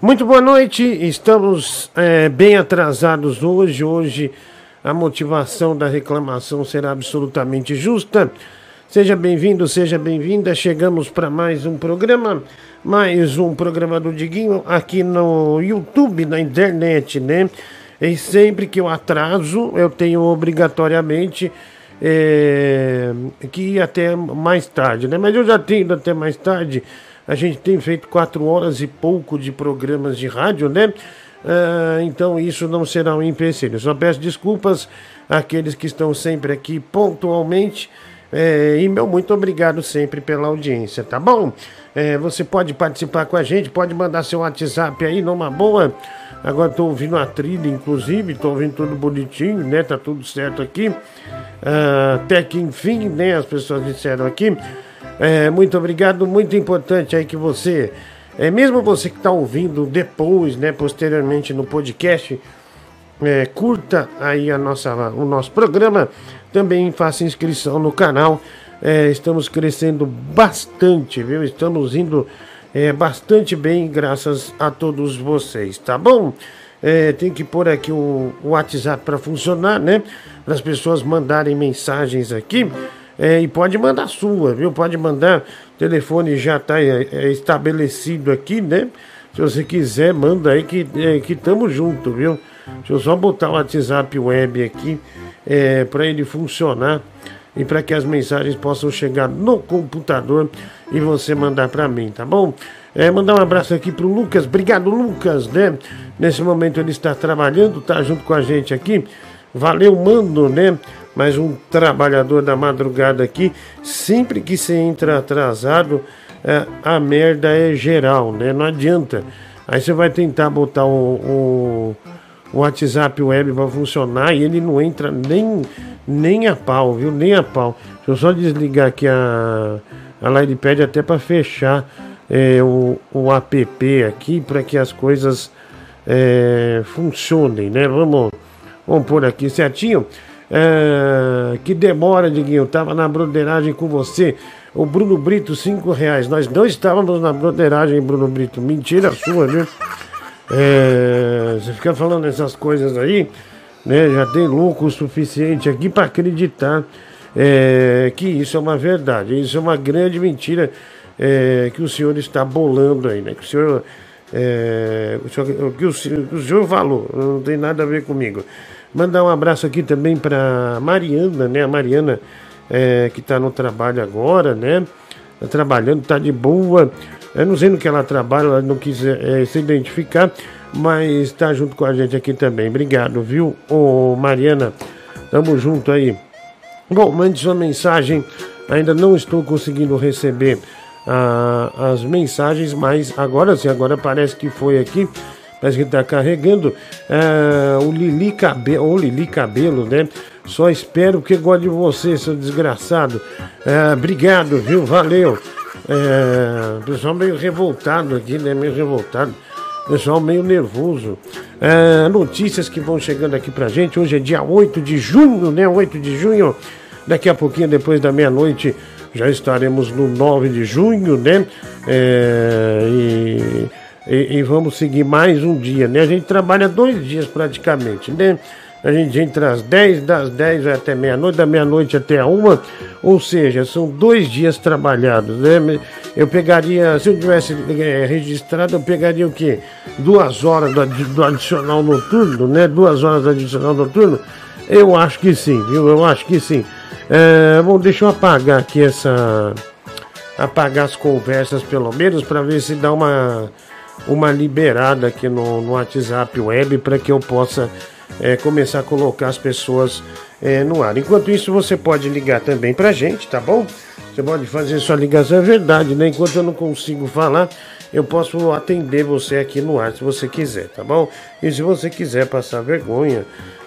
Muito boa noite, estamos é, bem atrasados hoje. Hoje a motivação da reclamação será absolutamente justa. Seja bem-vindo, seja bem-vinda. Chegamos para mais um programa, mais um programa do Diguinho aqui no YouTube, na internet, né? E sempre que eu atraso, eu tenho obrigatoriamente é, que ir até mais tarde, né? Mas eu já tenho até mais tarde a gente tem feito quatro horas e pouco de programas de rádio, né? Ah, então isso não será um empecilho. Só peço desculpas àqueles que estão sempre aqui pontualmente. É, e meu muito obrigado sempre pela audiência, tá bom? É, você pode participar com a gente, pode mandar seu WhatsApp aí numa boa. Agora estou ouvindo a trilha, inclusive, estou ouvindo tudo bonitinho, né? Tá tudo certo aqui. Ah, até que enfim, né? As pessoas disseram aqui. É, muito obrigado, muito importante aí que você, é, mesmo você que está ouvindo depois, né, posteriormente no podcast, é, curta aí a nossa, o nosso programa, também faça inscrição no canal. É, estamos crescendo bastante, viu? Estamos indo é, bastante bem, graças a todos vocês, tá bom? É, tem que pôr aqui o, o WhatsApp para funcionar, né? Para as pessoas mandarem mensagens aqui. É, e pode mandar sua, viu? Pode mandar. O telefone já está é, é, estabelecido aqui, né? Se você quiser, manda aí que é, que tamo junto, viu? Deixa eu só botar o WhatsApp web aqui é, para ele funcionar e para que as mensagens possam chegar no computador e você mandar para mim, tá bom? É, mandar um abraço aqui pro Lucas, obrigado Lucas, né? Nesse momento ele está trabalhando, tá junto com a gente aqui. Valeu, mano, né? Mais um trabalhador da madrugada aqui. Sempre que você entra atrasado, é, a merda é geral, né? Não adianta. Aí você vai tentar botar o, o, o WhatsApp web para funcionar e ele não entra nem, nem a pau, viu? Nem a pau. Deixa eu só desligar aqui a, a Lightpad até para fechar é, o, o app aqui para que as coisas é, funcionem, né? Vamos, vamos pôr aqui certinho. É, que demora, Diguinho. Tava na broderagem com você. O Bruno Brito, cinco reais. Nós não estávamos na broderagem, Bruno Brito. Mentira sua, viu? É, você fica falando essas coisas aí, né? Já tem louco o suficiente aqui para acreditar é, que isso é uma verdade. Isso é uma grande mentira é, que o senhor está bolando aí, né? Que o senhor, é, que o, que o senhor falou, não tem nada a ver comigo. Mandar um abraço aqui também para Mariana, né? A Mariana é, que está no trabalho agora, né? Tá trabalhando, tá de boa. Eu não sei no que ela trabalha, ela não quis é, se identificar, mas está junto com a gente aqui também. Obrigado, viu, Ô, Mariana? Tamo junto aí. Bom, mande sua mensagem. Ainda não estou conseguindo receber ah, as mensagens, mas agora sim, agora parece que foi aqui. Parece que está carregando é, o Lili Cabelo, ou Lili Cabelo, né? Só espero que goste de você, seu desgraçado. É, obrigado, viu? Valeu. É, pessoal meio revoltado aqui, né? Meio revoltado. Pessoal meio nervoso. É, notícias que vão chegando aqui pra gente. Hoje é dia 8 de junho, né? 8 de junho. Daqui a pouquinho, depois da meia-noite, já estaremos no 9 de junho, né? É, e e, e, vamos seguir mais um dia, né? A gente trabalha dois dias praticamente, né? A gente entra às 10, das 10 até meia-noite, da meia-noite até a uma, ou seja, são dois dias trabalhados, né? Eu pegaria, se eu tivesse é, registrado, eu pegaria o quê? Duas horas do, do adicional noturno, né? Duas horas do adicional noturno? Eu acho que sim, viu? Eu acho que sim. É, bom, deixa eu apagar aqui essa. Apagar as conversas, pelo menos, para ver se dá uma uma liberada aqui no, no WhatsApp web para que eu possa é, começar a colocar as pessoas é, no ar. Enquanto isso, você pode ligar também para gente, tá bom? Você pode fazer sua ligação, é verdade, né? Enquanto eu não consigo falar, eu posso atender você aqui no ar se você quiser, tá bom? E se você quiser passar vergonha,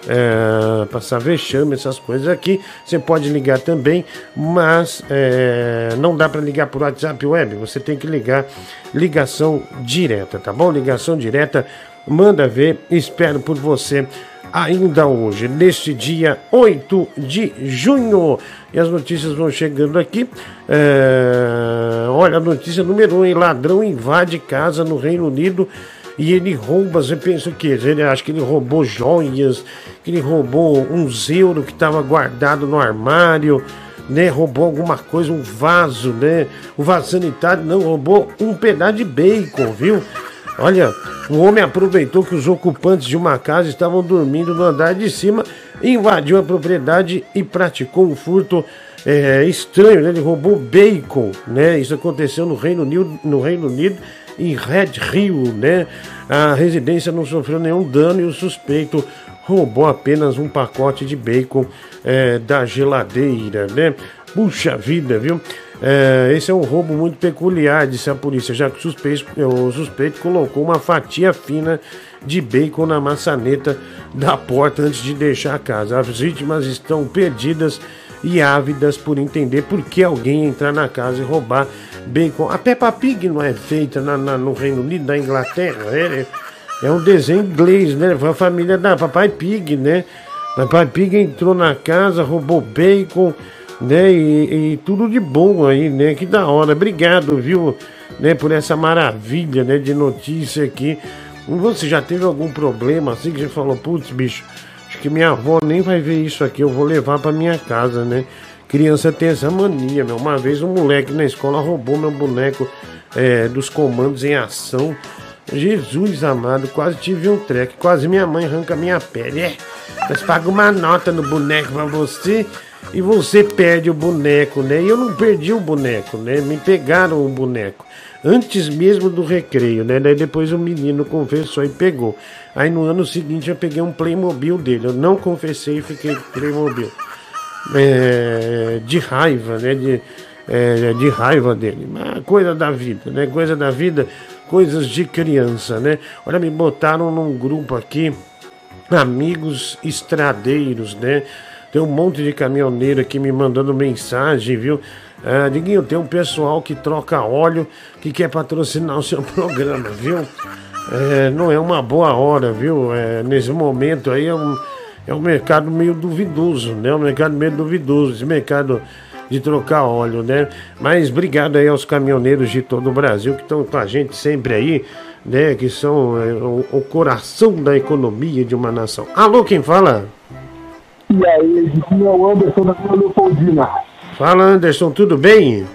é, passar vexame, essas coisas aqui, você pode ligar também, mas é, não dá para ligar por WhatsApp web, você tem que ligar ligação direta, tá bom? Ligação direta, manda ver, espero por você ainda hoje, neste dia 8 de junho. E as notícias vão chegando aqui. É... Olha, a notícia número 1: um, ladrão invade casa no Reino Unido e ele rouba, você pensa o quê? Ele acha que ele roubou joias, que ele roubou uns euros que estava guardado no armário, né? Roubou alguma coisa, um vaso, né? O vaso sanitário não roubou um pedaço de bacon, viu? Olha, o homem aproveitou que os ocupantes de uma casa estavam dormindo no andar de cima, invadiu a propriedade e praticou um furto é, estranho, né? Ele roubou bacon, né? Isso aconteceu no Reino Unido, no Reino Unido em Red Hill, né? A residência não sofreu nenhum dano e o suspeito roubou apenas um pacote de bacon é, da geladeira, né? Puxa vida, viu? É, esse é um roubo muito peculiar, disse a polícia, já que o suspeito, o suspeito colocou uma fatia fina de bacon na maçaneta da porta antes de deixar a casa. As vítimas estão perdidas e ávidas por entender por que alguém entrar na casa e roubar bacon. A Peppa Pig não é feita na, na, no Reino Unido, na Inglaterra, é, é um desenho inglês, né? Foi a família da Papai Pig, né? Papai Pig entrou na casa, roubou bacon, né? E, e, tudo de bom aí, né? Que da hora. Obrigado, viu? Né, por essa maravilha, né, de notícia aqui. Você já teve algum problema assim que você falou, putz, bicho, acho que minha avó nem vai ver isso aqui, eu vou levar para minha casa, né? Criança tem essa mania, meu. Uma vez um moleque na escola roubou meu boneco é, dos comandos em ação. Jesus amado, quase tive um treco, quase minha mãe arranca minha pele. É, mas paga uma nota no boneco pra você e você perde o boneco, né? E eu não perdi o boneco, né? Me pegaram o boneco. Antes mesmo do recreio, né? Daí depois o menino confessou e pegou. Aí no ano seguinte eu peguei um Playmobil dele. Eu não confessei e fiquei Playmobil. É, de raiva, né? De, é, de raiva dele. Mas coisa da vida, né? Coisa da vida, coisas de criança, né? Olha, me botaram num grupo aqui, amigos estradeiros, né? Tem um monte de caminhoneiro aqui me mandando mensagem, viu? Ah, Diguinho, tem um pessoal que troca óleo que quer patrocinar o seu programa, viu? É, não é uma boa hora, viu? É, nesse momento aí é um, é um mercado meio duvidoso, né? Um mercado meio duvidoso, esse mercado de trocar óleo, né? Mas obrigado aí aos caminhoneiros de todo o Brasil que estão com a gente sempre aí, né? Que são é, o, o coração da economia de uma nação. Alô, quem fala? E aí, é o Anderson da Leopoldina. Fala, Anderson, tudo bem?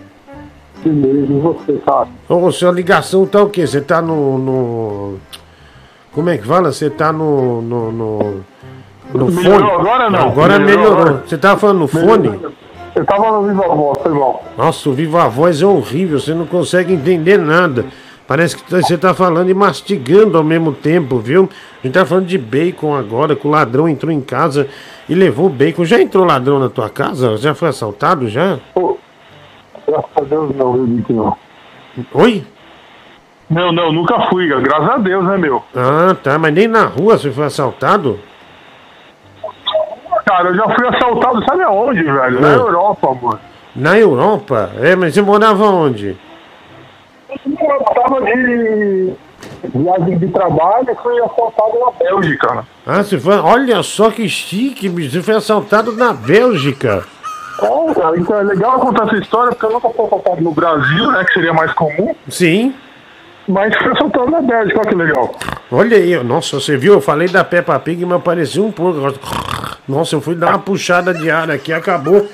Beleza, e você, sabe? Ô, sua ligação tá o quê? Você tá no, no... Como é que fala? Você tá no... no, no... No Melhorou fone? agora não? Agora Melhorou melhorou. Você tava falando no fone? Eu tava no Viva Voz, foi mal. Nossa, o Viva Voz é horrível, você não consegue entender nada. Parece que você tá falando e mastigando ao mesmo tempo, viu? A gente tá falando de bacon agora, que o ladrão entrou em casa e levou bacon. Já entrou ladrão na tua casa? Já foi assaltado já? Graças a Deus não, Nick, não. Oi? Não, não, nunca fui, graças a Deus, né, meu? Ah, tá, mas nem na rua você foi assaltado? Cara, eu já fui assaltado, sabe aonde, velho? Na Não. Europa, mano. Na Europa? É, mas você morava onde? Eu tava de viagem de trabalho e fui assaltado na Bélgica, né? Ah, você foi. Olha só que chique, bicho. Você foi assaltado na Bélgica. É, cara, então é legal contar essa história porque eu nunca fui assaltado no Brasil, né, que seria mais comum, Sim. Mas fui assaltado na Bélgica, olha que legal. Olha aí, nossa, você viu? Eu falei da Peppa Pig, mas parecia um porco. Nossa, eu fui dar uma puxada de ar aqui, acabou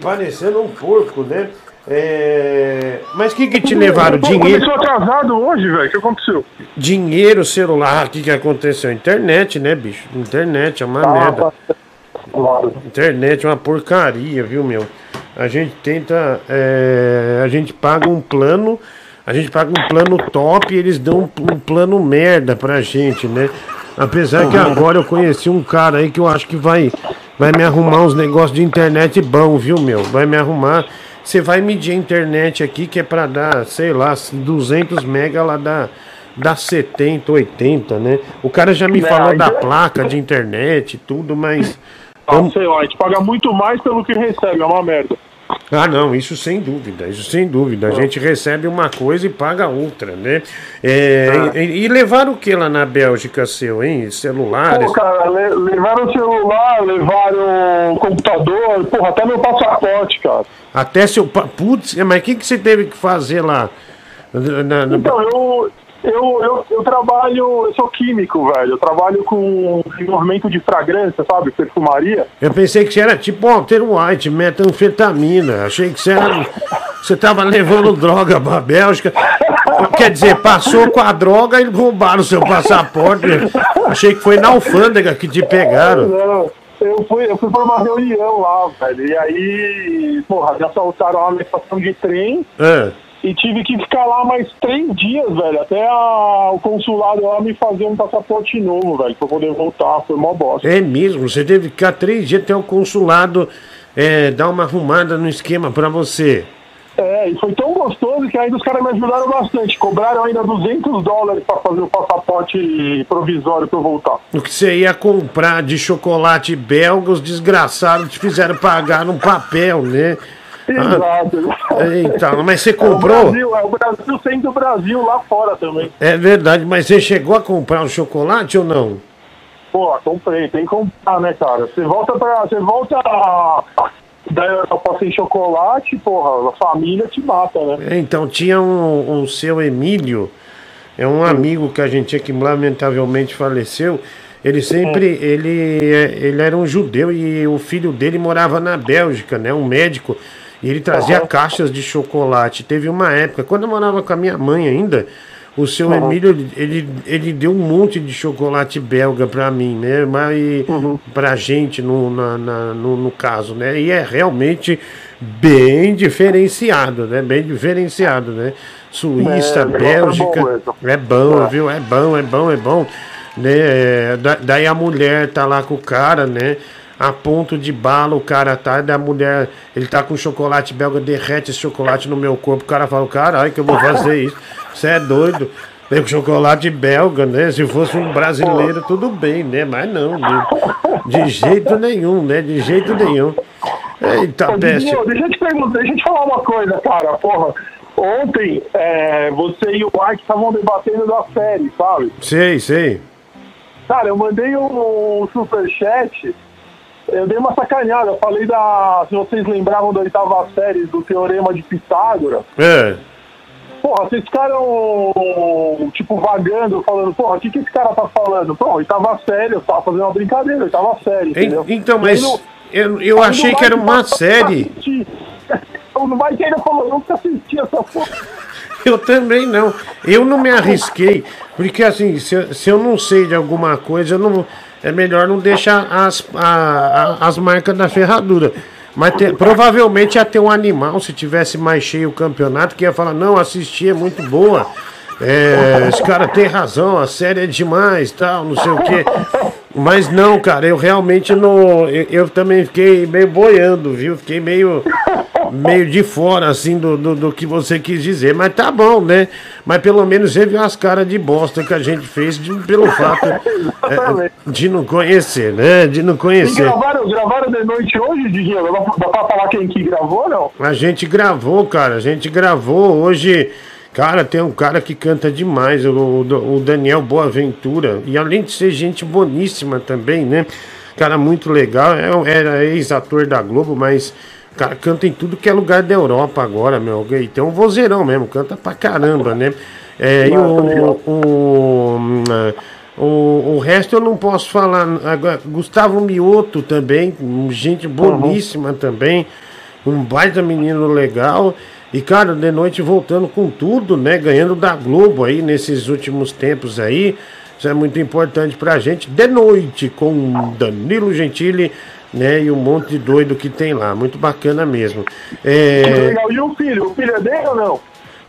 parecendo um porco, né? É... Mas o que que te levaram? Pô, Dinheiro, Começou atrasado hoje, velho, o que aconteceu? dinheiro, celular, o que que aconteceu? Internet, né, bicho? Internet é uma merda. Claro. Internet é uma porcaria, viu, meu? A gente tenta. é, a gente paga um plano. A gente paga um plano top e eles dão um, um plano merda pra gente, né? Apesar que agora eu conheci um cara aí que eu acho que vai, vai me arrumar uns negócios de internet bom, viu, meu? Vai me arrumar. Você vai medir a internet aqui que é pra dar, sei lá, 200 mega lá dá, dá 70, 80, né? O cara já me Não, falou da então- placa de internet e tudo, mas. Ah, sei lá, a gente paga muito mais pelo que recebe, é uma merda. Ah, não, isso sem dúvida, isso sem dúvida. A gente recebe uma coisa e paga outra, né? É, Ah. e, e levaram o que lá na Bélgica seu, hein? Celulares? Pô, cara, le- levaram o celular, levaram o computador, porra, até meu passaporte, cara. Até seu. Putz, mas o que, que você teve que fazer lá? Na- na- Então, eu, Eu, eu, eu trabalho, eu sou químico, velho. Eu trabalho com desenvolvimento de fragrância, sabe? Perfumaria. Eu pensei que você era tipo Walter White, metanfetamina. Achei que você era. Você tava levando droga pra Bélgica. Quer dizer, passou com a droga e roubaram o seu passaporte. Achei que foi na alfândega que te pegaram. Não, eu fui, eu fui pra uma reunião lá, velho. E aí, porra, me assaltaram lá na estação de trem. É. E tive que ficar lá mais três dias, velho. Até a- o consulado lá me fazer um passaporte novo, velho, pra poder voltar. Foi mó bosta. É mesmo, você teve que ficar três dias até o consulado é, dar uma arrumada no esquema pra você. É, e foi tão gostoso que ainda os caras me ajudaram bastante. Cobraram ainda 200 dólares pra fazer o passaporte provisório pra eu voltar. O que você ia comprar de chocolate belga, os desgraçados te fizeram pagar num papel, né? Exato. Então, mas você É o comprou? Brasil, é o Brasil sendo o Brasil lá fora também. É verdade, mas você chegou a comprar o chocolate ou não? Pô, comprei, tem que comprar, né, cara? Você volta pra. Você volta da Europa sem chocolate, porra, a família te mata, né? É, então, tinha um, um seu Emílio, é um amigo que a gente tinha que lamentavelmente faleceu. Ele sempre, ele, é- ele era um judeu e o filho dele morava na Bélgica, né? Um médico. E ele trazia Aham. caixas de chocolate. Teve uma época, quando eu morava com a minha mãe ainda, o seu Emílio, ele, ele, deu um monte de chocolate belga pra mim, né? Mas pra gente, no, na, na- no, no caso, né? E é realmente bem diferenciado, né? Bem diferenciado, né? Suíça, É, é Bélgica. bom mesmo. É bom, É. viu? É bom, é bom, é bom. Né? é, da- daí a mulher tá lá com o cara, né? A ponto de bala o cara tá, daí a mulher, ele tá com chocolate belga, derrete esse chocolate no meu corpo. O cara fala, caralho, que eu vou fazer isso? Você é doido. Tem chocolate belga, né? Se fosse um brasileiro, tudo bem, né? Mas não, de, de jeito nenhum, né? De jeito nenhum. Eita, peste. Deixa eu te perguntar, deixa eu te falar uma coisa, cara. Porra, ontem é, você e o Mike estavam debatendo da série, sabe? Sei, sei. Cara, eu mandei um superchat, eu dei uma sacaneada, eu falei da. Se vocês lembravam da oitava série do Teorema de Pitágoras. É. Porra, vocês ficaram, tipo, vagando, falando, porra, o que, que esse cara tá falando? Pô, oitava série, eu tava fazendo uma brincadeira, oitava série, entendeu? En- Então, mas no- eu, eu achei que era uma série. "Assisti." O Mike ainda falou, eu nunca assisti essa porra. Eu também não. Eu não me arrisquei, porque assim, se, eu- se eu não sei de alguma coisa, eu não, é melhor não deixar as, a- a- as marcas da ferradura. Mas te- provavelmente ia ter um animal, se tivesse mais cheio o campeonato, que ia falar, não, assisti, é muito boa. É, esse cara tem razão, a série é demais, tal, não sei o quê. Mas não, cara, eu realmente não. Eu, eu também fiquei meio boiando, viu? Fiquei meio meio de fora, assim, do, do, do que você quis dizer. Mas tá bom, né? Mas pelo menos você viu as caras de bosta que a gente fez de- pelo fato é, de não conhecer, né? De não E conhecer. gravaram, gravaram de noite hoje, Diguinho? Dá pra, falar quem que gravou, não? A gente gravou, cara. A gente gravou hoje. Cara, tem um cara que canta demais, o, o- o Daniel Boaventura. E além de ser gente boníssima também, né? Cara muito legal. É, um- era ex-ator da Globo, mas. O cara canta em tudo que é lugar da Europa agora, meu. E tem um vozeirão mesmo, canta pra caramba, né? É, e o, o, o, o resto eu não posso falar. Agora, Gustavo Mioto também, gente boníssima também. Um baita menino legal. E, cara, de noite voltando com tudo, né? Ganhando da Globo aí nesses últimos tempos aí. Isso é muito importante pra gente. De noite, com Danilo Gentili, né? E um monte de doido que tem lá. Muito bacana mesmo. É, Legal. E o filho? O filho é dele ou não?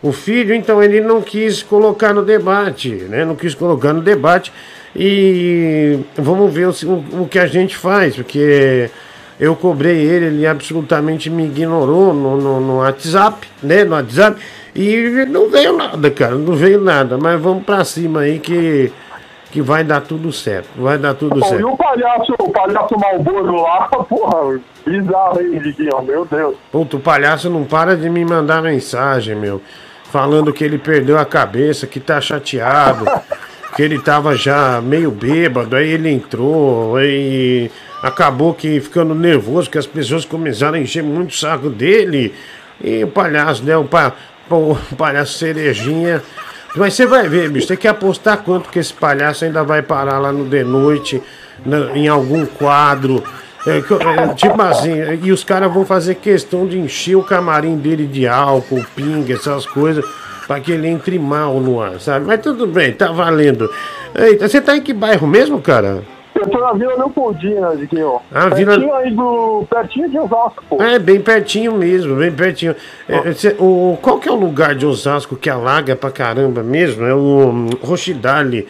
o filho, então, ele não quis colocar no debate, né? Não quis colocar no debate. E vamos ver o que a gente faz, porque eu cobrei ele, ele absolutamente me ignorou no, no, no WhatsApp, né? No WhatsApp. E não veio nada, cara, não veio nada. Mas vamos pra cima aí que, que vai dar tudo certo. Vai dar tudo Bom, e certo. o palhaço, o palhaço Malboro lá, porra, bizarro, hein, Diguinho? Meu Deus. Puta, o palhaço não para de me mandar mensagem, meu. Falando que ele perdeu a cabeça, que tá chateado, que ele tava já meio bêbado, aí ele entrou, aí acabou que ficando nervoso, que as pessoas começaram a encher muito o saco dele. E o palhaço, né? O, pa, o palhaço cerejinha Mas você vai ver, bicho, você quer apostar quanto que esse palhaço ainda vai parar lá no de noite, na, em algum quadro. É, é, tipo assim, e os caras vão fazer questão de encher o camarim dele de álcool, pinga, essas coisas, para que ele entre mal no ar, sabe? Mas tudo bem, tá valendo. Eita, você tá em que bairro mesmo, cara? Eu tô na Vila Leopoldina, Diguinho. Ah, pertinho Vila- aí do. Pertinho de Osasco, pô. É, bem pertinho mesmo, bem pertinho. É, o, qual que é o lugar de Osasco que alaga pra caramba mesmo? É o hum, Rochidale.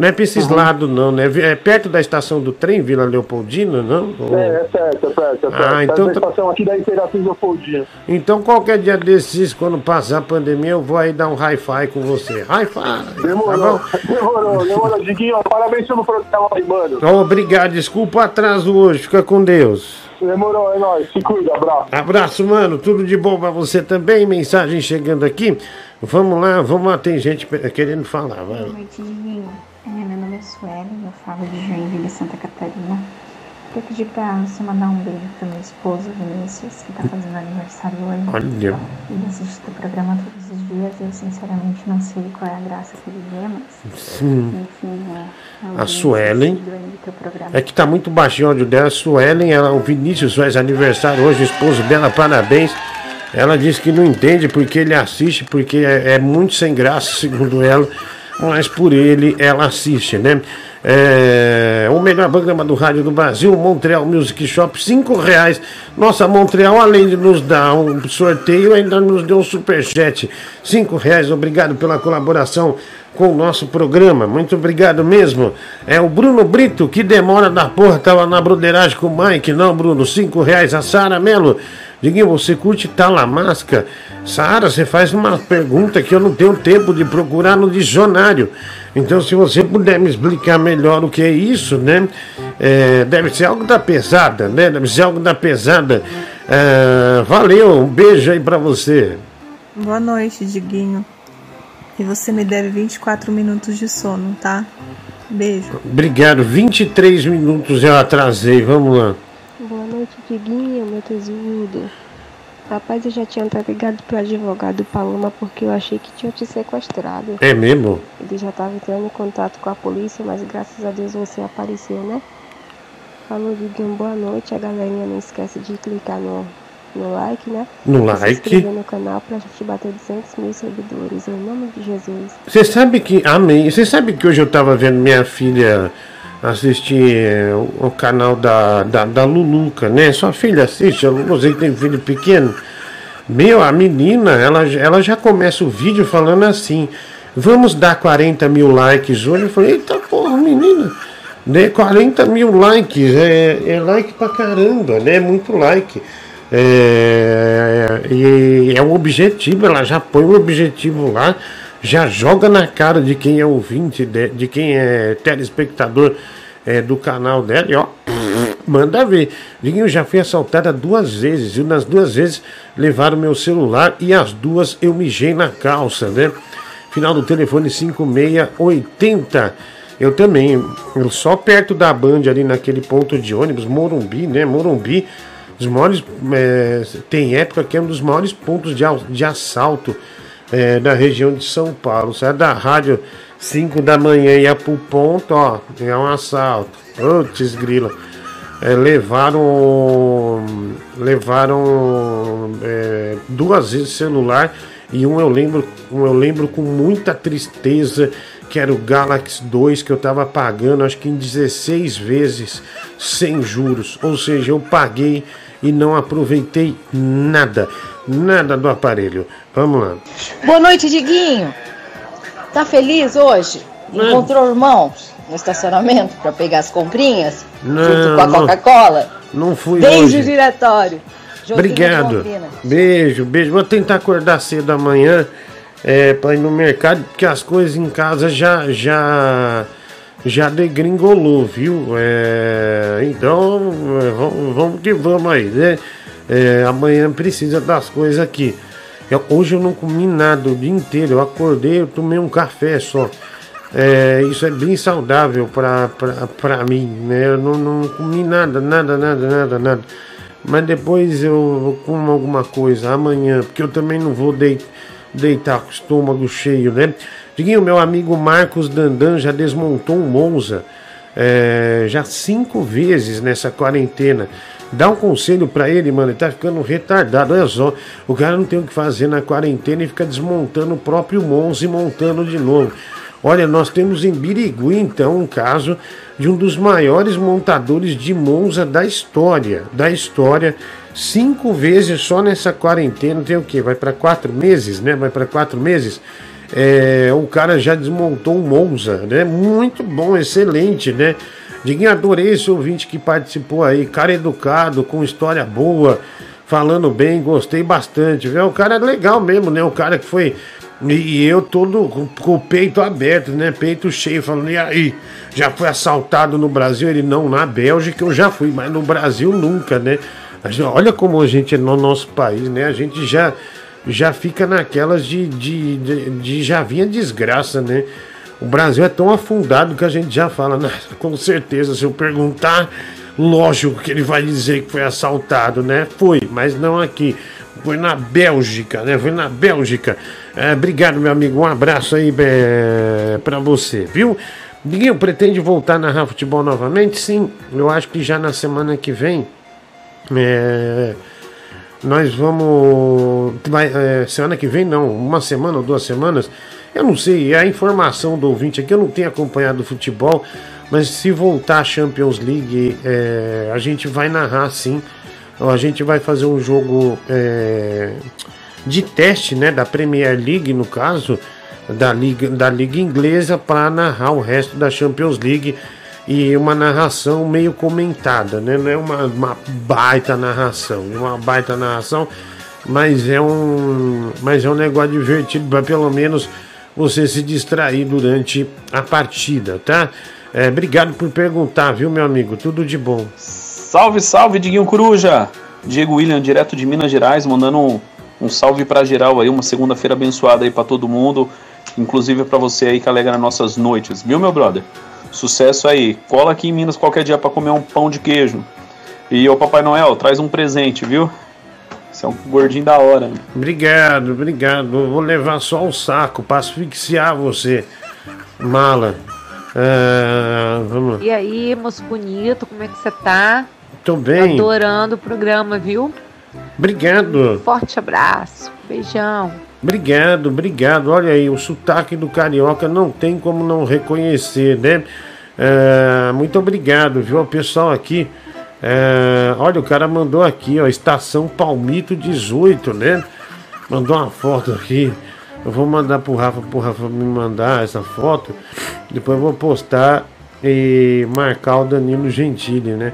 Não é pra esses lados, não, né? É perto da estação do trem, Vila Leopoldina, não? Ou- É, é perto, é perto, é perto. Ah, então tá- da estação aqui da Imperatriz Leopoldina. Então, qualquer dia desses, quando passar a pandemia, eu vou aí dar um hi-fi com você. Hi-fi! Tá Demorou, bom? demorou, demorou, Diguinho. Parabéns pelo programa aí, mano. Obrigado, desculpa o atraso hoje, fica com Deus. Demorou, é nóis. Se cuida, abraço. Abraço, mano. Tudo de bom pra você também. Mensagem chegando aqui. Vamos lá, vamos lá. Tem gente querendo falar. Vai. Boa noite, Diguinho. É, meu nome é Suelen, eu falo de Joinville, Santa Catarina. Eu pedi pra você mandar um beijo pro meu esposo, Vinícius, que tá fazendo aniversário hoje. Olha. Ele assiste o programa todos os dias e eu sinceramente não sei qual é a graça que ele vê, mas Sim. enfim, é. A Suelen. É que tá muito baixinho o áudio dela. Suelen, ela, o Vinícius faz aniversário hoje, o esposo dela, parabéns. Ela disse que não entende porque ele assiste, porque é, é muito sem graça, segundo ela. Mas por ele, ela assiste, né? É, o melhor programa do rádio do Brasil, Montreal Music Shop, cinco reais. Nossa, Montreal, além de nos dar um sorteio, ainda nos deu um superchat. Cinco reais, obrigado pela colaboração com o nosso programa. Muito obrigado mesmo. É o Bruno Brito, que demora da porra, tava na broderagem com o Mike. Não, Bruno, cinco reais. A Sara Melo. Diguinho, você curte Talamasca? Sara, você faz uma pergunta que eu não tenho tempo de procurar no dicionário. Então, se você puder me explicar melhor o que é isso, né? É, deve ser algo da pesada, né? Deve ser algo da pesada. É, valeu, um beijo aí pra você. Boa noite, Diguinho. E você me deve 24 minutos de sono, tá? Beijo. Obrigado, 23 minutos eu atrasei, vamos lá. Noite, Diguinho, meu tesudo. Rapaz, eu já tinha até ligado pro advogado Paloma porque eu achei que tinha te sequestrado. É mesmo? Ele já estava entrando em contato com a polícia, mas graças a Deus você apareceu, né? Falou, Diguinho, boa noite. A galerinha não esquece de clicar no, no like, né? No Se like. inscrever no canal pra gente bater 200 mil seguidores, em nome de Jesus. Você sabe que. Amém. Você sabe que hoje eu tava vendo minha filha assistir eh, o, canal da, da, da Luluca, né? Sua filha assiste, eu você que tem filho pequeno. Meu, a menina, ela, ela já começa o vídeo falando assim: vamos dar 40 mil likes hoje. Eu falei, eita porra, menina, né? 40 mil likes, é, é like pra caramba, né? É muito like. É, e é um objetivo, ela já põe o objetivo lá, já joga na cara de quem é ouvinte, de, de quem é telespectador é, do canal dela, e ó, manda ver. Diguinho, já fui assaltada duas vezes, e nas duas vezes levaram meu celular e as duas eu mijei na calça, né? Final do telefone 5680. Eu também, eu só perto da Band ali naquele ponto de ônibus, Morumbi, né? Morumbi, os maiores. é, tem época que é um dos maiores pontos de, de assalto é, da região de São Paulo. Sai da rádio 5 da manhã e ia pro ponto, ó, é um assalto. Putz, grila. É, levaram. Levaram é, duas vezes celular e um eu lembro, um eu lembro com muita tristeza que era o Galaxy 2 que eu tava pagando acho que em 16 vezes sem juros. Ou seja, eu paguei e não aproveitei nada, nada do aparelho. Vamos lá. Boa noite, Diguinho. Tá feliz hoje? Encontrou o irmão no estacionamento para pegar as comprinhas? Não, junto com a não. Coca-Cola? Não fui Desde hoje. o diretório. Joguinho Obrigado. Beijo, beijo. Vou tentar acordar cedo amanhã é, para ir no mercado, porque as coisas em casa já já já degringolou, viu? É, então é, vamos, vamos que vamos aí, né? É, amanhã precisa das coisas aqui. Eu- hoje eu não comi nada o dia inteiro. Eu acordei, eu tomei um café só. É, isso é bem saudável para mim, né? Eu não, não comi nada, nada, nada, nada, nada. Mas depois eu como alguma coisa amanhã, porque eu também não vou dei- deitar com o estômago cheio, né? Diguinho, meu amigo Marcos Dandan já desmontou um Monza é, já cinco vezes nessa quarentena. Dá um conselho para ele, mano. Ele tá ficando retardado. Olha só, o cara não tem o que fazer na quarentena e fica desmontando o próprio Monza e montando de novo. Olha, nós temos em Birigui, então, um caso de um dos maiores montadores de Monza da história. Da história. Cinco vezes só nessa quarentena. Tem o quê? Vai para quatro meses, né? Vai para quatro meses. É, o cara já desmontou um Monza, né? Muito bom, excelente, né? Diguinho, adorei esse ouvinte que participou aí, cara educado, com história boa, falando bem, gostei bastante, viu? O cara é legal mesmo, né? O cara que foi. E eu todo com o peito aberto, né? Peito cheio, falando, e aí? Já foi assaltado no Brasil? Ele não, na Bélgica eu já fui, mas no Brasil nunca, né? Olha como a gente é no nosso país, né? A gente já, já fica naquelas de, de, de, de já vinha desgraça, né? O Brasil é tão afundado que a gente já fala, né? com certeza, se eu perguntar, lógico que ele vai dizer que foi assaltado, né? Foi, mas não aqui. Foi na Bélgica, né? Foi na Bélgica. É, obrigado, meu amigo. Um abraço aí é, para você, viu? Miguel, pretende voltar a narrar futebol novamente? Sim, eu acho que já na semana que vem. É, nós vamos. É, semana que vem, não, uma semana ou duas semanas eu não sei, é a informação do ouvinte aqui, eu não tenho acompanhado o futebol, mas se voltar a Champions League, é, a gente vai narrar sim. A gente vai fazer um jogo é, de teste, né, da Premier League, no caso, da Liga, da Liga Inglesa, para narrar o resto da Champions League e uma narração meio comentada, né? Não é uma, uma baita narração, uma baita narração, mas é um, mas é um negócio divertido para pelo menos você se distrair durante a partida, tá? É, obrigado por perguntar, viu, meu amigo? Tudo de bom. Salve, salve, Diguinho Coruja! Diego William, direto de Minas Gerais, mandando um, um salve para geral aí, uma segunda-feira abençoada aí para todo mundo, inclusive para você aí que alegra nossas noites, viu, meu brother? Sucesso aí. Cola aqui em Minas qualquer dia para comer um pão de queijo. E o Papai Noel, traz um presente, viu? Você é um gordinho da hora. Obrigado, obrigado. vou levar só um saco para asfixiar você. Mala. É, vamos. E aí, moço bonito, como é que você tá? Tô bem. Adorando o programa, viu? Obrigado. Forte abraço. Beijão. Obrigado, obrigado. Olha aí, o sotaque do carioca não tem como não reconhecer, né? É, muito obrigado, viu? O pessoal aqui é, olha, o cara mandou aqui, ó, Estação Palmito 18, né? Mandou uma foto aqui. Eu vou mandar pro Rafa, pro Rafa me mandar essa foto. Depois eu vou postar e marcar o Danilo Gentili, né?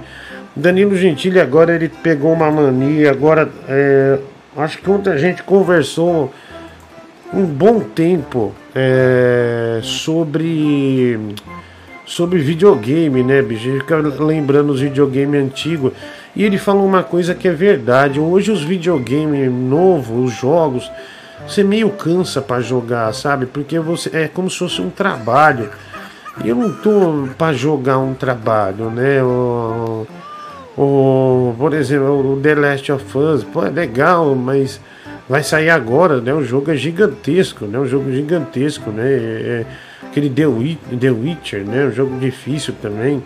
Danilo Gentili agora ele pegou uma mania, agora é, acho que ontem a gente conversou um bom tempo é, sobre sobre videogame, né, bicho? Fica lembrando os videogames antigos. E ele falou uma coisa que é verdade. Hoje os videogames novos, os jogos, você meio cansa para jogar, sabe? Porque você é como se fosse um trabalho. Eu não tô para jogar um trabalho, né? O, o, por exemplo, o The Last of Us, pô, é legal, mas vai sair agora, né? O jogo é gigantesco, né? Um jogo gigantesco, né? É, é aquele The, The Witcher, né? Um jogo difícil também.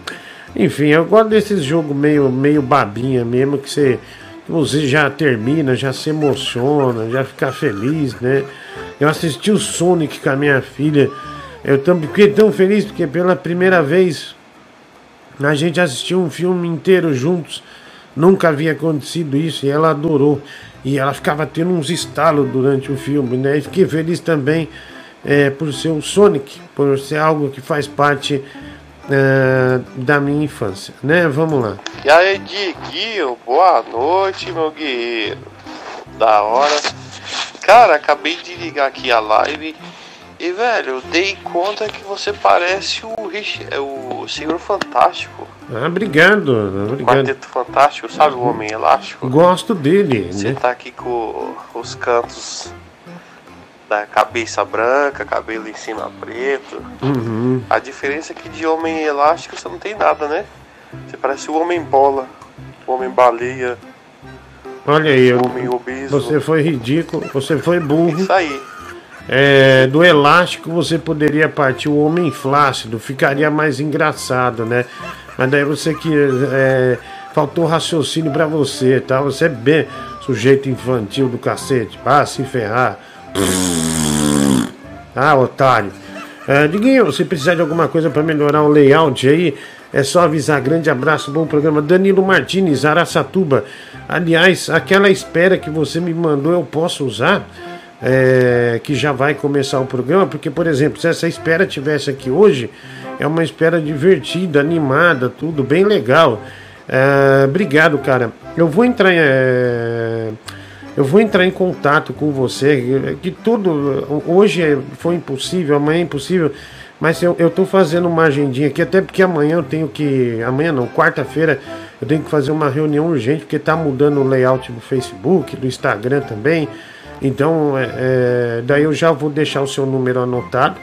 Enfim, eu gosto desses jogos meio, meio babinha mesmo, que você, que você já termina, já se emociona, já fica feliz, né? Eu assisti o Sonic com a minha filha. Eu também fiquei tão feliz porque pela primeira vez a gente assistiu um filme inteiro juntos. Nunca havia acontecido isso e ela adorou. E ela ficava tendo uns estalos durante o filme, né? E fiquei feliz também é, por ser o Sonic, por ser algo que faz parte é, da minha infância, né? Vamos lá. E aí, Diguinho, boa noite, meu guerreiro. Da hora. Cara, acabei de ligar aqui a live e, velho, eu dei conta que você parece o, Rich, é o Senhor Fantástico. Ah, obrigado. obrigado. Quarteto Fantástico, sabe o Homem Elástico? Gosto dele. Você né? tá aqui com os cantos da cabeça branca, cabelo em cima preto. Uhum. A diferença é que de homem elástico você não tem nada, né? Você parece o homem bola, o homem baleia. Olha aí, obeso. Você foi ridículo, você foi burro. Isso aí. É, do elástico você poderia partir o homem flácido, ficaria mais engraçado, né? Mas daí você que é, faltou raciocínio para você, tá? Você é bem sujeito infantil do cacete. Ah, se ferrar. Ah, otário. É, Diguinho, você precisar de alguma coisa para melhorar o layout aí, é só avisar. Grande abraço, bom programa. Danilo Martins, Araçatuba. Aliás, aquela espera que você me mandou eu posso usar? É, que já vai começar o programa, porque, por exemplo, se essa espera tivesse aqui hoje, é uma espera divertida, animada, tudo bem legal. É, obrigado, cara. Eu vou entrar. É, eu vou entrar em contato com você. Que tudo. Hoje foi impossível, amanhã é impossível. Mas eu, eu tô fazendo uma agendinha aqui, até porque amanhã eu tenho que. Amanhã não, quarta-feira eu tenho que fazer uma reunião urgente, porque tá mudando o layout do Facebook, do Instagram também. Então, é, é, daí eu já vou deixar o seu número anotado,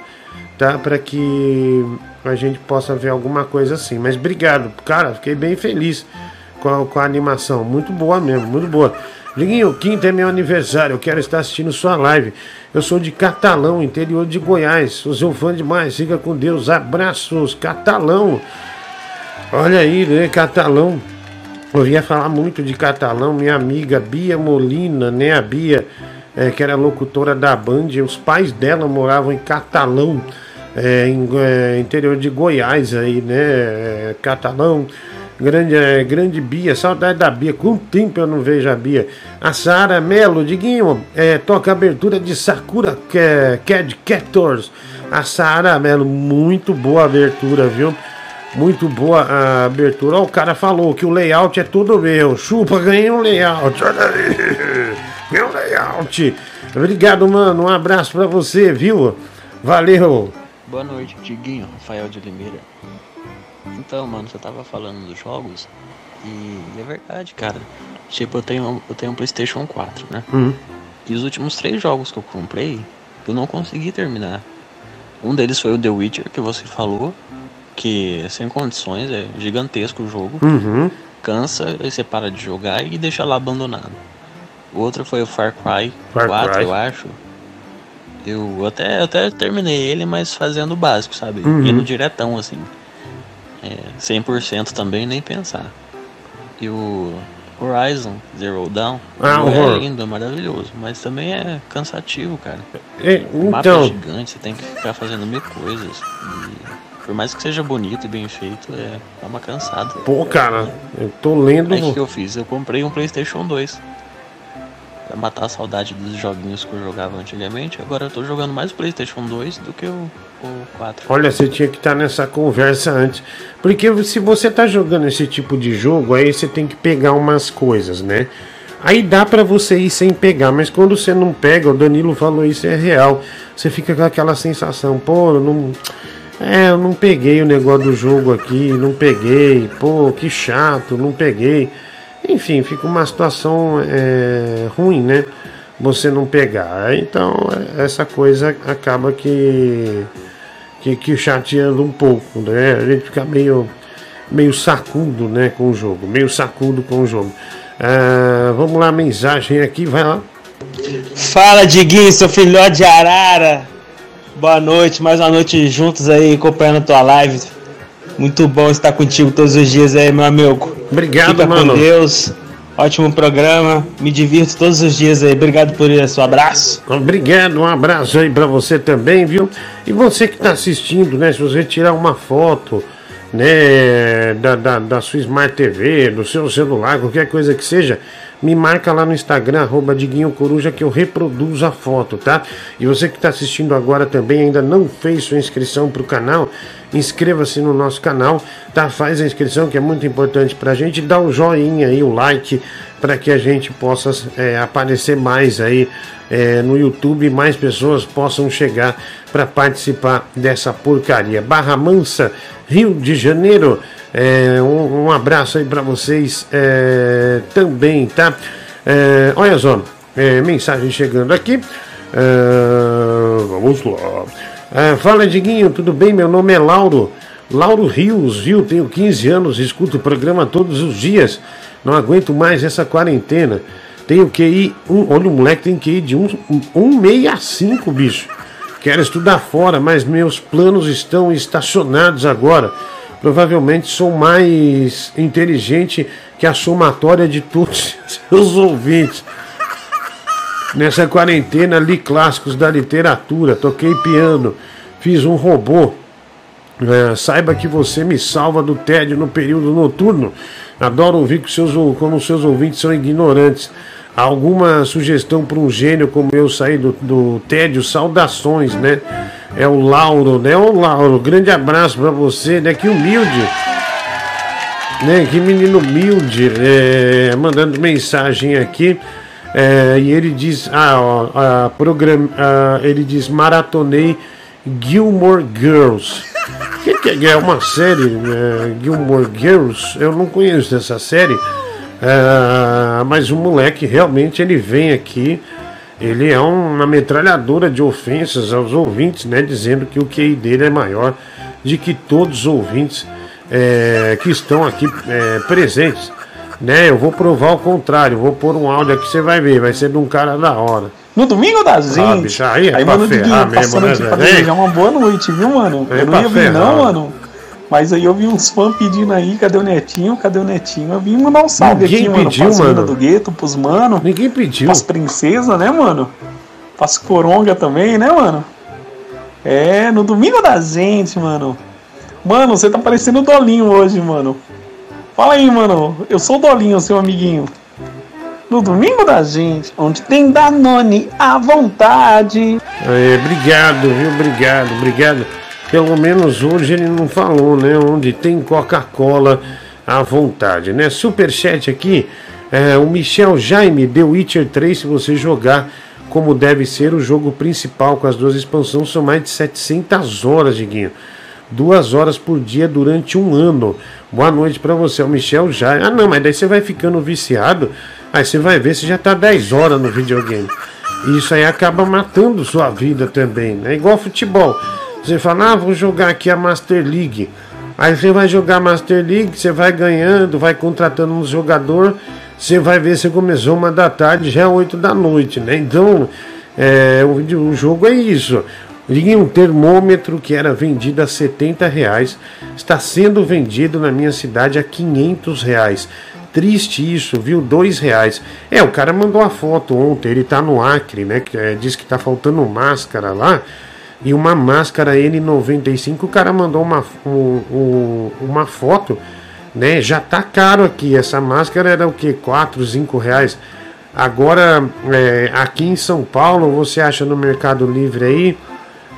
tá? Para que a gente possa ver alguma coisa assim. Mas obrigado, cara, fiquei bem feliz com a, com a animação. Muito boa mesmo, muito boa. Liguinho, quinta é meu aniversário, eu quero estar assistindo sua live. Eu sou de Catalão, interior de Goiás. Sou seu fã demais, siga com Deus. Abraços, Catalão. Olha aí, né, Catalão. Eu ia falar muito de Catalão, minha amiga Bia Molina, né, a Bia é, que era locutora da Band, os pais dela moravam em Catalão, é, em é, interior de Goiás aí, né? É, Catalão, grande, é, grande Bia, saudade da Bia, quanto tempo eu não vejo a Bia. A Sara Melo, Diguinho, é, toca abertura de Sakura Cad Captors. A Sara Melo, muito boa abertura, viu? Muito boa a abertura. Ó, o cara falou que o layout é tudo meu. Chupa, ganhei um layout. Olha aí meu layout. Obrigado, mano. Um abraço pra você, viu? Valeu. Boa noite, Diguinho, Rafael de Limeira. Então, mano, você tava falando dos jogos e é verdade, cara. Tipo, eu tenho, eu tenho um PlayStation 4, né? Uhum. E os últimos três jogos que eu comprei, eu não consegui terminar. Um deles foi o The Witcher, que você falou, que é sem condições, é gigantesco o jogo. Uhum. Cansa, aí você para de jogar e deixa lá abandonado. O outro foi o Far Cry Far 4, Cry. eu acho. Eu até, até terminei ele, mas fazendo o básico, sabe? Uhum. Indo diretão, assim. É, 100% também, nem pensar. E o Horizon Zero Dawn Ah, é lindo, é maravilhoso, mas também é cansativo, cara. É, O mapa é então, gigante, você tem que ficar fazendo mil coisas. E por mais que seja bonito e bem feito, é dá uma cansada. pô, cara, eu tô lendo. Aí o que eu fiz? Eu comprei um Playstation 2. Pra matar a saudade dos joguinhos que eu jogava antigamente. Agora eu tô jogando mais o Playstation 2 do que o, o 4. Olha, você tinha que estar nessa conversa antes. Porque se você tá jogando esse tipo de jogo, aí você tem que pegar umas coisas, né? Aí dá pra você ir sem pegar, mas quando você não pega, o Danilo falou isso é real. Você fica com aquela sensação, pô, eu não. É, eu não peguei o negócio do jogo aqui, não peguei, pô, que chato, não peguei. Enfim, fica uma situação é, ruim, né? Você não pegar. Então, é, essa coisa acaba que, que, que chateando um pouco, né? A gente fica meio, meio sacudo, né, com o jogo. Meio sacudo com o jogo. Ah, vamos lá, mensagem aqui, vai lá. Fala, Diguinho, seu filhote de arara. Boa noite, mais uma noite juntos aí, acompanhando a tua live. Muito bom estar contigo todos os dias aí, meu amigo. Obrigado, Fica mano. com Deus. Ótimo programa. Me divirto todos os dias aí. Obrigado por isso. Um abraço. Obrigado, um abraço aí pra você também, viu? E você que tá assistindo, né? Se você tirar uma foto, né, da, da, da sua Smart TV, do seu celular, qualquer coisa que seja, me marca lá no Instagram, arroba Diguinho Coruja, que eu reproduzo a foto, tá? E você que está assistindo agora também ainda não fez sua inscrição pro canal, inscreva-se no nosso canal, tá? Faz a inscrição que é muito importante pra gente, dá o joinha aí, o like, para que a gente possa é, aparecer mais aí é, no YouTube e mais pessoas possam chegar para participar dessa porcaria. Barra Mansa, Rio de Janeiro. É, um, um abraço aí para vocês é, também, tá? É, olha só, é, mensagem chegando aqui. É, vamos lá. É, fala, Diguinho, tudo bem? Meu nome é Lauro. Lauro Rios, viu? Tenho 15 anos, escuto o programa todos os dias. Não aguento mais essa quarentena. Tenho QI, um, olha o moleque tem QI de 165, bicho. Quero estudar fora, mas meus planos estão estacionados agora. Provavelmente sou mais inteligente que a somatória de todos seus ouvintes. Nessa quarentena, li clássicos da literatura, toquei piano, fiz um robô. É, saiba que você me salva do tédio no período noturno. Adoro ouvir que seus, como seus ouvintes são ignorantes. Alguma sugestão para um gênio como eu sair do, do tédio? Saudações, né? É o Lauro, né? O Lauro, grande abraço para você, né? Que humilde. Né? Que menino humilde. É, mandando mensagem aqui. É, e ele diz, ah, ó, a program, ah, ele diz maratonei Gilmore Girls. Que, que é uma série? É, Gilmore Girls? Eu não conheço essa série. É, mas o moleque realmente ele vem aqui. Ele é uma metralhadora de ofensas aos ouvintes, né? Dizendo que o QI dele é maior de que todos os ouvintes é, que estão aqui é, presentes. Né? Eu vou provar o contrário. Vou pôr um áudio aqui, você vai ver. Vai ser de um cara da hora. No domingo da gente. Ah, bicho, aí é aí pra mano, ferrar Diguinho, mesmo, né, velho? desejar uma boa noite, viu, mano? É eu não ia vir, não, mano. Mas aí eu vi uns fãs pedindo aí, cadê o Netinho? Cadê o Netinho? Eu vim mandar um salve Ninguém aqui, mano, pediu, mano. meninas do gueto, pros mano. Ninguém pediu. Pras princesas, né, mano? Pras coronga também, né, mano? É, no domingo da gente, mano. Mano, você tá parecendo o Dolinho hoje, mano. Fala aí, mano. Eu sou o Dolinho, seu amiguinho. No domingo da gente, onde tem Danone à vontade. É, obrigado, viu? Obrigado, obrigado. Pelo menos hoje ele não falou, né? Onde tem Coca-Cola à vontade, né? Superchat aqui. é, o Michel Jaime deu Witcher 3 se você jogar como deve ser o jogo principal com as duas expansões são mais de 700 horas, Diguinho. Duas horas por dia durante um ano. Boa noite pra você, o Michel Jaime. Ah, não, mas daí você vai ficando viciado. Aí você vai ver, você já tá 10 horas no videogame. E isso aí acaba matando sua vida também, né? Igual futebol. Você fala, ah, vou jogar aqui a Master League. Aí você vai jogar Master League, você vai ganhando, vai contratando um jogador, você vai ver, você começou uma da tarde, já é 8 da noite, né? Então, é, o, o jogo é isso. E um termômetro que era vendido a 70 reais está sendo vendido na minha cidade a 500 reais. Triste isso, viu? Dois reais. É, o cara mandou a foto ontem, ele tá no Acre, né? É, diz que tá faltando máscara lá. E uma máscara N95, o cara mandou uma, um- um- uma foto, né? Já tá caro aqui. Essa máscara era o que? 4, 5 reais. Agora, é, aqui em São Paulo, você acha no Mercado Livre aí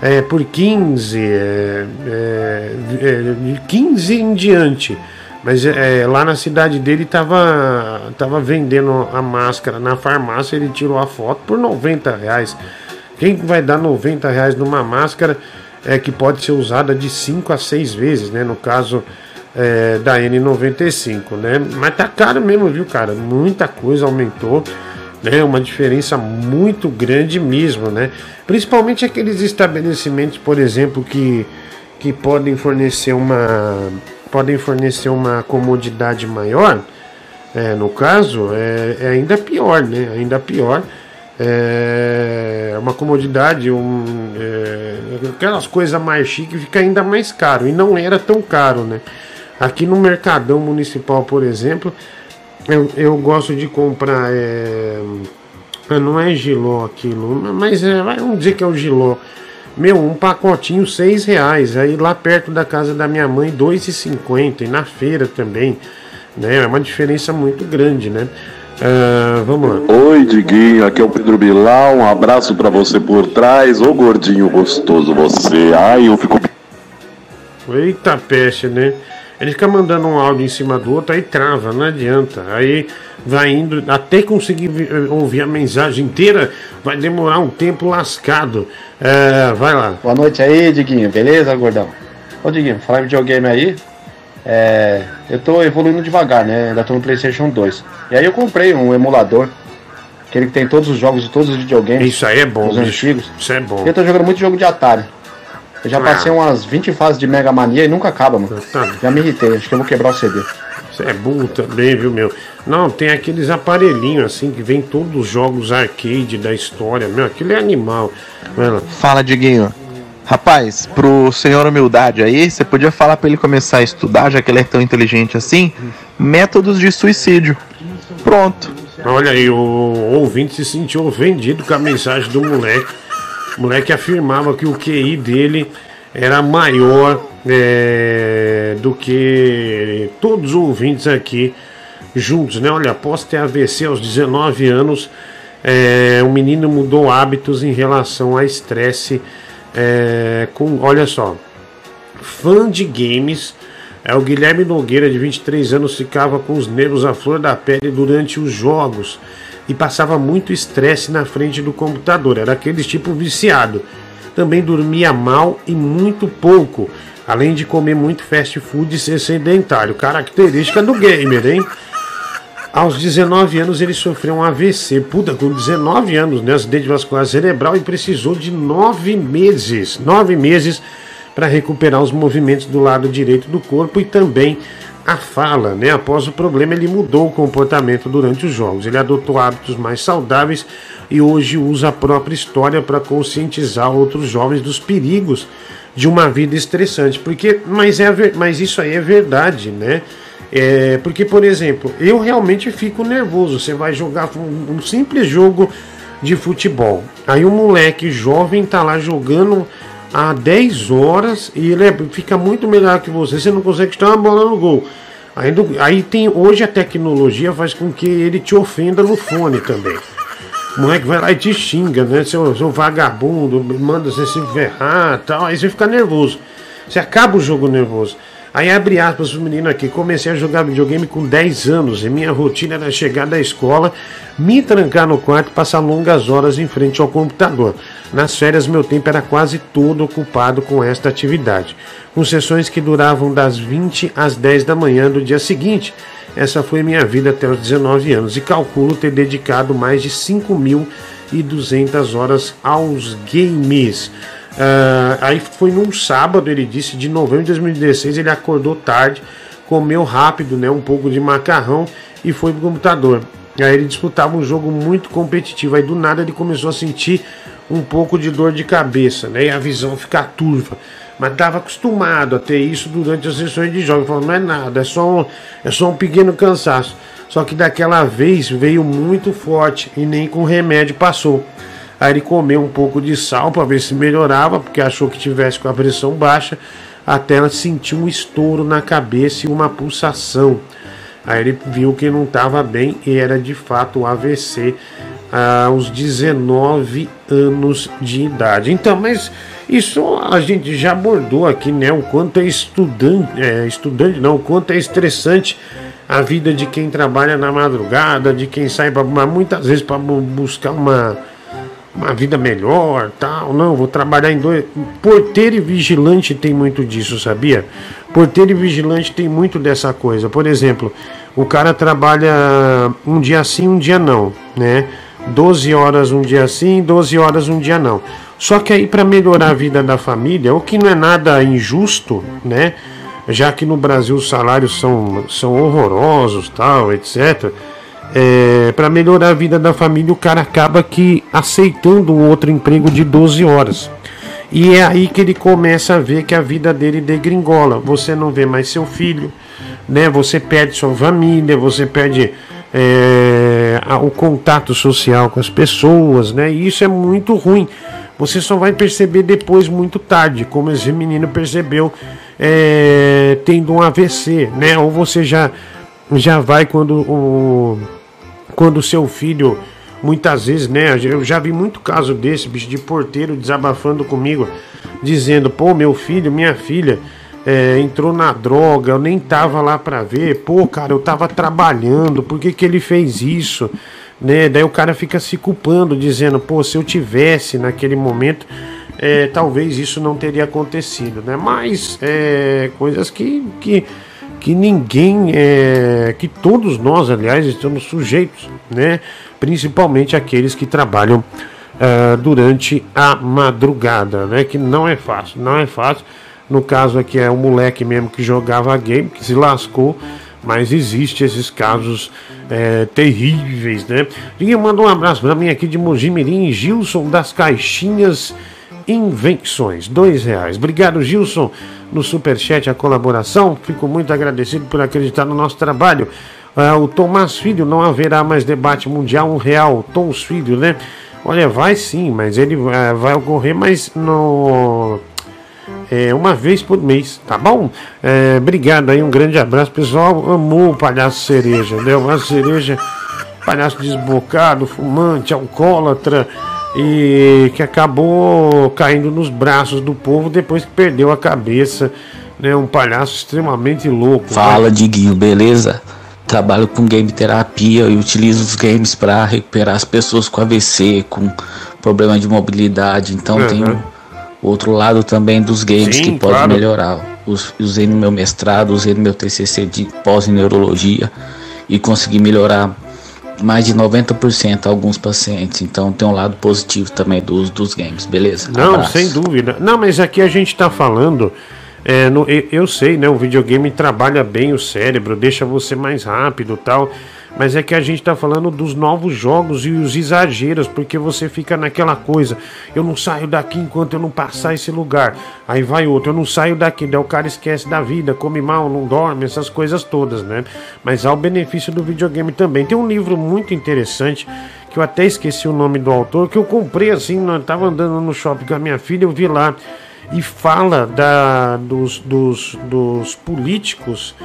é, por 15, é, é, é, de 15 em diante. Mas é, lá na cidade dele tava, tava vendendo a máscara na farmácia, ele tirou a foto por 90 reais. Quem que vai dar 90 reais numa máscara é, que pode ser usada de 5 a 6 vezes, né? No caso é, da N95, né? Mas tá caro mesmo, viu, cara? Muita coisa aumentou, né? Uma diferença muito grande mesmo, né? Principalmente aqueles estabelecimentos, por exemplo, que, que podem fornecer uma podem fornecer uma comodidade maior. É, no caso, é, é ainda pior, né? Ainda pior. É uma comodidade, um, é, aquelas coisas mais chiques fica ainda mais caro. E não era tão caro, né? Aqui no Mercadão Municipal, por exemplo, eu, eu gosto de comprar. é, não é giló aquilo, mas é, vamos dizer que é o giló. Meu, um pacotinho seis reais. Aí lá perto da casa da minha mãe, dois e cinquenta. E na feira também. Né? É uma diferença muito grande, né? Ah, vamos lá. Oi, Diguinho, aqui é o Pedro Bilal. Um abraço pra você por trás. Ô, gordinho gostoso você. Ai, eu fico. Eita peste, né? Ele fica mandando um áudio em cima do outro, aí trava, não adianta. Aí vai indo, até conseguir eh, ouvir a mensagem inteira, vai demorar um tempo lascado. É, vai lá. Boa noite aí, Diguinho. Beleza, gordão? Ô, Diguinho, falar videogame aí. É, eu tô evoluindo devagar, né? Ainda tô no PlayStation 2. E aí eu comprei um emulador. Aquele que tem todos os jogos de todos os videogames. Isso aí é bom, Os antigos. Isso é bom. Eu tô jogando muito jogo de Atari. Eu já Ah. passei umas 20 fases de Mega Mania e nunca acaba, mano. Tá. Já me irritei, acho que eu vou quebrar o CD. Você é burro também, viu, meu? Não, tem aqueles aparelhinhos assim que vem todos os jogos arcade da história, meu, aquilo é animal. Mano. Fala, Diguinho. Rapaz, pro senhor humildade aí, você podia falar para ele começar a estudar, já que ele é tão inteligente assim, métodos de suicídio. Pronto. Olha aí, o ouvinte se sentiu ofendido com a mensagem do moleque. O moleque afirmava que o QI dele era maior é, do que todos os ouvintes aqui juntos, né? Olha, após ter AVC aos 19 anos, é, o menino mudou hábitos em relação a estresse. É, com, olha só, fã de games, é o Guilherme Nogueira, de 23 anos, ficava com os nervos à flor da pele durante os jogos e passava muito estresse na frente do computador. Era aquele tipo viciado. Também dormia mal e muito pouco, além de comer muito fast food e ser sedentário. Característica do gamer, hein? Aos 19 anos ele sofreu um AVC, puta, com 19 anos, né? Acidente vascular cerebral e precisou de nove meses, nove meses para recuperar os movimentos do lado direito do corpo e também a fala, né? Após o problema, ele mudou o comportamento durante os jogos. Ele adotou hábitos mais saudáveis e hoje usa a própria história para conscientizar outros jovens dos perigos de uma vida estressante. Porque, mas, é, mas isso aí é verdade, né? É, porque, por exemplo, eu realmente fico nervoso. Você vai jogar um, um simples jogo de futebol. Aí o um moleque jovem tá lá jogando há 10 horas e ele é, fica muito melhor que você. Você não consegue estar uma bola no gol. Aí, aí tem hoje a tecnologia faz com que ele te ofenda no fone também. O moleque vai lá e te xinga, né? Seu, seu vagabundo, manda você se ferrar tal. Aí você fica nervoso. Você acaba o jogo nervoso. Aí abre aspas o menino aqui. Comecei a jogar videogame com 10 anos e minha rotina era chegar da escola, me trancar no quarto e passar longas horas em frente ao computador. Nas férias, meu tempo era quase todo ocupado com esta atividade, com sessões que duravam das 20 às 10 da manhã do dia seguinte. Essa foi minha vida até os 19 anos e calculo ter dedicado mais de 5.200 horas aos games. Uh, aí foi num sábado, ele disse, de novembro de 2016, ele acordou tarde, comeu rápido, né, um pouco de macarrão e foi pro computador. Aí ele disputava um jogo muito competitivo. Aí do nada ele começou a sentir um pouco de dor de cabeça, né? E a visão ficar turva. Mas estava acostumado a ter isso durante as sessões de jogos. Falou, não é nada, é só, um, é só um pequeno cansaço. Só que daquela vez veio muito forte e nem com remédio passou. Aí ele comeu um pouco de sal para ver se melhorava, porque achou que tivesse com a pressão baixa. Até ela sentiu um estouro na cabeça e uma pulsação. Aí ele viu que não estava bem e era de fato o AVC aos 19 anos de idade. Então, mas isso a gente já abordou aqui, né? O quanto é estudante, é, estudante não, o quanto é estressante a vida de quem trabalha na madrugada, de quem sai para muitas vezes para buscar uma uma vida melhor, tal. Não, vou trabalhar em dois. Porteiro e vigilante tem muito disso, sabia? Porteiro e vigilante tem muito dessa coisa. Por exemplo, o cara trabalha um dia sim, um dia não, né? 12 horas um dia sim, 12 horas um dia não. Só que aí para melhorar a vida da família, o que não é nada injusto, né? Já que no Brasil os salários são, são horrorosos, tal, etc é, para melhorar a vida da família, o cara acaba que aceitando um outro emprego de 12 horas. E é aí que ele começa a ver que a vida dele degringola. Você não vê mais seu filho, né? Você perde sua família, você perde é, o contato social com as pessoas, né? E isso é muito ruim. Você só vai perceber depois, muito tarde, como esse menino percebeu é, tendo um AVC, né? Ou você já já vai quando o quando seu filho, muitas vezes, né? Eu já vi muito caso desse, bicho, de porteiro desabafando comigo, dizendo: pô, meu filho, minha filha. É, entrou na droga, eu nem tava lá para ver, pô, cara, eu tava trabalhando, por que, que ele fez isso? Né? Daí o cara fica se culpando, dizendo, pô, se eu tivesse naquele momento, é, talvez isso não teria acontecido, né? Mas é, coisas que, que que ninguém, é, que todos nós, aliás, estamos sujeitos, né? Principalmente aqueles que trabalham uh, durante a madrugada, né? Que não é fácil, não é fácil. No caso aqui é um moleque mesmo que jogava game, que se lascou, Mas existe esses casos é, terríveis, né? Ninguém manda um abraço para mim aqui de Mojimirim, Gilson das Caixinhas Invenções, dois reais. Obrigado, Gilson, no Superchat, a colaboração. Fico muito agradecido por acreditar no nosso trabalho. Ah, o Tomás Filho, não haverá mais debate mundial, um real. Tomás Filho, né? Olha, vai sim, mas ele ah, vai ocorrer, mas no. É, uma vez por mês, tá bom? É, obrigado aí, um grande abraço. pessoal amou o palhaço cereja, né? Palhaço cereja, palhaço desbocado, fumante, alcoólatra e que acabou caindo nos braços do povo depois que perdeu a cabeça, né? Um palhaço extremamente louco. né? Fala, Diguinho, beleza? Trabalho com game terapia e utilizo os games para recuperar as pessoas com AVC, com problema de mobilidade. Então Uhum. tem o outro lado também dos games Sim, que pode claro. melhorar. Us- Usei no meu mestrado, usei no meu TCC de pós em neurologia e consegui melhorar mais de 90% alguns pacientes. Então tem um lado positivo também do uso dos games, beleza? Não, Abraço. sem dúvida. Não, mas aqui a gente está falando. é, no- eu, eu sei, né? O videogame trabalha bem o cérebro, deixa você mais rápido tal. Mas é que a gente está falando dos novos jogos e os exageros, porque você fica naquela coisa. Eu não saio daqui enquanto eu não passar esse lugar. Aí vai outro, eu não saio daqui. Daí o cara esquece da vida, come mal, não dorme, essas coisas todas, né? Mas há o benefício do videogame também. Tem um livro muito interessante que eu até esqueci o nome do autor, que eu comprei assim, eu tava andando no shopping com a minha filha, eu vi lá e fala da, dos, dos, dos políticos,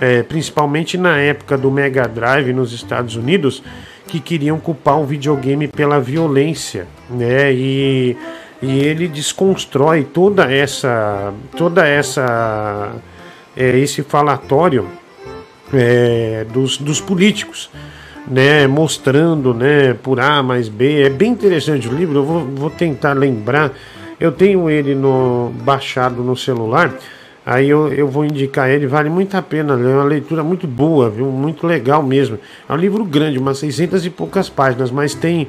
é, principalmente na época do Mega Drive nos Estados Unidos, que queriam culpar o videogame pela violência, né? E, e ele desconstrói toda essa, toda essa, é, esse falatório é, dos, dos políticos, né, mostrando, né, por A mais B. É bem interessante o livro. Eu vou, vou tentar lembrar. Eu tenho ele no baixado no celular. Aí eu, eu vou indicar ele, vale muito a pena é uma leitura muito boa, viu? Muito legal mesmo. É um livro grande, umas 600 e poucas páginas, mas tem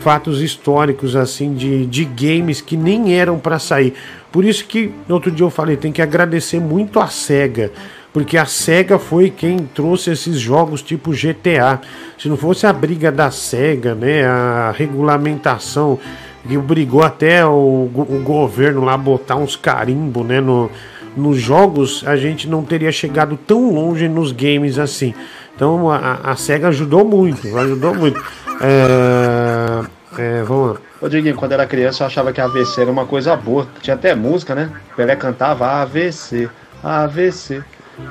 fatos históricos assim de, de games que nem eram para sair. Por isso que outro dia eu falei, tem que agradecer muito a SEGA, porque a SEGA foi quem trouxe esses jogos tipo GTA. Se não fosse a briga da SEGA, né, a regulamentação que obrigou até o, o governo lá botar uns carimbo, né, no, nos jogos, a gente não teria chegado tão longe nos games assim. Então a, a SEGA ajudou muito, ajudou muito. É, é, vamos lá. Ô Diguinho, quando era criança eu achava que AVC era uma coisa boa. Tinha até música, né? Pelé cantava AVC, AVC.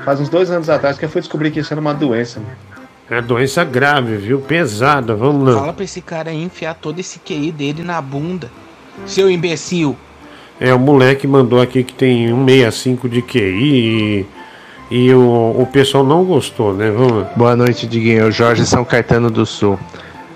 Faz uns dois anos atrás que eu fui descobrir que isso era uma doença. mano. É doença grave, viu? Pesada, vamos lá. Fala pra esse cara aí enfiar todo esse QI dele na bunda. Seu imbecil. É, o moleque mandou aqui que tem 165 de QI e, e o, o pessoal não gostou, né? Vamos. Boa noite, Diguinho. Jorge São Caetano do Sul.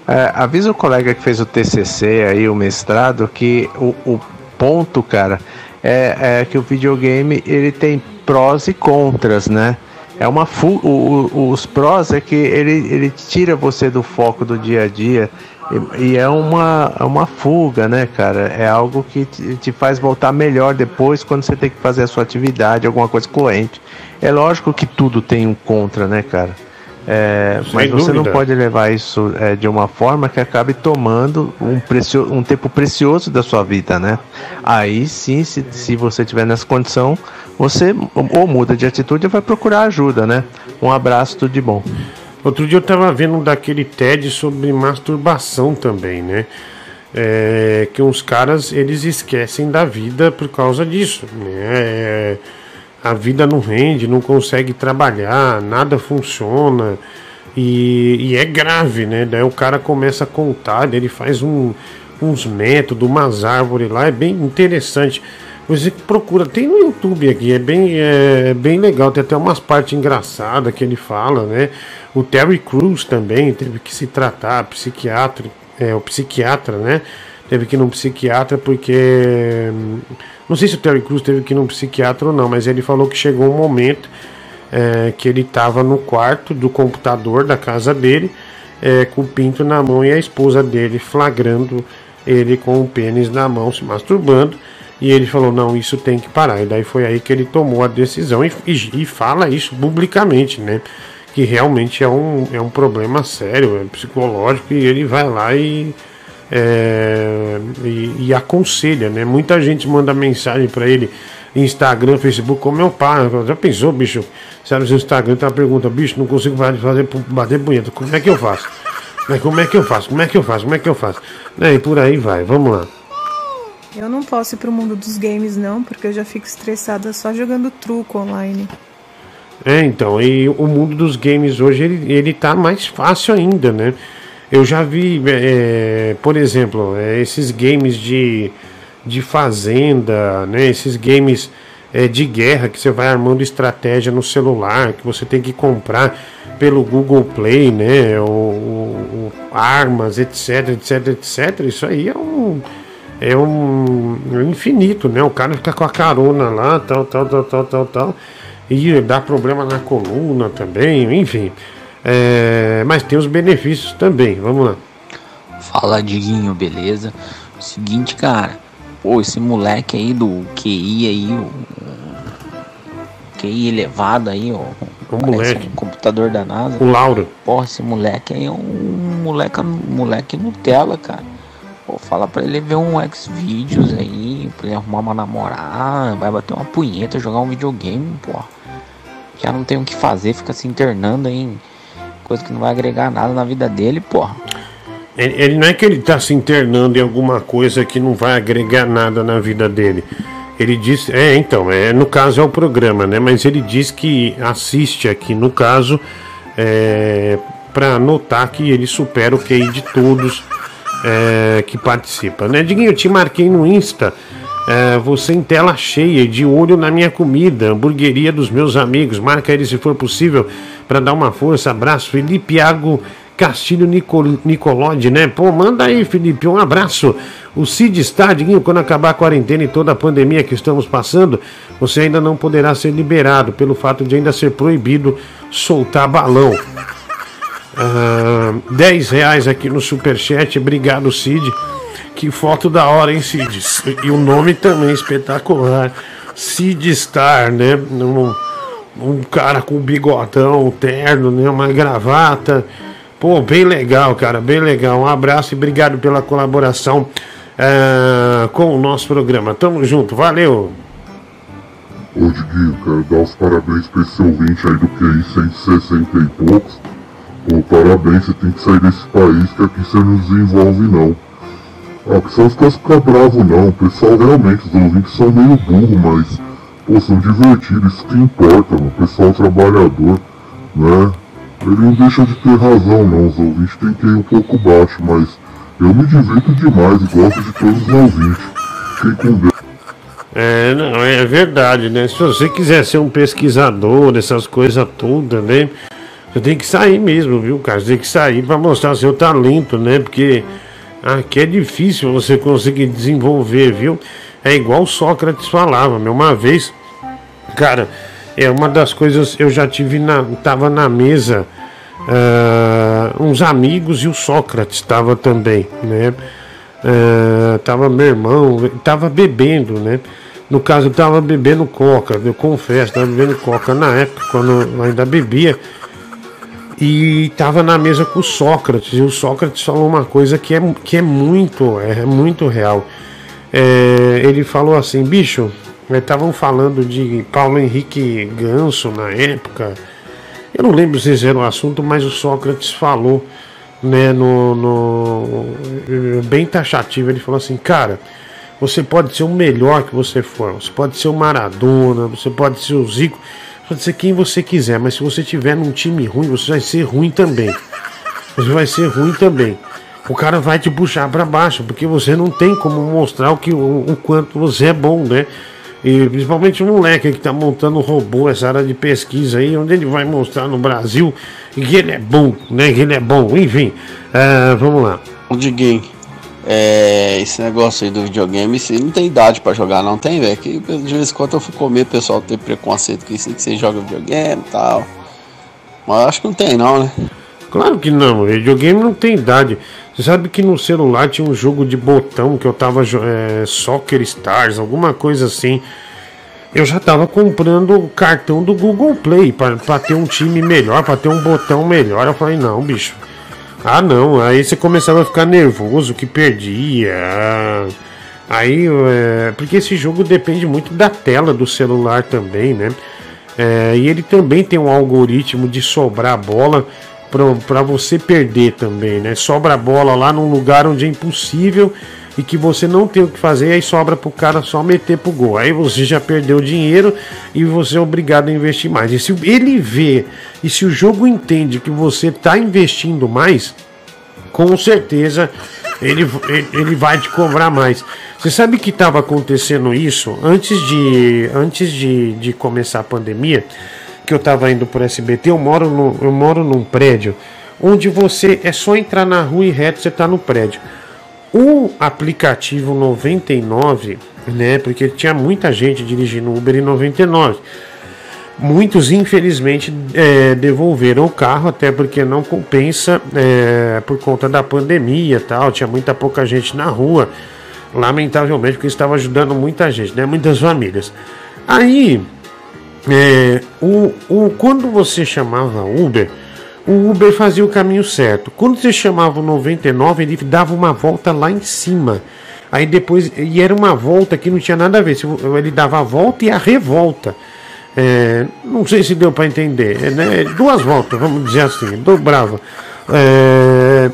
É, avisa o colega que fez o TCC aí, o mestrado, que o, o ponto, cara, é, é que o videogame ele tem prós e contras, né? É uma o- o- os prós é que ele, ele tira você do foco do dia a dia e, e é uma, é uma fuga, né, cara? É algo que te, te faz voltar melhor depois quando você tem que fazer a sua atividade, alguma coisa corrente. É lógico que tudo tem um contra, né, cara? É, mas você não pode levar isso é, de uma forma que acabe tomando um, precio, um tempo precioso da sua vida, né? Aí sim, se, se você tiver nessa condição, você ou muda de atitude ou vai procurar ajuda, né? Um abraço, tudo de bom. Outro dia eu tava vendo um daquele TED sobre masturbação também, né? É, que uns caras eles esquecem da vida por causa disso, né? É, a vida não rende, não consegue trabalhar, nada funciona e, e é grave, né? Daí o cara começa a contar, ele faz um- uns métodos, umas árvores lá, é bem interessante. Você procura, tem no YouTube aqui, é bem, é, bem legal, tem até umas partes engraçadas que ele fala, né? O Terry Crews também teve que se tratar, psiquiatra, é, o psiquiatra, né? Teve que ir num psiquiatra porque. hum, Não sei se o Terry Crews teve que ir num psiquiatra ou não, mas ele falou que chegou um momento é, que ele estava no quarto do computador da casa dele, é, com o pinto na mão e a esposa dele flagrando ele com o pênis na mão, se masturbando. E ele falou: não, isso tem que parar. E daí foi aí que ele tomou a decisão e, e, e fala isso publicamente, né? Que realmente é um, é um problema sério, é psicológico, e ele vai lá e, é, e, e aconselha, né? Muita gente manda mensagem para ele Instagram, Facebook, como meu pai. Já pensou, bicho? Sabe, no Instagram uma pergunta, bicho, não consigo fazer, bater punheta. Como é que eu faço? Como é que eu faço? Como é que eu faço? Como é que eu faço? Né, e por aí vai, vamos lá. Eu não posso ir pro mundo dos games, não, porque eu já fico estressada só jogando truco online. É, então, e o mundo dos games hoje ele, ele tá mais fácil ainda, né? Eu já vi, é, por exemplo, é, esses games de, de fazenda, né? Esses games é, de guerra que você vai armando estratégia no celular, que você tem que comprar pelo Google Play, né? O, o, o armas, etc, etc, etc. Isso aí é um é um, infinito, né? O cara fica com a carona lá, tal, tal, tal, tal, tal, tal. E dá problema na coluna também, enfim. É, mas tem os benefícios também, vamos lá. Fala, Diguinho, beleza? Seguinte, cara. Pô, esse moleque aí do QI aí, o QI elevado aí, ó. O moleque. Um computador da NASA. O Lauro. Porra, esse moleque aí é um moleque, moleque Nutella, cara. Pô, fala pra ele ver um X-Videos aí, pra ele arrumar uma namorada, vai bater uma punheta, jogar um videogame, pô. Já não tem o que fazer, fica se internando em coisa que não vai agregar nada na vida dele, pô. Ele, ele não é que ele tá se internando em alguma coisa que não vai agregar nada na vida dele. Ele diz, é, então, é, no caso é o programa, né? Mas ele diz que assiste aqui, no caso, é, para notar que ele supera o QI de todos é, que participa, né? Diguinho, eu te marquei no Insta. É, você em tela cheia, de olho na minha comida, hamburgueria dos meus amigos. Marca ele se for possível para dar uma força. Abraço, Felipe Iago Castilho Nicol Nicolodi, né? Pô, manda aí, Felipe, um abraço. O Cid está, Diguinho, quando acabar a quarentena e toda a pandemia que estamos passando, você ainda não poderá ser liberado pelo fato de ainda ser proibido soltar balão. Ah, 10 reais aqui no superchat, obrigado Cid. Que foto da hora, hein, Cid? E o nome também espetacular. Cid Star, né? Um, um cara com bigodão, terno, né? Uma gravata. Pô, bem legal, cara, bem legal. Um abraço e obrigado pela colaboração uh, com o nosso programa. Tamo junto, valeu! Ô Diguinho, quero dar os parabéns pra esse ouvinte aí do QI 160 e poucos. Pô, parabéns, você tem que sair desse país que aqui você não desenvolve não. Ah, são os caras ficar bravos não, pessoal realmente, os ouvintes são meio burro, mas pô, são divertidos, isso que importa, o pessoal trabalhador, né? Ele não deixa de ter razão não, os ouvintes têm que ir um pouco baixo, mas eu me divirto demais e gosto de todos os ouvintes. Fiquem com Deus. É, não, é verdade, né? Se você quiser ser um pesquisador dessas coisas todas, né? Você tem que sair mesmo, viu, cara? Você tem que sair para mostrar seu talento, né? Porque aqui é difícil você conseguir desenvolver, viu? É igual Sócrates falava, meu. Uma vez, cara, é uma das coisas. Eu já tive na. Tava na mesa uh, uns amigos e o Sócrates estava também, né? Uh, tava meu irmão, tava bebendo, né? No caso, eu tava bebendo coca, eu confesso, tava bebendo coca na época, quando ainda bebia e estava na mesa com o Sócrates e o Sócrates falou uma coisa que é, que é muito é muito real. É, ele falou assim bicho estavam falando de Paulo Henrique Ganso na época. Eu não lembro se era o assunto mas o Sócrates falou né no, no bem taxativo. Ele falou assim cara você pode ser o melhor que você for você pode ser o Maradona você pode ser o Zico Pode ser quem você quiser, mas se você tiver num time ruim, você vai ser ruim também. Você vai ser ruim também. O cara vai te puxar para baixo, porque você não tem como mostrar o, que, o, o quanto você é bom, né? E principalmente o moleque que está montando robô, essa área de pesquisa aí, onde ele vai mostrar no Brasil que ele é bom, né? Que ele é bom, enfim. Uh, vamos lá. O Diguinho, é, esse negócio aí do videogame, você não tem idade para jogar, não tem, velho. Que de vez em quando eu fico com medo, o pessoal ter preconceito com isso que você joga videogame e tal. Mas acho que não tem, não, né? Claro que não, videogame não tem idade. Você sabe que no celular tinha um jogo de botão que eu tava é, Soccer Stars, alguma coisa assim. Eu já tava comprando o cartão do Google Play pra ter um time melhor, pra ter um botão melhor. Eu falei, não, bicho. Ah, não. Aí você começava a ficar nervoso que perdia. Aí, é, porque esse jogo depende muito da tela do celular também, né? É, e ele também tem um algoritmo de sobrar bola para você perder também, né? Sobra bola lá num lugar onde é impossível e que você não tem o que fazer, aí sobra pro cara só meter pro gol. Aí você já perdeu dinheiro e você é obrigado a investir mais. E se ele vê e se o jogo entende que você tá investindo mais, com certeza ele, ele- vai te cobrar mais. Você sabe que estava acontecendo isso antes de antes de, de começar a pandemia, que eu estava indo por SBT, eu moro, no, eu moro num prédio onde você é só entrar na rua e reto você está no prédio. O aplicativo 99, né, porque tinha muita gente dirigindo Uber em 99. Muitos, infelizmente, é, devolveram o carro, até porque não compensa é, por conta da pandemia tal. Tinha muita pouca gente na rua, lamentavelmente, porque estava ajudando muita gente, né? Muitas famílias. Aí, é, o, o, quando você chamava Uber, o Uber fazia o caminho certo. Quando você chamava o 99, ele dava uma volta lá em cima. Aí depois, e era uma volta que não tinha nada a ver. Ele dava a volta e a revolta. É, não sei se deu para entender. é, né? Duas voltas, vamos dizer assim, dobrava. É,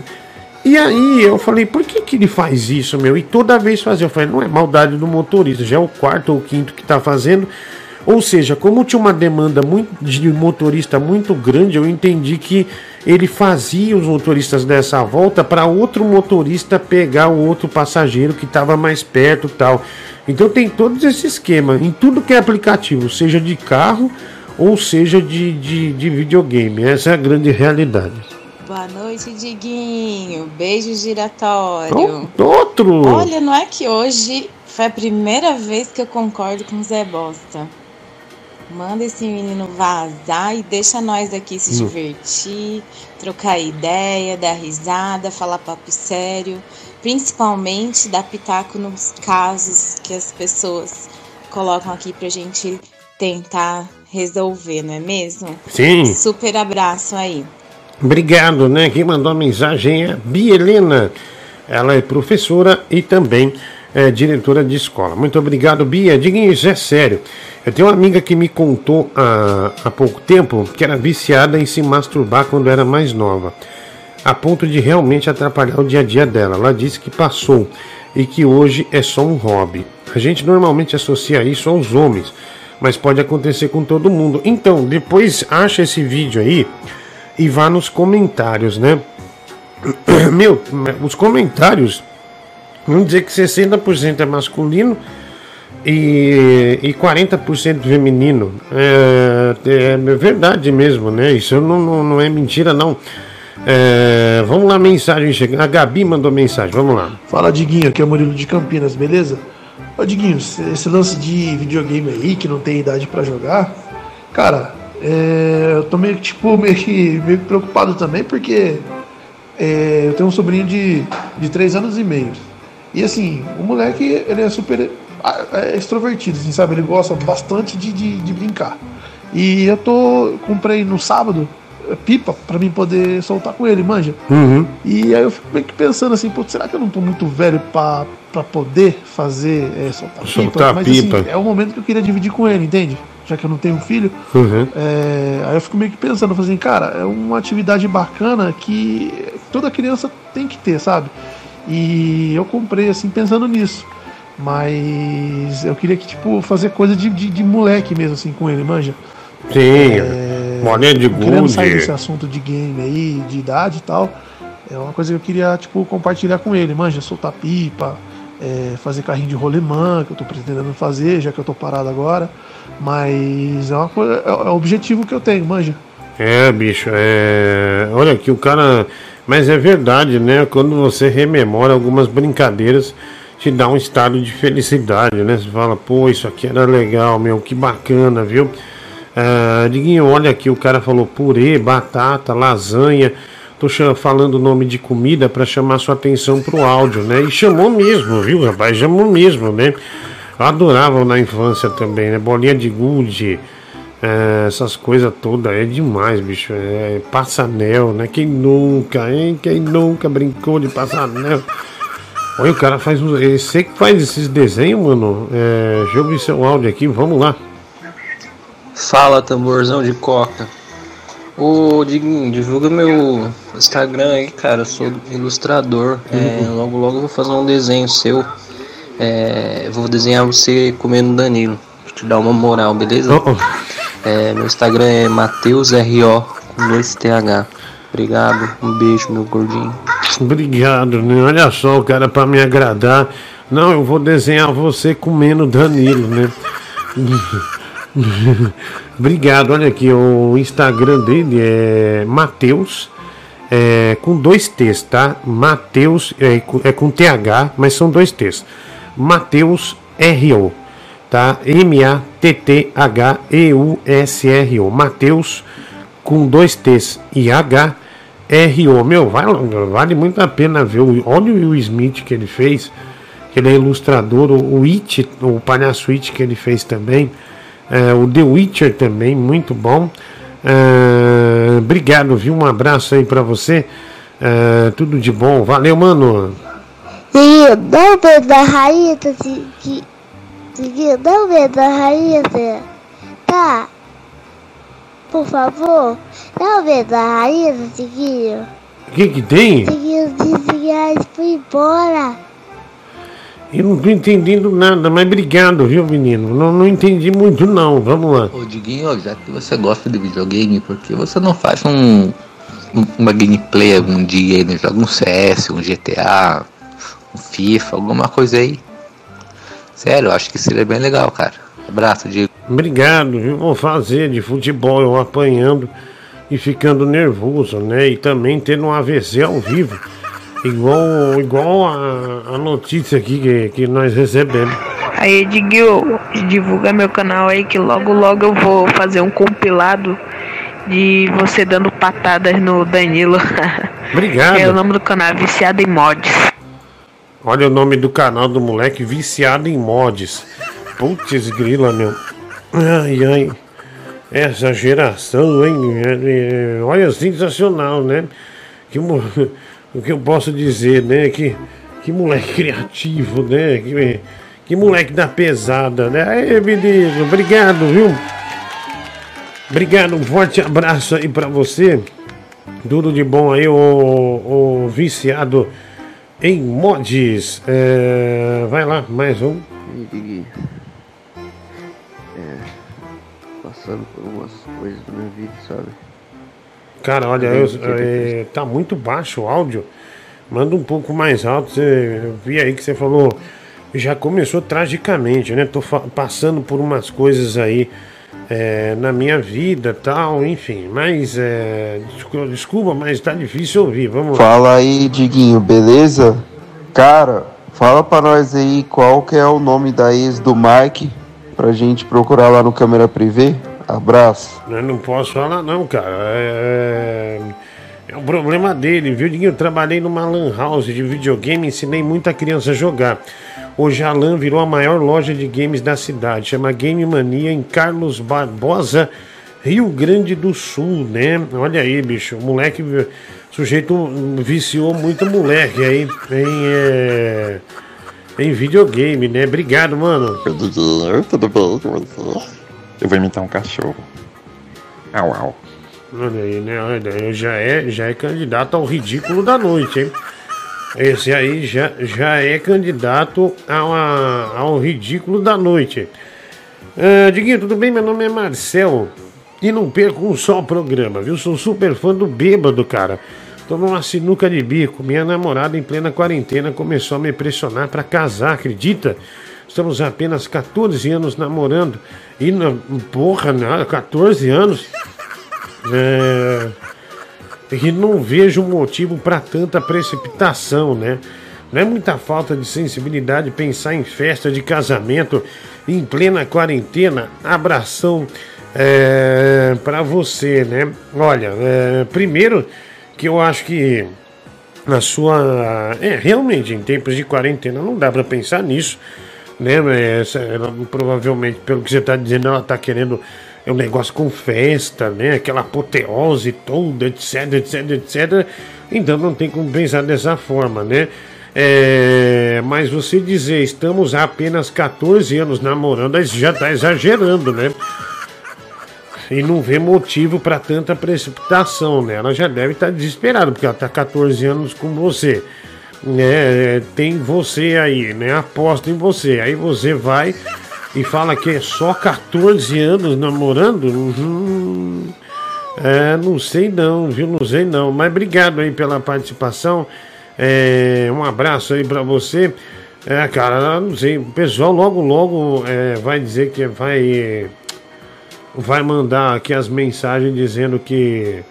e aí eu falei, por que, que ele faz isso, meu? E toda vez fazia. Eu falei, não é maldade do motorista, já é o quarto ou quinto que está fazendo. Ou seja, como tinha uma demanda muito de motorista muito grande, eu entendi que ele fazia os motoristas dessa volta para outro motorista pegar o outro passageiro que estava mais perto tal. Então tem todo esse esquema em tudo que é aplicativo, seja de carro ou seja de, de, de videogame. Essa é a grande realidade. Boa noite, Diguinho. Beijo giratório. Outro! Olha, não é que hoje foi a primeira vez que eu concordo com o Zé Bosta. Manda esse menino vazar e deixa nós aqui se divertir, trocar ideia, dar risada, falar papo sério, principalmente dar pitaco nos casos que as pessoas colocam aqui pra gente tentar resolver, não é mesmo? Sim. Super abraço aí. Obrigado, né? Quem mandou a mensagem é a Bia Helena. Ela é professora e também é diretora de escola. Muito obrigado, Bia. Diguinho, isso é sério. Eu tenho uma amiga que me contou há, há pouco tempo que era viciada em se masturbar quando era mais nova, a ponto de realmente atrapalhar o dia a dia dela. Ela disse que passou e que hoje é só um hobby. A gente normalmente associa isso aos homens, mas pode acontecer com todo mundo. Então, depois acha esse vídeo aí e vá nos comentários, né? Meu, os comentários vamos dizer que 60% é masculino e, e 40% feminino. É, é verdade mesmo, né? Isso não, não, não é mentira, não. É, vamos lá, mensagem chegando. A Gabi mandou mensagem, vamos lá. Fala, Diguinho, aqui é o Murilo de Campinas, beleza? Ô, Diguinho, esse lance de videogame aí, que não tem idade pra jogar, cara, é, eu tô meio tipo, meio que, meio preocupado também, porque é, eu tenho um sobrinho de, de 3 anos e meio. E assim, o moleque, ele é super ah, é extrovertido, assim, sabe? Ele gosta bastante de, de, de brincar. E eu tô, comprei no sábado é, pipa pra mim poder soltar com ele, manja? Uhum. E aí eu fico meio que pensando assim, pô, será que eu não tô muito velho pra poder fazer, é, soltar, Soltar pipa? Mas pipa. assim, é o momento que eu queria dividir com ele, entende? Já que eu não tenho filho. Uhum. É, aí eu fico meio que pensando, assim, cara, é uma atividade bacana que toda criança tem que ter, sabe? E eu comprei assim pensando nisso. Mas eu queria que, tipo, fazer coisa de, de, de moleque mesmo, assim, com ele, manja. Sim, bolinha de Querendo sair desse gude. assunto de game aí, de idade e tal. É uma coisa que eu queria, tipo, compartilhar com ele, manja, soltar pipa, é, fazer carrinho de rolemã, que eu tô pretendendo fazer, já que eu tô parado agora. Mas é uma coisa, é, é o objetivo que eu tenho, manja. É, bicho, é. Olha aqui, o cara. Mas é verdade, né? Quando você rememora algumas brincadeiras, te dá um estado de felicidade, né? Você fala, pô, isso aqui era legal, meu, que bacana, viu? Ah, Diguinho, olha aqui, o cara falou purê, batata, lasanha, tô falando o nome de comida para chamar sua atenção pro áudio, né? E chamou mesmo, viu, rapaz? Chamou mesmo, né? Eu adorava na infância também, né? Bolinha de gude, é, essas coisas todas, é demais, bicho. É, passanel, né? Quem nunca, hein? Quem nunca brincou de passanel? Olha, o cara faz é Você que faz esses desenhos, mano. É, deixa eu ouvir seu áudio aqui, vamos lá. Fala, tamborzão de coca. Ô, Diguinho, divulga meu Instagram aí, cara. Eu sou ilustrador. É, logo, logo eu vou fazer um desenho seu. É, vou desenhar você comendo Danilo. Pra te dar uma moral, beleza? É, meu Instagram é MatheusRO com dois TH. Obrigado, um beijo, meu gordinho. Obrigado, né? Olha só, o cara, pra me agradar. Não, eu vou desenhar você comendo Danilo, né? Obrigado, olha aqui, o Instagram dele é Mateus, é, com dois T's, tá? Mateus, é, com- é com TH, mas são dois T's. Mateus R.O., tá? M-A-T-T-H-E-U-S-R-O. Mateus, com dois T's e H, R.O. Meu, vai, vale muito a pena ver. Olha o Will Smith que ele fez, que ele é ilustrador, o, o It, o palhaço It que ele fez também. É, o The Witcher também, muito bom. É, obrigado, viu? Um abraço aí pra você. É, tudo de bom. Valeu, mano. Um beijo da Raíssa, Diguinho. Diguinho, dá um beijo da Raíssa. Tá? Por favor, dá um beijo da Raíssa, Diguinho. O que que tem? Diguinho disse que a Raíssa foi embora. Eu não tô entendendo nada, mas obrigado, viu, menino? Não, não entendi muito, não. Vamos lá. Ô Diguinho, já que você gosta de videogame, por que você não faz um, um- uma gameplay algum dia aí, né? Joga um CS, um GTA, um FIFA, alguma coisa aí. Sério, eu acho que seria bem legal, cara. Abraço, Diego. Obrigado, viu? Vou fazer de futebol, eu apanhando e ficando nervoso, né? E também tendo um AVC ao vivo. Igual, igual a, a notícia aqui que, que nós recebemos. Aí, Diguinho, divulga meu canal aí que logo logo eu vou fazer um compilado de você dando patadas no Danilo. Obrigado. é o nome do canal, é Viciado em Mods. Olha o nome do canal do moleque, viciado em mods. Putz, grila, meu. Ai, ai. Essa geração, hein? Olha, sensacional, né? Que, o que eu posso dizer, né? Que, que moleque criativo, né? Que, que moleque da pesada, né? Aí, menino, obrigado, viu? Obrigado, um forte abraço aí pra você. Tudo de bom aí, o, o viciado em mods. É, vai lá, mais um. É, passando por umas coisas da minha vida, sabe? Cara, olha, eu- é, tá muito baixo o áudio. Manda um pouco mais alto. Você, eu vi aí que você falou. Já começou tragicamente, né? Tô passando por umas coisas aí é, na minha vida tal, enfim. Mas, é, desculpa, mas tá difícil ouvir. Vamos lá. Fala aí, Diguinho, beleza? Cara, fala pra nós aí qual que é o nome da ex do Mike pra gente procurar lá no câmera privê. Abraço. Eu não posso falar não, cara. É, é o problema dele, viu, Diguinho? Eu trabalhei numa lan house de videogame ensinei muita criança a jogar. Hoje a LAN virou a maior loja de games da cidade. Chama Game Mania em Carlos Barbosa, Rio Grande do Sul, né? Olha aí, bicho. O moleque, o sujeito viciou muito moleque aí em, é, em videogame, né? Obrigado, mano. Tudo bem com você? Eu vou imitar um cachorro. Au, au. Olha aí, né? Olha, aí, já é, já é candidato ao ridículo da noite, hein? Esse aí já, já é candidato ao, ao ridículo da noite. Ah, Diguinho, tudo bem? Meu nome é Marcel e não perco um só programa, viu? Sou super fã do bêbado, cara. Tomou uma sinuca de bico. Minha namorada, em plena quarentena, começou a me pressionar pra casar, acredita? Estamos apenas 14 anos namorando. E, na, porra, nada, 14 anos. É, e não vejo motivo para tanta precipitação, né? Não é muita falta de sensibilidade pensar em festa de casamento em plena quarentena. Abração é, para você, né? Olha, é, primeiro que eu acho que na sua. É, realmente, em tempos de quarentena não dá para pensar nisso, né? Essa, ela, provavelmente, pelo que você tá dizendo, ela tá querendo é um negócio com festa, né? Aquela apoteose toda, etc, etc, etc. Então não tem como pensar dessa forma, né? É, mas você dizer estamos há apenas 14 anos namorando, aí já tá exagerando, né? E não vê motivo para tanta precipitação, né? Ela já deve estar tá desesperada, porque ela tá 14 anos com você. Né? Tem você aí, né? Aposta em você. Aí você vai e fala que é só 14 anos namorando. Uhum. É, não sei não, viu? Não sei não. Mas obrigado aí pela participação. É, um abraço aí para você. É, cara, não sei. O pessoal logo, logo é, vai dizer que vai vai mandar aqui as mensagens dizendo que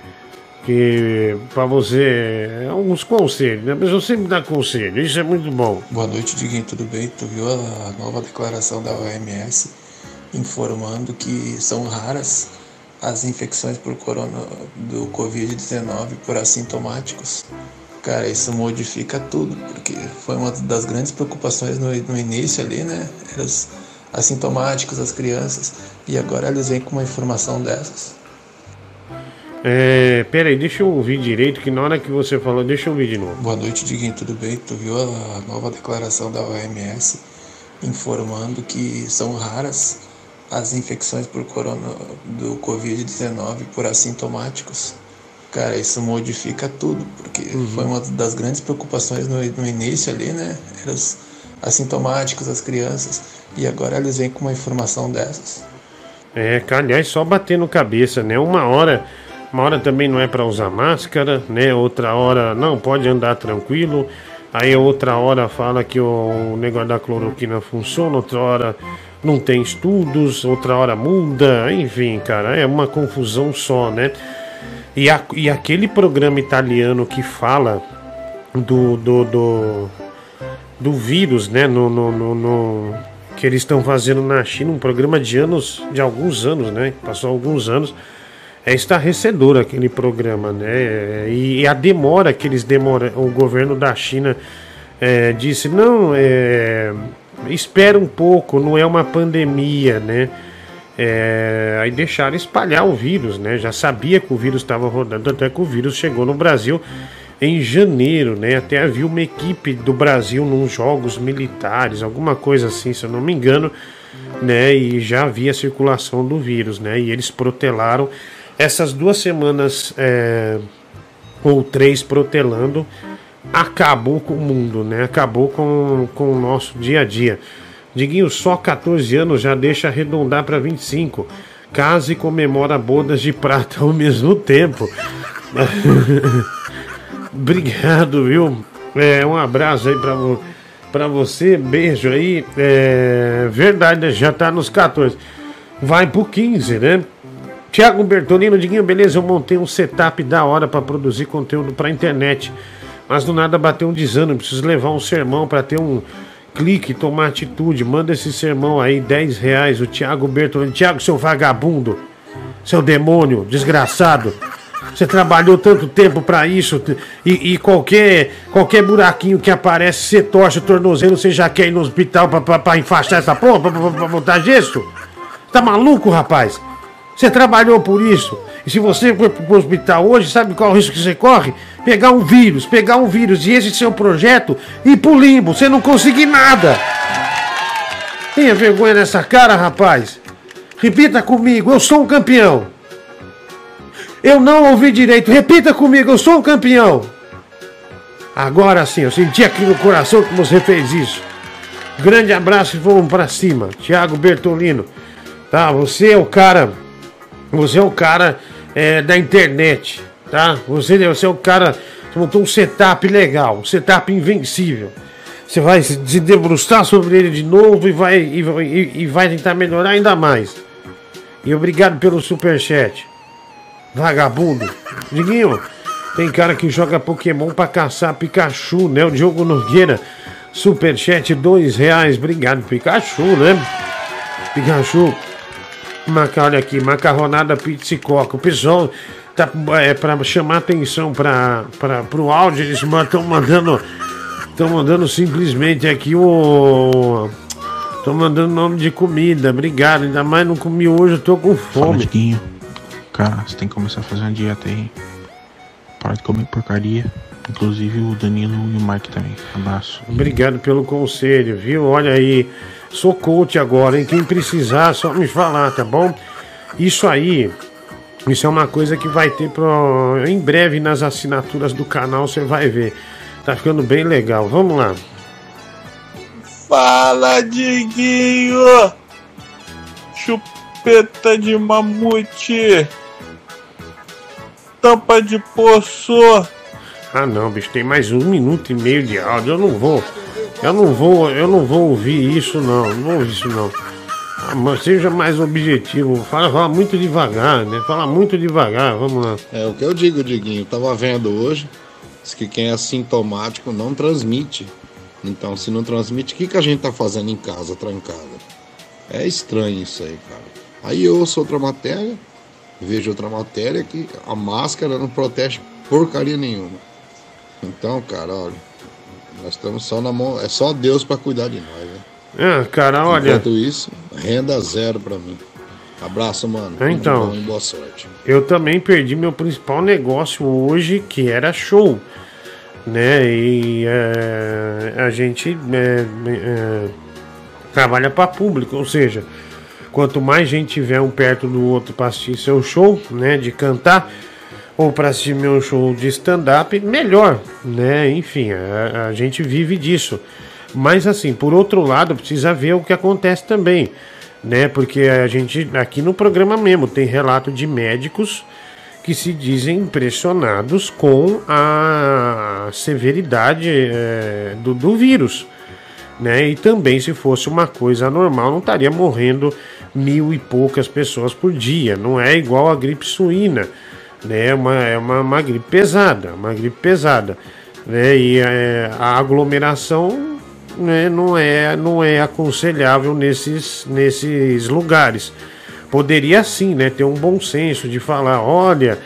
que para você alguns conselhos, né? A pessoa sempre dá conselho, isso é muito bom. Boa noite, Diguinho, tudo bem? Tu viu a nova declaração da OMS informando que são raras as infecções por corona do Covid-19 por assintomáticos? Cara, isso modifica tudo, porque foi uma das grandes preocupações no, no início ali, né? Eram os assintomáticos, as crianças. E agora eles vêm com uma informação dessas. É, pera aí, deixa eu ouvir direito, que na hora que você falou, deixa eu ouvir de novo. Boa noite, Diguinho, tudo bem? Tu viu a nova declaração da OMS informando que são raras as infecções por corona do Covid-19 por assintomáticos? Cara, isso modifica tudo, porque uhum. foi uma das grandes preocupações no, no início ali, né? Eram os assintomáticos, as crianças, e agora eles vêm com uma informação dessas. É, aliás, só bater no cabeça, né? Uma hora, uma hora também não é para usar máscara, né? Outra hora não pode andar tranquilo. Aí outra hora fala que o negócio da cloroquina funciona, outra hora não tem estudos, outra hora muda, enfim, cara, é uma confusão só, né? E, a, e aquele programa italiano que fala do, do, do, do vírus, né? No, no, no, no que eles estão fazendo na China, um programa de anos, de alguns anos, né? Passou alguns anos. É estarrecedor aquele programa, né? E, a demora que eles demoram, o governo da China é, disse, não, é, espera um pouco, não é uma pandemia, né? É, aí deixaram espalhar o vírus, né? Já sabia que o vírus estava rodando, até que o vírus chegou no Brasil em janeiro, né? Até havia uma equipe do Brasil nos jogos militares, alguma coisa assim, se eu não me engano, né? E já havia circulação do vírus, né? E eles protelaram essas duas semanas é, ou três protelando, acabou com o mundo, né? Acabou com, com o nosso dia a dia. Diguinho, só 14 anos já deixa arredondar para 25. Casa e comemora bodas de prata ao mesmo tempo. Obrigado, viu? É, um abraço aí pra, pra você, beijo aí. É, verdade, já tá nos 14. Vai pro 15, né? Tiago Bertolino, Diguinho, beleza? Eu montei um setup da hora para produzir conteúdo pra internet. Mas do nada bateu um desânimo. Preciso levar um sermão para ter um clique, tomar atitude. Manda esse sermão aí, 10 reais. O Tiago Bertolino. Tiago, seu vagabundo, seu demônio, desgraçado. Você trabalhou tanto tempo para isso e, e, qualquer, qualquer buraquinho que aparece, você torce o tornozelo, você já quer ir no hospital para enfaixar essa porra, para botar gesso? Tá maluco, rapaz? Você trabalhou por isso. E se você for pro hospital hoje, sabe qual é o risco que você corre? Pegar um vírus, pegar um vírus e esse seu projeto ir pro limbo, você não conseguir nada. Tenha vergonha nessa cara, rapaz. Repita comigo, eu sou um campeão. Eu não ouvi direito. Repita comigo, eu sou um campeão. Agora sim, eu senti aqui no coração que você fez isso. Grande abraço e vamos para cima. Tiago Bertolino. Tá, você é o cara. Você é o cara é, da internet. Tá? Você, você é o cara. Você montou um setup legal, um setup invencível. Você vai se debruçar sobre ele de novo e vai, e, e, e vai tentar melhorar ainda mais. E obrigado pelo superchat. Vagabundo. Diguinho, tem cara que joga Pokémon pra caçar Pikachu, né? O Diogo Nogueira. Superchat, dois reais. Obrigado, Pikachu, né? Pikachu. Maca, olha aqui, macarronada, pizza e coca. O pessoal tá, é, para chamar atenção para o áudio, eles estão mandando. Estão mandando simplesmente aqui o. Estão mandando nome de comida. Obrigado. Ainda mais não comi hoje, eu tô com Fala, fome. Diguinho. Cara, você tem que começar a fazer uma dieta aí. Para de comer porcaria. Inclusive o Danilo e o Mike também. Abraço. Obrigado pelo conselho, viu? Olha aí, sou coach agora, hein? Quem precisar, só me falar, tá bom? Isso aí, isso é uma coisa que vai ter pro... em breve nas assinaturas do canal, você vai ver. Tá ficando bem legal. Vamos lá. Fala, Diguinho! Chupeta de mamute! Tampa de poço! Ah não, bicho, tem mais um minuto e meio de áudio. Eu não vou. Eu não vou, eu não vou ouvir isso não. Não vou ouvir isso não. Mas seja mais objetivo. Fala, fala muito devagar, né? Fala muito devagar, vamos lá. É o que eu digo, Diguinho. Eu tava vendo hoje. Diz que quem é assintomático não transmite. Então, se não transmite, o que, que a gente tá fazendo em casa, trancada? É estranho isso aí, cara. Aí eu ouço outra matéria, vejo outra matéria que a máscara não protege porcaria nenhuma. Então, cara, olha, nós estamos só na mão. É só Deus pra cuidar de nós, né? Ah, cara, olha. Enquanto isso, renda zero pra mim. Abraço, mano. Então. bom boa sorte. Eu também perdi meu principal negócio hoje, que era show. Né? E é, a gente é, é, trabalha para público, ou seja, quanto mais gente tiver um perto do outro para assistir seu show, né? De cantar, ou para assistir meu show de stand-up, melhor, né? Enfim, a, a gente vive disso. Mas assim, por outro lado, precisa ver o que acontece também, né? Porque a gente aqui no programa mesmo tem relato de médicos que se dizem impressionados com a severidade eh, do, do vírus. Né? E também, se fosse uma coisa normal, não estaria morrendo mil e poucas pessoas por dia. Não é igual a gripe suína. Né? É uma, é uma, uma gripe pesada, uma gripe pesada. Né? E eh, a aglomeração né, não, é, não é aconselhável nesses, nesses lugares poderia sim, né, ter um bom senso de falar, olha,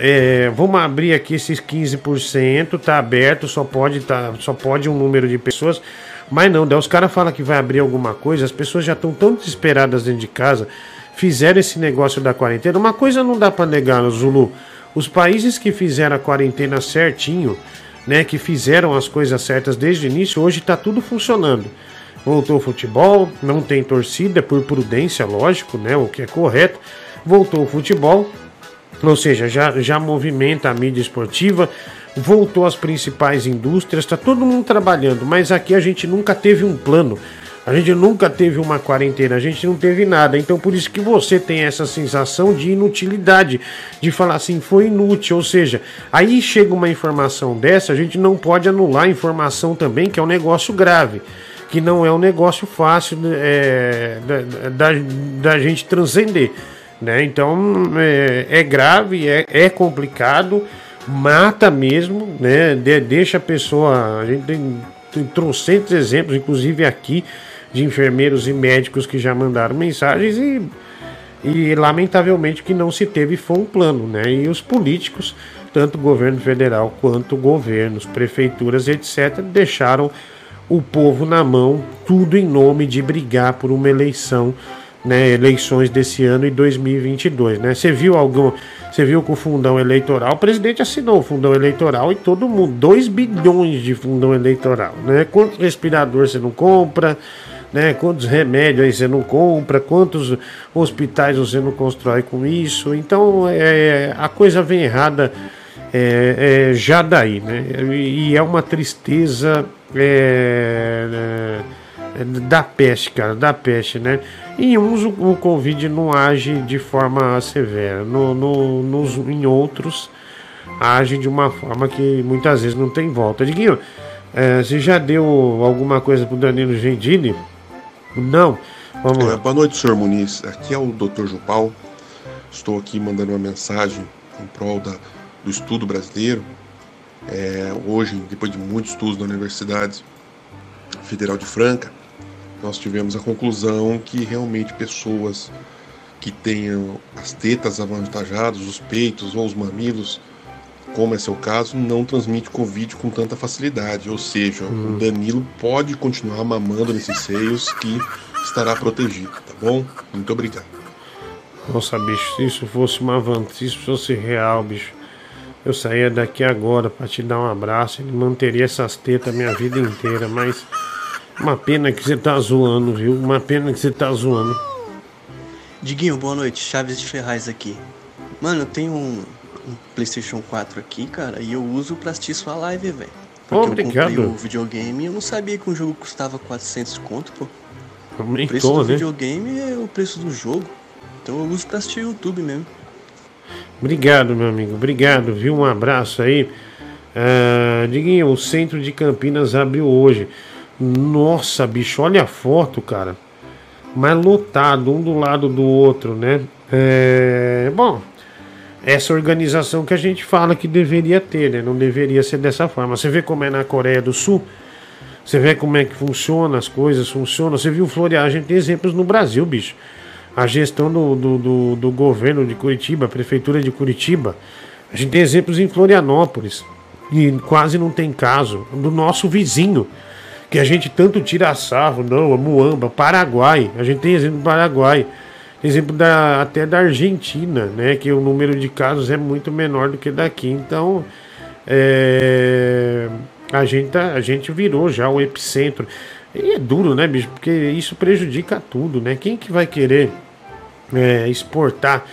é, vamos abrir aqui esses 15%, tá aberto, só pode tá, só pode um número de pessoas, mas não, daí os caras falam que vai abrir alguma coisa, as pessoas já estão tão desesperadas dentro de casa, fizeram esse negócio da quarentena. Uma coisa não dá para negar, Zulu, os países que fizeram a quarentena certinho, né, que fizeram as coisas certas desde o início, hoje tá tudo funcionando. Voltou o futebol, não tem torcida por prudência, lógico, né? O que é correto. Voltou o futebol, ou seja, já, já movimenta a mídia esportiva, voltou as principais indústrias, está todo mundo trabalhando, mas aqui a gente nunca teve um plano. A gente nunca teve uma quarentena, a gente não teve nada. Então por isso que você tem essa sensação de inutilidade, de falar assim, foi inútil. Ou seja, aí chega uma informação dessa, a gente não pode anular a informação também, que é um negócio grave que não é um negócio fácil é, da, da, da gente transcender. Né? Então é, é grave, é, é complicado, mata mesmo, né? De- deixa a pessoa. A gente tem, tem trocentos exemplos, inclusive aqui, de enfermeiros e médicos que já mandaram mensagens e, e lamentavelmente que não se teve foi um plano, né? E os políticos, tanto o governo federal quanto governos, prefeituras, etc., deixaram o povo na mão, tudo em nome de brigar por uma eleição, né, eleições desse ano e 2022, né? Você viu algum, você viu com o fundão eleitoral, o presidente assinou o fundão eleitoral e todo mundo, 2 bilhões de fundão eleitoral, né? Quantos respirador você não compra, né? Quantos remédios aí você não compra, quantos hospitais você não constrói com isso? Então, é, a coisa vem errada é, é, já daí, né? E, é uma tristeza é, é, da peste, cara, da peste, né? Em uns o, Covid não age de forma severa, no, no- nos, em outros age de uma forma que muitas vezes não tem volta. Diguinho, é, você já deu alguma coisa pro Danilo Gentili? Não? Vamos lá. É, boa noite, senhor Muniz. Aqui é o Dr. Jupal. Estou aqui mandando uma mensagem em prol da- do estudo brasileiro. É, hoje, depois de muitos estudos na Universidade Federal de Franca, nós tivemos a conclusão que realmente pessoas que tenham as tetas avantajadas, os peitos ou os mamilos, como é seu caso, não transmite Covid com tanta facilidade. Ou seja, o Danilo pode continuar mamando nesses seios que estará protegido, tá bom? Muito obrigado. Nossa, bicho, se isso fosse uma vantagem, se isso fosse real, bicho, eu saía daqui agora pra te dar um abraço e manteria essas tetas a minha vida inteira, mas uma pena que você tá zoando, viu? Uma pena que você tá zoando. Diguinho, boa noite. Chaves de Ferraz aqui. Mano, eu tenho um, um PlayStation 4 aqui, cara, e eu uso pra assistir sua live, velho. Porque Obrigado. eu comprei o videogame e eu não sabia que um jogo custava 400 conto, pô. O Aumentou, preço do né? videogame é o preço do jogo. Então eu uso pra assistir o YouTube mesmo. Obrigado, meu amigo. Obrigado, viu? Um abraço aí. Ah, Diguinho, o centro de Campinas abriu hoje. Nossa, bicho, olha a foto, cara. Mas lotado, um do lado do outro, né? É, Bom, essa organização que a gente fala que deveria ter, né? Não deveria ser dessa forma. Você vê como é na Coreia do Sul? Você vê como é que funciona, as coisas funcionam. Você viu Floreal, a gente tem exemplos no Brasil, bicho. A gestão do, do, do, do governo de Curitiba, a prefeitura de Curitiba. A gente tem exemplos em Florianópolis. E quase não tem caso. Do nosso vizinho. Que a gente tanto tira sarro, não, a Muamba, Paraguai. A gente tem exemplo do Paraguai. Exemplo da, até da Argentina, né? Que o número de casos é muito menor do que daqui. Então, é, a, gente tá- a gente virou já o epicentro. E é duro, né, bicho? Porque isso prejudica tudo, né? Quem que vai querer é, exportar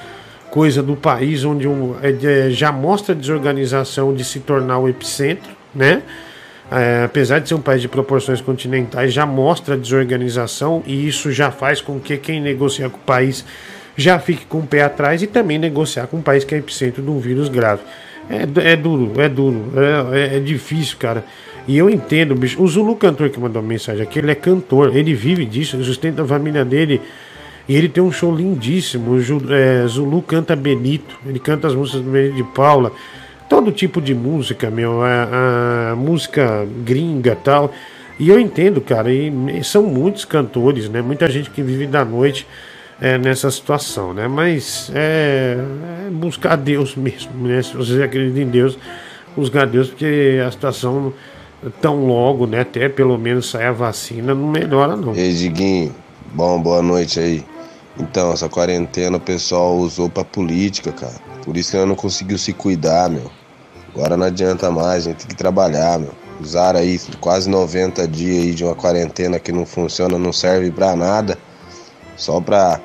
coisa do país onde um, é, é, já mostra desorganização de se tornar o epicentro, né? É, apesar de ser um país de proporções continentais, já mostra desorganização e isso já faz com que quem negocia com o país já fique com o pé atrás e também negociar com um país que é epicentro de um vírus grave. É, é duro, é duro, é, é- é difícil, cara. E eu entendo, bicho. O Zulu cantor que mandou mensagem aqui, ele é cantor, ele vive disso, sustenta a família dele. E ele tem um show lindíssimo. O é, Zulu canta Benito, ele canta as músicas do Benito de Paula, todo tipo de música, meu, a, a música gringa tal. E eu entendo, cara, e, e são muitos cantores, né? Muita gente que vive da noite é, nessa situação, né? Mas é, é buscar Deus mesmo, né? Se você acredita em Deus, buscar Deus, porque a situação tão logo, né? Até pelo menos sair a vacina, não melhora não. Ei, Diguinho, bom, boa noite aí. Então, essa quarentena o pessoal usou pra política, cara. Por isso que ela não conseguiu se cuidar, meu. Agora não adianta mais, a gente tem que trabalhar, meu. Usaram aí quase 90 dias aí de uma quarentena que não funciona, não serve pra nada. Só pra,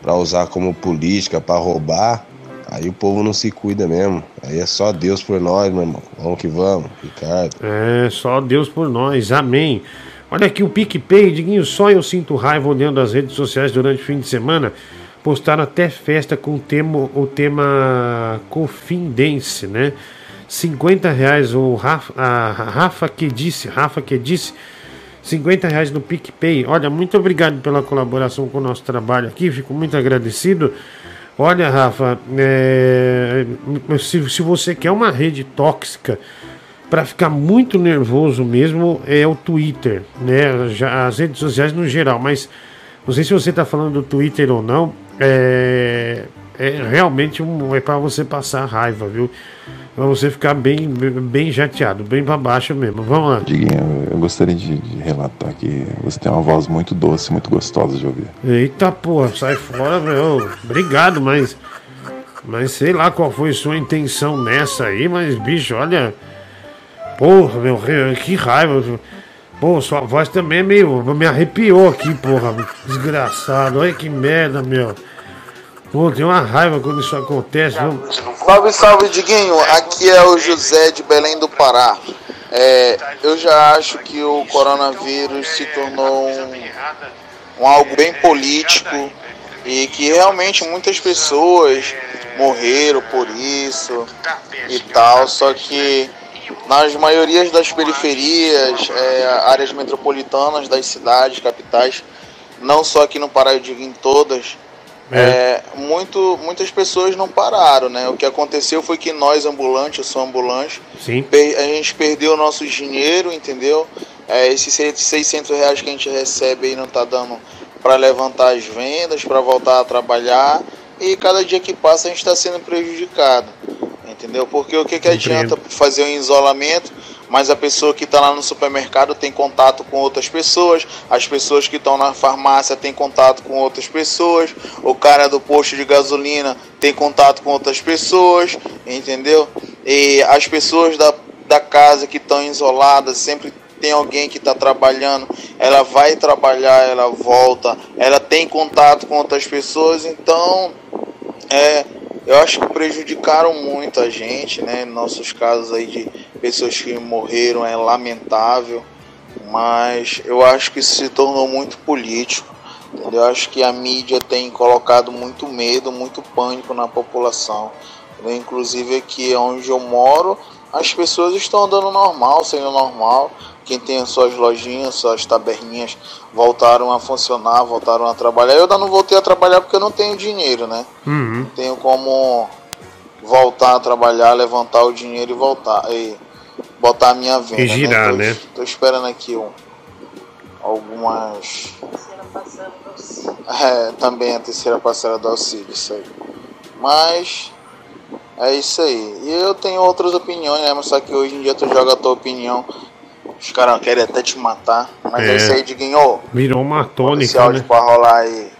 pra usar como política, pra roubar. Aí o povo não se cuida mesmo. Aí é só Deus por nós, meu irmão. Vamos que vamos, Ricardo. É, só Deus por nós, amém. Olha aqui o PicPay, Diguinho, só eu sinto raiva olhando as redes sociais durante o fim de semana. Postaram até festa com o tema, o tema né? 50 reais, o Rafa, a Rafa que disse, Rafa que disse, 50 reais no PicPay. Olha, muito obrigado pela colaboração com o nosso trabalho aqui, fico muito agradecido. Olha, Rafa, é, se, se você quer uma rede tóxica para ficar muito nervoso mesmo, é o Twitter, né? Já, as redes sociais no geral, mas não sei se você está falando do Twitter ou não. É, é realmente um, é para você passar raiva, viu? Pra você ficar bem, bem chateado, bem para baixo mesmo. Vamos lá. Diguinho, eu gostaria de, de relatar que você tem uma voz muito doce, muito gostosa de ouvir. Eita porra, sai fora, meu. Obrigado, mas. Mas sei lá qual foi sua intenção nessa aí, mas bicho, olha. Porra, meu, que raiva. Pô, sua voz também é meio. Me arrepiou aqui, porra. Desgraçado. Olha que merda, meu. Pô, tem uma raiva quando isso acontece. Salve, salve, Diguinho. Aqui é o José de Belém do Pará. É, eu já acho que o coronavírus se tornou um, um algo bem político e que realmente muitas pessoas morreram por isso e tal. Só que nas maiorias das periferias, é, áreas metropolitanas das cidades, capitais, não só aqui no Pará, eu digo em todas, é, muito, muitas pessoas não pararam, né? O que aconteceu foi que nós, ambulantes, eu sou ambulante, Sim. a gente perdeu o nosso dinheiro, entendeu? É, esses 600 reais que a gente recebe aí não tá dando para levantar as vendas, para voltar a trabalhar e cada dia que passa a gente está sendo prejudicado. Entendeu? Porque o que, que adianta fazer um isolamento, mas a pessoa que está lá no supermercado tem contato com outras pessoas, as pessoas que estão na farmácia têm contato com outras pessoas, o cara do posto de gasolina tem contato com outras pessoas, entendeu? E as pessoas da, da casa que estão isoladas sempre tem alguém que está trabalhando, ela vai trabalhar, ela volta, ela tem contato com outras pessoas, então é, eu acho que prejudicaram muito a gente, né? Nossos casos aí de pessoas que morreram é lamentável, mas eu acho que isso se tornou muito político. Entendeu? Eu acho que a mídia tem colocado muito medo, muito pânico na população. Entendeu? Inclusive aqui onde eu moro, as pessoas estão andando normal, sendo normal. Quem tem as suas lojinhas, suas taberninhas voltaram a funcionar, voltaram a trabalhar. Eu ainda não voltei a trabalhar porque eu não tenho dinheiro, né? Uhum. Não tenho como voltar a trabalhar, levantar o dinheiro e voltar e botar a minha venda. E girar, né? né? Tô, tô esperando aqui um, algumas. É, também a terceira parcela do auxílio, isso aí. Mas é isso aí. E eu tenho outras opiniões, né? Mas só que hoje em dia tu joga a tua opinião. Os caras querem até te matar. Mas é, É. isso aí, Diguinho. Virou uma Esse tônica, áudio né? pra rolar aí.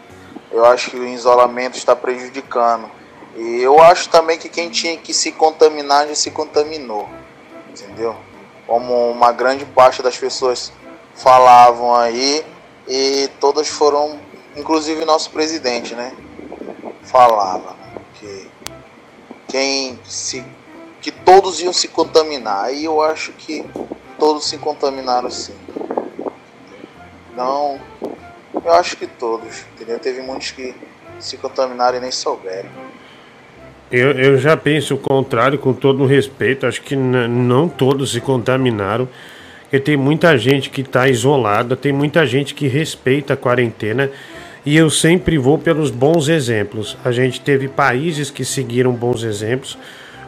Eu acho que o isolamento está prejudicando. E eu acho também que quem tinha que se contaminar já se contaminou. Entendeu? Como uma grande parte das pessoas falavam aí. E todas foram, inclusive nosso presidente, né? Falava né, que quem se. que todos iam se contaminar. Aí eu acho que todos se contaminaram sim. Não, eu acho que todos, entendeu? Teve muitos que se contaminaram e nem souberam. Eu, eu já penso o contrário, com todo o respeito. Acho que não todos se contaminaram. Porque tem muita gente que está isolada, tem muita gente que respeita a quarentena. E eu sempre vou pelos bons exemplos. A gente teve países que seguiram bons exemplos.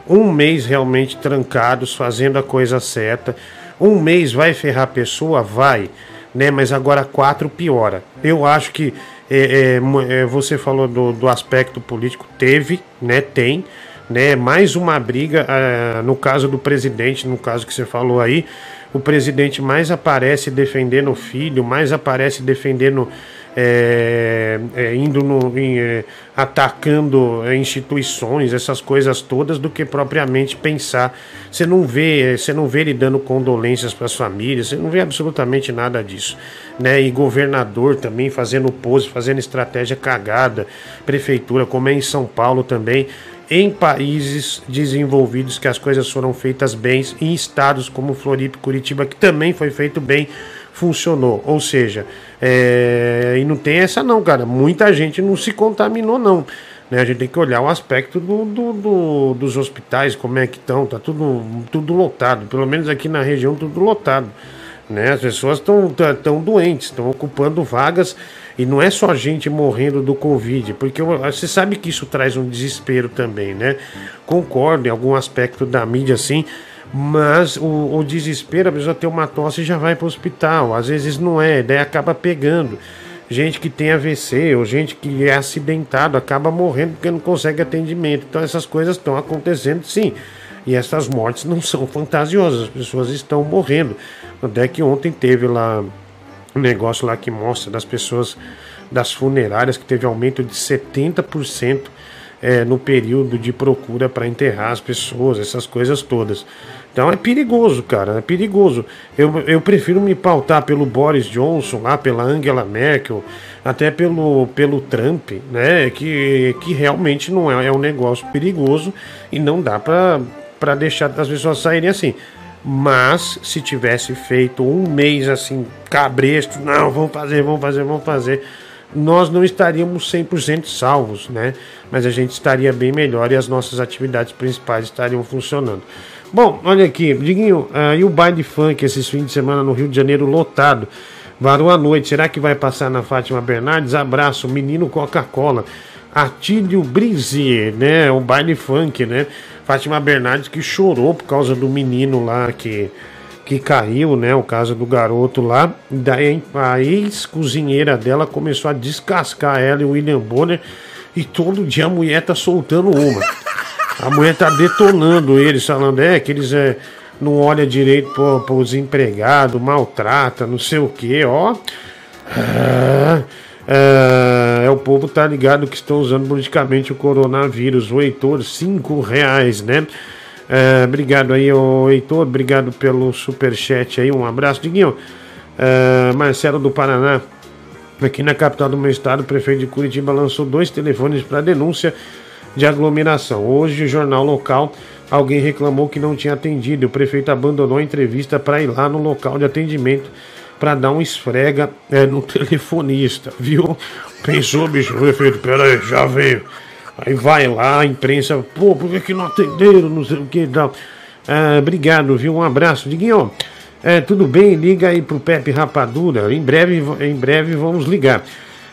Um mês realmente trancados, fazendo a coisa certa. Um mês vai ferrar a pessoa? Vai. Né? Mas agora quatro piora. Eu acho que é, é, é, você falou do, do aspecto político, teve, né? Tem, né? Mais uma briga, ah, no caso do presidente, no caso que você falou aí, o presidente mais aparece defendendo o filho, mais aparece defendendo, é, é, indo no, em, é, atacando é, instituições, essas coisas todas, do que propriamente pensar. Você não vê, você não vê ele dando condolências para as famílias, você não vê absolutamente nada disso, né? E governador também fazendo pose, fazendo estratégia cagada, prefeitura, como é em São Paulo também em países desenvolvidos que as coisas foram feitas bem, em estados como Floripa e Curitiba, que também foi feito bem, funcionou. Ou seja, é, e não tem essa não, cara. Muita gente não se contaminou, não. Né? A gente tem que olhar o aspecto do, do- do- dos hospitais, como é que estão, tá tudo, tudo lotado. Pelo menos aqui na região, tudo lotado. Né? As pessoas estão tão doentes, estão ocupando vagas e não é só gente morrendo do Covid, porque você sabe que isso traz um desespero também, né? Concordo em algum aspecto da mídia, assim, mas o, o desespero, a pessoa tem uma tosse e já vai para o hospital. Às vezes não é, daí acaba pegando. Gente que tem AVC ou gente que é acidentado acaba morrendo porque não consegue atendimento. Então essas coisas estão acontecendo sim. E essas mortes não são fantasiosas, as pessoas estão morrendo. Até que ontem teve lá um negócio lá que mostra das pessoas das funerárias que teve aumento de 70% é, no período de procura para enterrar as pessoas, essas coisas todas. Então é perigoso, cara, é perigoso. Eu, eu prefiro me pautar pelo Boris Johnson, lá pela Angela Merkel, até pelo, pelo Trump, né? Que, que realmente não é, é um negócio perigoso e não dá para deixar as pessoas saírem assim. Mas se tivesse feito um mês assim, cabresto, não, vamos fazer, vamos fazer, vamos fazer, nós não estaríamos 100% salvos, né? Mas a gente estaria bem melhor e as nossas atividades principais estariam funcionando. Bom, olha aqui, Diguinho, ah, e o baile funk esses fins de semana no Rio de Janeiro lotado? Varou a noite, será que vai passar na Fátima Bernardes? Abraço, menino Coca-Cola. Atílio Brizier, né? O baile funk, né? Fátima Bernardes que chorou por causa do menino lá que, que caiu, né? O caso do garoto lá. Daí a ex-cozinheira dela começou a descascar ela e o William Bonner. E todo dia a mulher tá soltando uma. A mulher tá detonando eles, falando é que eles é, não olham direito pro, pros empregados, maltrata, não sei o que, ó. É, é, é, o povo tá ligado que estão usando politicamente o coronavírus. O Heitor, cinco reais, né? É, obrigado aí, ô Heitor, obrigado pelo superchat aí, um abraço. Diguinho, é, Marcelo do Paraná, aqui na capital do meu estado, o prefeito de Curitiba lançou dois telefones para denúncia de aglomeração. Hoje, o jornal local, alguém reclamou que não tinha atendido. O prefeito abandonou a entrevista para ir lá no local de atendimento para dar um esfrega é, no telefonista, viu? Pensou, bicho, prefeito, peraí, já veio. Aí vai lá, a imprensa, pô, por que, que não atenderam, não sei o que e tal. Ah, obrigado, viu? Um abraço. Diguinho, é, tudo bem, liga aí pro Pepe Rapadura. Em breve, em breve vamos ligar.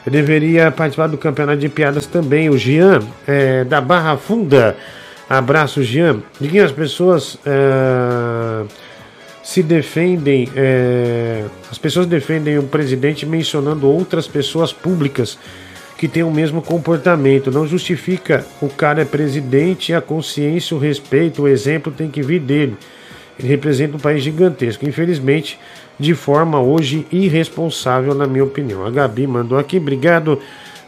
Eu deveria participar do campeonato de piadas também. O Jean, é, da Barra Funda. Abraço, Jean. Diguinho, as pessoas é, se defendem, é, as pessoas defendem o presidente mencionando outras pessoas públicas que têm o mesmo comportamento. Não justifica o cara é presidente, a consciência, o respeito, o exemplo tem que vir dele. Ele representa um país gigantesco. Infelizmente, de forma hoje irresponsável, na minha opinião. A Gabi mandou aqui, obrigado.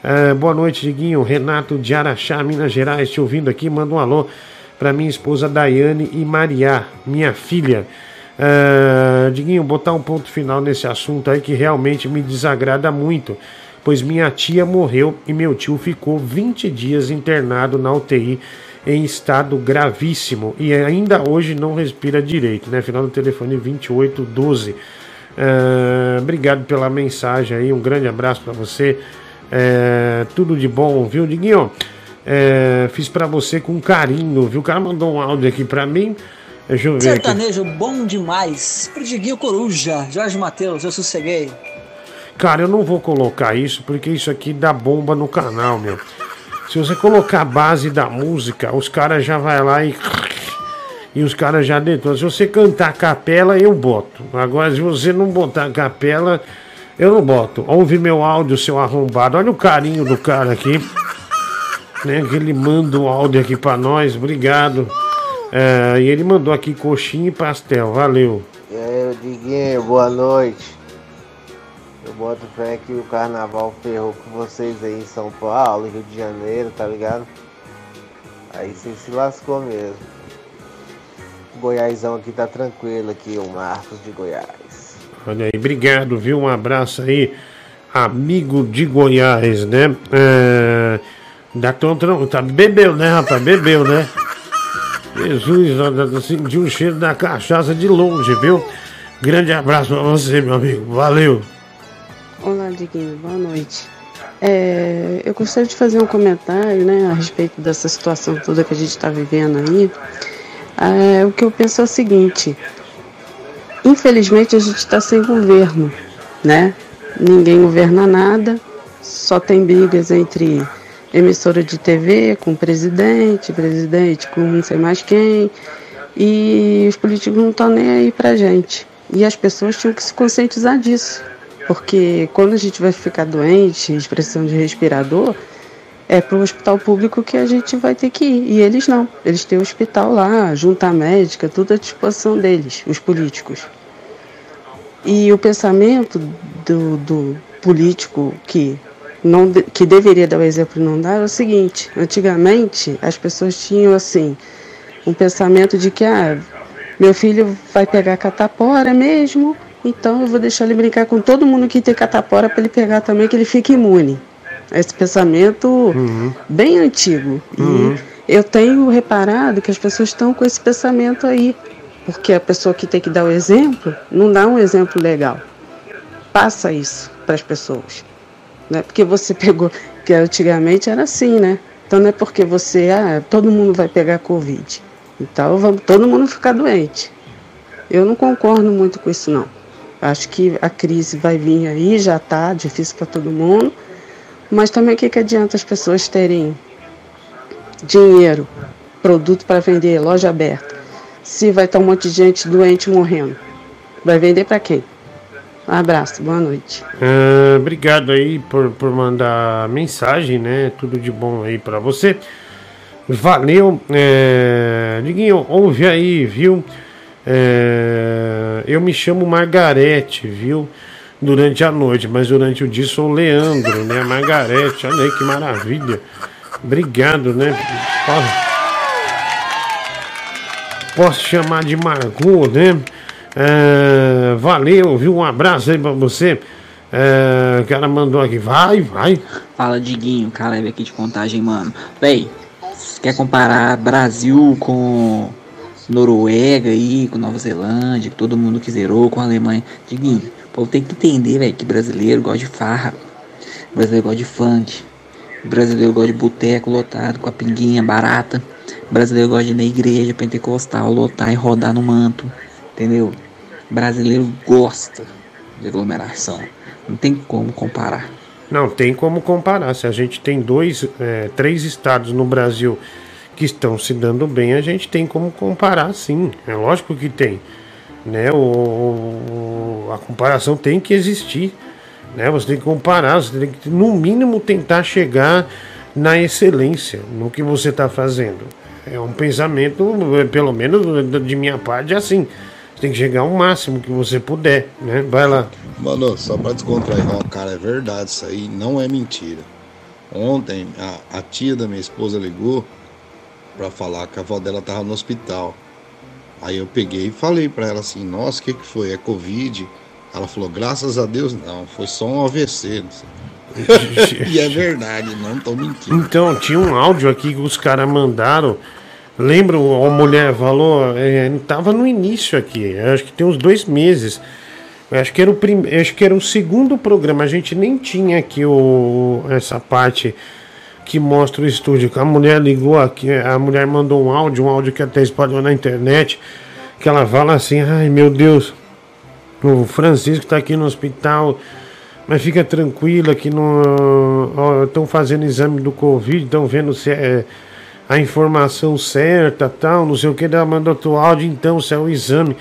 Uh, boa noite, Diguinho. Renato de Araxá, Minas Gerais, te ouvindo aqui. Manda um alô para minha esposa Daiane e Maria, minha filha. Uh, Diguinho, botar um ponto final nesse assunto aí que realmente me desagrada muito, pois minha tia morreu e meu tio ficou 20 dias internado na UTI em estado gravíssimo e ainda hoje não respira direito, né? Final do telefone 2812. Uh, obrigado pela mensagem aí, um grande abraço para você. Uh, tudo de bom, viu, Diguinho? Uh, fiz para você com carinho, viu? O cara mandou um áudio aqui para mim. Deixa eu ver. Sertanejo aqui. bom demais. Pro Diguinho Coruja, Jorge Matheus, eu sosseguei. Cara, eu não vou colocar isso porque isso aqui dá bomba no canal, meu. Se você colocar a base da música, os caras já vai lá e. E os caras já detonam. Se você cantar a capela, eu boto. Agora, se você não botar a capela, eu não boto. Ouve meu áudio, seu arrombado. Olha o carinho do cara aqui. Né, que ele manda o áudio aqui pra nós. Obrigado. É, e ele mandou aqui coxinha e pastel. Valeu. E aí, Diguinho, boa noite. Eu boto fé que o carnaval ferrou com vocês aí em São Paulo, Rio de Janeiro, tá ligado? Aí você se lascou mesmo. O Goiásão aqui tá tranquilo aqui, o Marcos de Goiás. Olha aí, obrigado, viu? Um abraço aí, amigo de Goiás, né? É... Da Tontron, tá bebeu, né, rapaz? Bebeu, né? Jesus, senti um cheiro da cachaça de longe, viu? Grande abraço pra você, meu amigo. Valeu. Olá, Diguinho, boa noite. É, eu gostaria de fazer um comentário né, a respeito dessa situação toda que a gente está vivendo aí. É, o que eu penso é o seguinte: infelizmente a gente está sem governo, né? Ninguém governa nada, só tem brigas entre emissora de TV com presidente, presidente com não sei mais quem, e os políticos não estão nem aí pra gente. E as pessoas tinham que se conscientizar disso. Porque quando a gente vai ficar doente, expressão de respirador, é para o hospital público que a gente vai ter que ir. E eles não. Eles têm o hospital lá, junta médica, tudo à disposição deles, os políticos. E o pensamento do, do político que, não, que deveria dar o exemplo e não dar é o seguinte: antigamente as pessoas tinham assim um pensamento de que ah, meu filho vai pegar catapora mesmo, então eu vou deixar ele brincar com todo mundo que tem catapora para ele pegar também, que ele fique imune. Esse pensamento uhum. bem antigo. Uhum. E eu tenho reparado que as pessoas estão com esse pensamento aí. Porque a pessoa que tem que dar o exemplo não dá um exemplo legal. Passa isso para as pessoas. Não é porque você pegou, que antigamente era assim, né? Então não é porque você, ah, todo mundo vai pegar Covid. Então vamos todo mundo ficar doente. Eu não concordo muito com isso não. Acho que a crise vai vir aí, já está difícil para todo mundo. Mas também o que, que adianta as pessoas terem dinheiro, produto para vender, loja aberta, se vai estar um monte de gente doente morrendo? Vai vender para quem? Um abraço, boa noite. Ah, obrigado aí por, por mandar mensagem, né? Tudo de bom aí pra você. Valeu. É... Diguinho, ouve aí, viu? É... Eu me chamo Margarete, viu? Durante a noite, mas durante o dia sou Leandro, né? Margarete, olha aí que maravilha. Obrigado, né? Posso, chamar de Margot, né? É, valeu, viu? Um abraço aí pra você. É, o cara mandou aqui, vai, vai. Fala, Diguinho, Caleb aqui de contagem, mano. Véi, quer comparar Brasil com Noruega aí, com Nova Zelândia, que todo mundo que zerou, com a Alemanha. Diguinho, o povo tem que entender, velho, que brasileiro gosta de farra, brasileiro gosta de funk, brasileiro gosta de boteco lotado, com a pinguinha barata, brasileiro gosta de ir na igreja pentecostal, lotar e rodar no manto, entendeu? Brasileiro gosta de aglomeração. Não tem como comparar. Não tem como comparar. Se a gente tem dois, é, três estados no Brasil que estão se dando bem, a gente tem como comparar, sim. É lógico que tem. Né? O, a comparação tem que existir. Né? Você tem que comparar, você tem que, no mínimo, tentar chegar na excelência no que você está fazendo. É um pensamento, pelo menos de minha parte, é assim. Você tem que chegar ao máximo que você puder, né? Vai lá. Mano, só pra descontrair, ó, cara, é verdade, isso aí não é mentira. Ontem, a, a tia da minha esposa ligou pra falar que a avó dela tava no hospital. Aí eu peguei e falei pra ela assim, nossa, o que que foi? É Covid? Ela falou, graças a Deus não, foi só um AVC. não sei. e é verdade, não tô mentindo. Então, tinha um áudio aqui que os caras mandaram. Lembra, a mulher falou, é, tava no início aqui, acho que tem uns dois meses. Acho que era o prim... eu acho que era o segundo programa. A gente nem tinha aqui o... essa parte que mostra o estúdio. A mulher ligou aqui, a mulher mandou um áudio, um áudio que até espalhou na internet, que ela fala assim, ai meu Deus, o Francisco está aqui no hospital, mas fica tranquila que não estão fazendo exame do Covid, estão vendo se é a informação certa, tal, não sei o que, ela mandou outro áudio, então, se é o exame.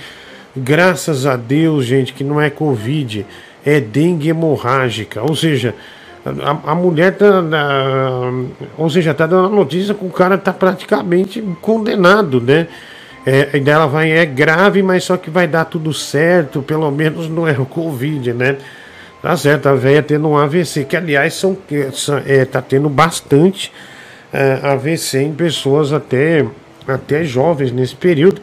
Graças a Deus, gente, que não é Covid, é dengue hemorrágica. Ou seja, a, a mulher tá. ou seja, tá dando notícia que o cara tá praticamente condenado, né? É, dela vai, é grave, mas só que vai dar tudo certo, pelo menos não é o Covid, né? Tá certo, a velha tendo um AVC, que aliás são, é, tá tendo bastante é, AVC em pessoas até, até jovens nesse período.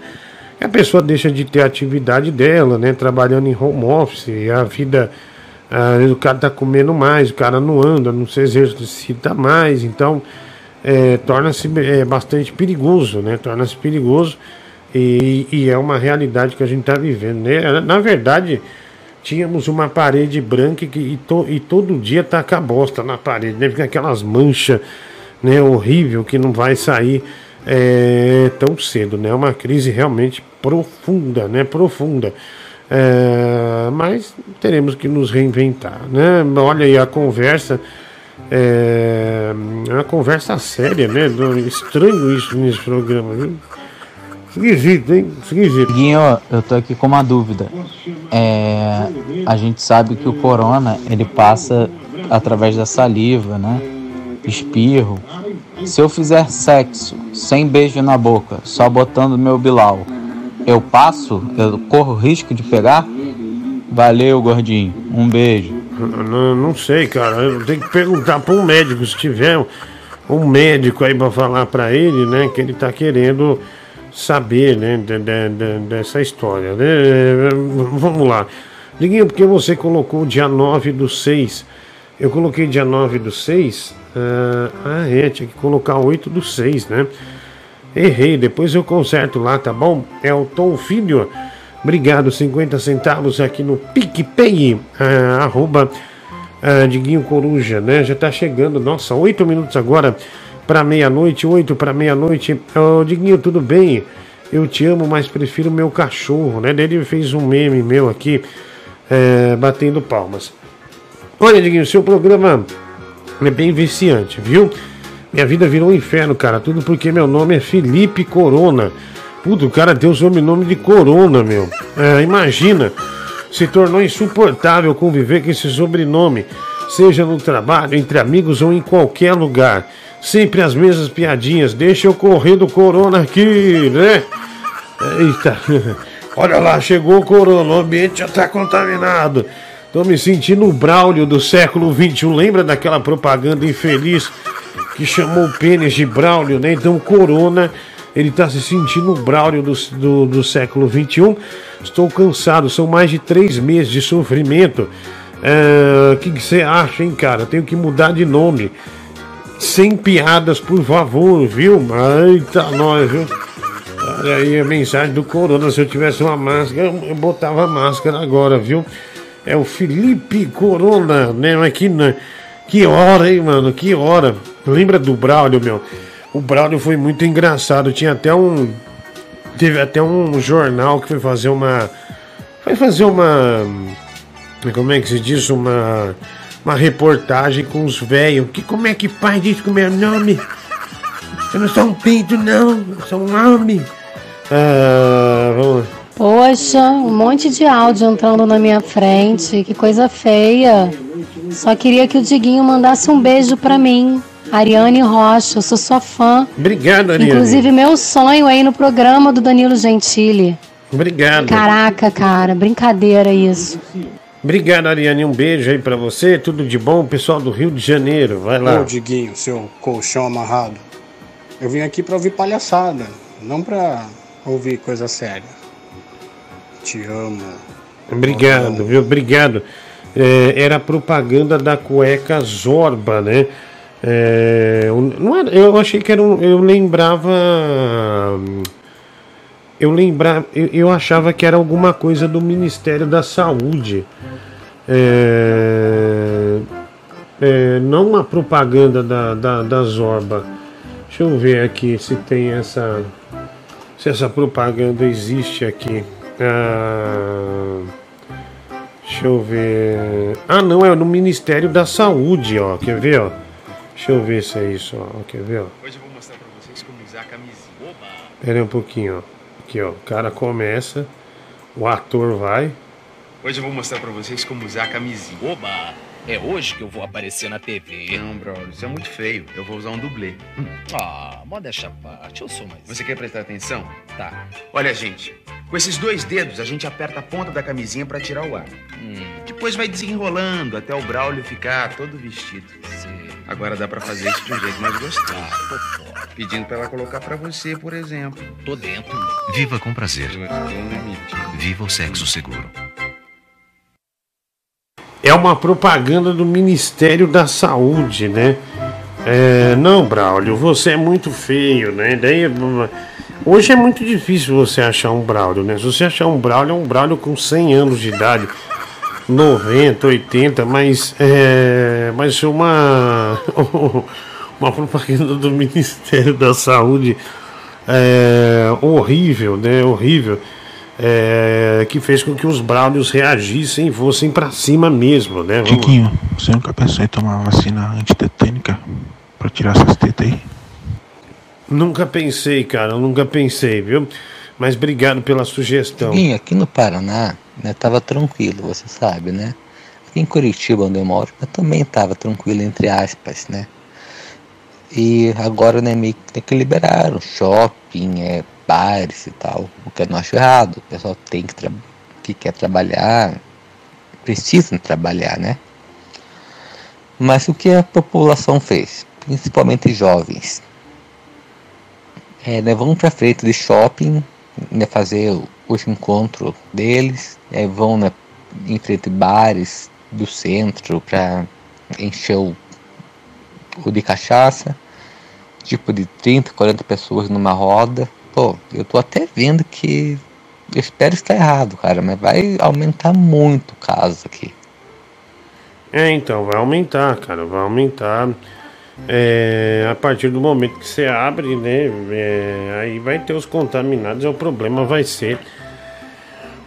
A pessoa deixa de ter atividade dela, né? Trabalhando em home office, a vida. Ah, o cara tá comendo mais, o cara não anda, não se exercita mais, então é, torna-se é, bastante perigoso, né? Torna-se perigoso e, e é uma realidade que a gente está vivendo, né? Na verdade, tínhamos uma parede branca que, e, to- e todo dia taca a bosta na parede, né? Fica aquelas manchas, né? Horrível que não vai sair é, tão cedo, né? É uma crise realmente profunda, né? Profunda. É, mas teremos que nos reinventar, né? Olha aí a conversa, é, é uma conversa séria, né? Estranho isso nesse programa, viu? Esquisito, hein? Esquisito. Guinho, eu tô aqui com uma dúvida. É, a gente sabe que o corona ele passa através da saliva, né? Espirro. Se eu fizer sexo sem beijo na boca, só botando meu bilau, eu passo? Eu corro risco de pegar? Valeu, gordinho. Um beijo. Não, não sei, cara. Eu tenho que perguntar para um médico se tiver um- médico aí para falar para ele, né, que ele tá querendo saber, né, de- de- de- dessa história, né? Vamos lá. Liguinho, porque você colocou dia 9 do 6. Eu coloquei dia 9 do 6. Ah, ah, é, tinha que colocar 8 do 6, né? Errei, depois eu conserto lá, tá bom? É o Tom Filho. Obrigado, 50 centavos aqui no PicPay, ah, arroba ah, Diguinho Coruja, né? Já tá chegando, nossa, 8 minutos agora para meia-noite, 8 para meia-noite. Ô, Diguinho, tudo bem? Eu te amo, mas prefiro meu cachorro, né? Ele fez um meme meu aqui, eh, batendo palmas. Olha, Diguinho, seu programa é bem viciante, viu? Minha vida virou um inferno, cara. Tudo porque meu nome é Felipe Corona. Puta, o cara tem o sobrenome de Corona, meu. É, imagina. Se tornou insuportável conviver com esse sobrenome, seja no trabalho, entre amigos ou em qualquer lugar. Sempre as mesmas piadinhas. Deixa eu correr do Corona aqui, né? Eita. Olha lá, chegou o Corona, o ambiente já tá contaminado. Tô me sentindo o Braulio do século XXI. Lembra daquela propaganda infeliz que chamou o pênis de Braulio, né? Então, Corona, ele tá se sentindo o Braulio do, do, do século XXI. Estou cansado, são mais de três meses de sofrimento. É, O que que você acha, hein, cara? Tenho que mudar de nome. Sem piadas, por favor, viu? Eita, nós, viu? Olha aí a mensagem do Corona. Se eu tivesse uma máscara, eu botava a máscara agora, viu? É o Felipe Corona, né? Mas que, né? Que hora, hein, mano? Que hora. Lembra do Braulio, meu? O Braulio foi muito engraçado. Tinha até um. Teve até um jornal que foi fazer uma. Foi fazer uma. Como é que se diz? Uma. Uma reportagem com os velhos. Que como é que faz isso com meu nome? Eu não sou um pinto, não. Eu sou um homem. Ah, vamos. Poxa, um monte de áudio entrando na minha frente, que coisa feia. Só queria que o Diguinho mandasse um beijo pra mim. Ariane Rocha, eu sou sua fã. Obrigado, Ariane. Inclusive, meu sonho aí no programa do Danilo Gentili. Obrigado. Caraca, cara, brincadeira isso. Obrigado, Ariane. Um beijo aí pra você. Tudo de bom, pessoal do Rio de Janeiro. Vai lá. Ô, Diguinho, seu colchão amarrado. Eu vim aqui pra ouvir palhaçada, não pra ouvir coisa séria. Te amo. Obrigado, viu? Obrigado. É, era a propaganda da cueca Zorba, né? É, eu- não era, eu achei que era um. Eu lembrava. Eu lembrava. Eu, eu achava que era alguma coisa do Ministério da Saúde. É, é, não uma propaganda da, da, da Zorba. Deixa eu ver aqui se tem essa. Se essa propaganda existe aqui. Ah, deixa eu ver. Ah, não, é no Ministério da Saúde, ó. Quer ver, ó? Deixa eu ver se é isso, ó. Quer ver, ó? Hoje eu vou mostrar pra vocês como usar a camisinha. Oba! Pera aí um pouquinho, ó. Aqui, ó. O cara começa, o ator vai. Hoje eu vou mostrar pra vocês como usar a camisinha. Oba! É hoje que eu vou aparecer na TV. Não, brother, isso é muito feio. Eu vou usar um dublê. Ah, modéstia à parte, eu sou mais. Você quer prestar atenção? Tá. Olha, gente. Com esses dois dedos, a gente aperta a ponta da camisinha pra tirar o ar. Depois vai desenrolando até o Braulio ficar todo vestido. Agora dá pra fazer isso de um jeito mais gostoso. Pedindo pra ela colocar pra você, por exemplo. Tô dentro. Viva com prazer. Viva o sexo seguro. É uma propaganda do Ministério da Saúde, né? É, não, Braulio, você é muito feio, né? Daí, hoje é muito difícil você achar um Braulio, né? Se você achar um Braulio, é um Braulio com 100 anos de idade, 90, 80, mas é, mas uma uma propaganda do Ministério da Saúde é, horrível, né? Horrível. É, que fez com que os Braulios reagissem e fossem pra cima mesmo, né? Tiquinho, você nunca pensou em tomar vacina antitetânica pra tirar essas tetas aí? Nunca pensei, cara, nunca pensei, viu? Mas obrigado pela sugestão. Sim, aqui no Paraná, né, tava tranquilo, você sabe, né? Aqui em Curitiba, onde eu moro, eu também tava tranquilo, entre aspas, né? E agora, né, meio que tem que liberaram shopping, é, bares e tal, o que eu não acho errado. O pessoal tem que, que quer trabalhar, precisam trabalhar, né? Mas o que a população fez, principalmente jovens, é, né, vão para frente de shopping, né, fazer os encontros deles, é, vão né, em frente de bares do centro para encher o, o de cachaça, tipo de 30, 40 pessoas numa roda. Pô, eu tô até vendo que eu espero estar errado, cara, mas vai aumentar muito o caso aqui. É, então, vai aumentar, cara, vai aumentar. É, a partir do momento que você abre, né? é, aí vai ter os contaminados, e o problema vai ser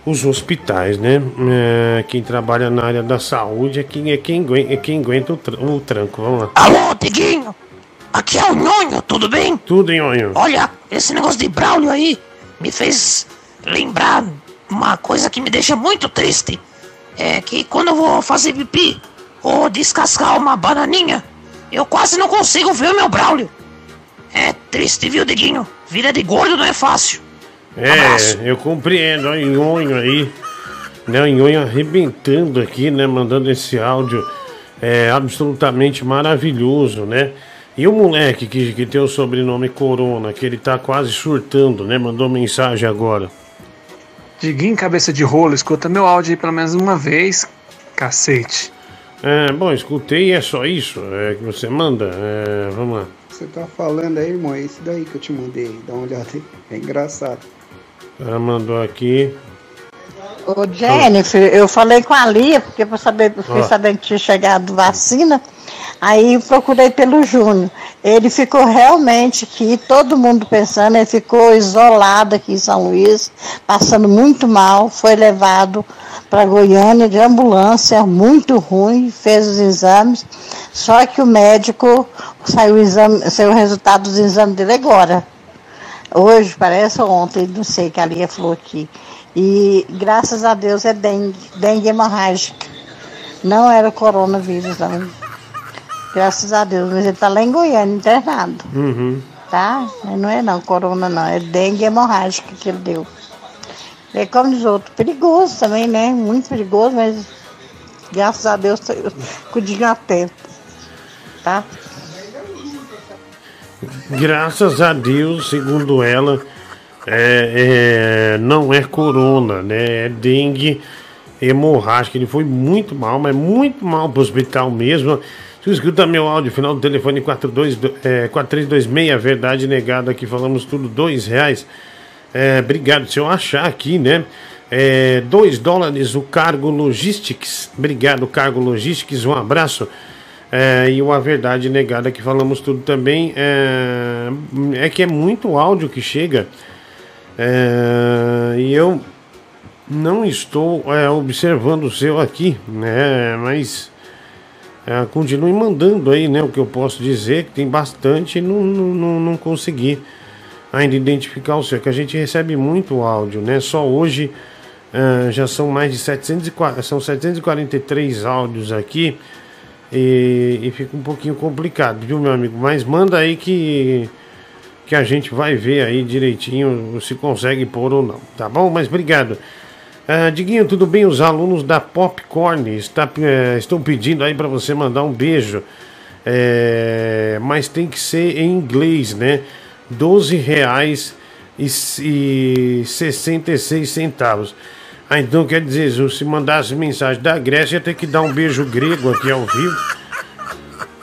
os hospitais, né? É, quem trabalha na área da saúde é quem, é quem, aguenta, é quem aguenta o, tran- o tranco. Vamos lá. Alô, Tiguinho! Aqui é o Nhonho, tudo bem? Tudo em onho. Olha, esse negócio de Braulio aí, me fez lembrar uma coisa que me deixa muito triste. É que quando eu vou fazer pipi ou descascar uma bananinha, eu quase não consigo ver o meu Braulio. É triste, viu, Diguinho? Vida de gordo não é fácil. É, eu compreendo, ó, Nhonho aí. Né, o Nhonho arrebentando aqui, né? Mandando esse áudio é, absolutamente maravilhoso, né? E o moleque que, que tem o sobrenome Corona, que ele tá quase surtando, né? Mandou mensagem agora. Diguinho, cabeça de rolo, escuta meu áudio aí pelo menos uma vez, cacete. É, bom, escutei e é só isso é, que você manda. É, vamos lá. Você tá falando aí, irmão, é esse daí que eu te mandei. Dá uma olhada aí. É engraçado. Ela mandou aqui. Ô Jennifer, eu falei com a Lia, porque eu saber, fiquei sabendo que tinha chegado vacina, aí procurei pelo Júnior. Ele ficou realmente aqui, todo mundo pensando, ele ficou isolado aqui em São Luís, passando muito mal, foi levado para Goiânia de ambulância, muito ruim, fez os exames, só que o médico saiu o, exame, saiu o resultado dos exames dele agora. Hoje, parece ontem, não sei que a Lia falou aqui. E graças a Deus é dengue, dengue hemorrágica. Não era coronavírus, não. Graças a Deus, mas ele está lá em Goiânia, internado, Uhum. tá? Não é não, corona não, é dengue hemorrágica que ele deu. É como diz outro, perigoso também, né? Muito perigoso, mas graças a Deus cuidinho a tempo, tá? Graças a Deus, segundo ela, é, é, não é corona, né? É dengue hemorrágica. Ele foi muito mal, mas muito mal pro hospital mesmo. Se escuta meu áudio, final do telefone 42, é, 4326, verdade negada aqui, falamos tudo, dois reais. É, obrigado, se eu achar aqui, né? É, 2 dólares o Cargo Logistics. Obrigado, Cargo Logistics, um abraço. É, e uma verdade negada que falamos tudo também é, é que é muito áudio que chega é, e eu não estou é, observando o seu aqui, né? Mas é, continue mandando aí, né? O que eu posso dizer que tem bastante e não, não, não, consegui ainda identificar o seu, que a gente recebe muito áudio, né? Só hoje é, já são mais de 740, são 743 áudios aqui. E, e fica um pouquinho complicado, viu, meu amigo? Mas manda aí que, que a gente vai ver aí direitinho se consegue pôr ou não, tá bom? Mas obrigado. Ah, Diguinho, tudo bem? Os alunos da Popcorn está, eh, estão pedindo aí para você mandar um beijo, Eh, mas tem que ser em inglês, né? 12 reais e, e 66 centavos. Ah, então quer dizer, se mandasse mensagem da Grécia, ia ter que dar um beijo grego aqui ao vivo.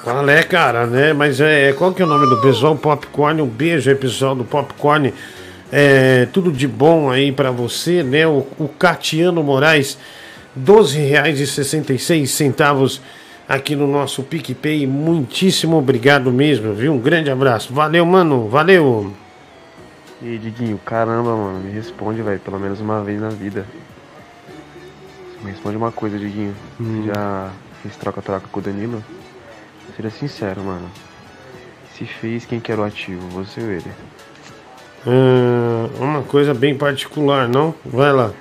Qual é, cara, né? Mas é, qual que é o nome do pessoal? Popcorn, um beijo aí, pessoal do Popcorn. É, tudo de bom aí pra você, né? O, o Catiano Moraes, R$ 12,66 aqui no nosso PicPay. Muitíssimo obrigado mesmo, viu? Um grande abraço. Valeu, mano. Valeu. E aí, Diguinho, caramba, mano, me responde, velho, pelo menos uma vez na vida. Me responde uma coisa, Diguinho. Hum. Você já fez troca-troca com o Danilo? Seja sincero, mano. Se fez, quem que era o ativo, você ou ele? Ah, uma coisa bem particular, não? Vai lá.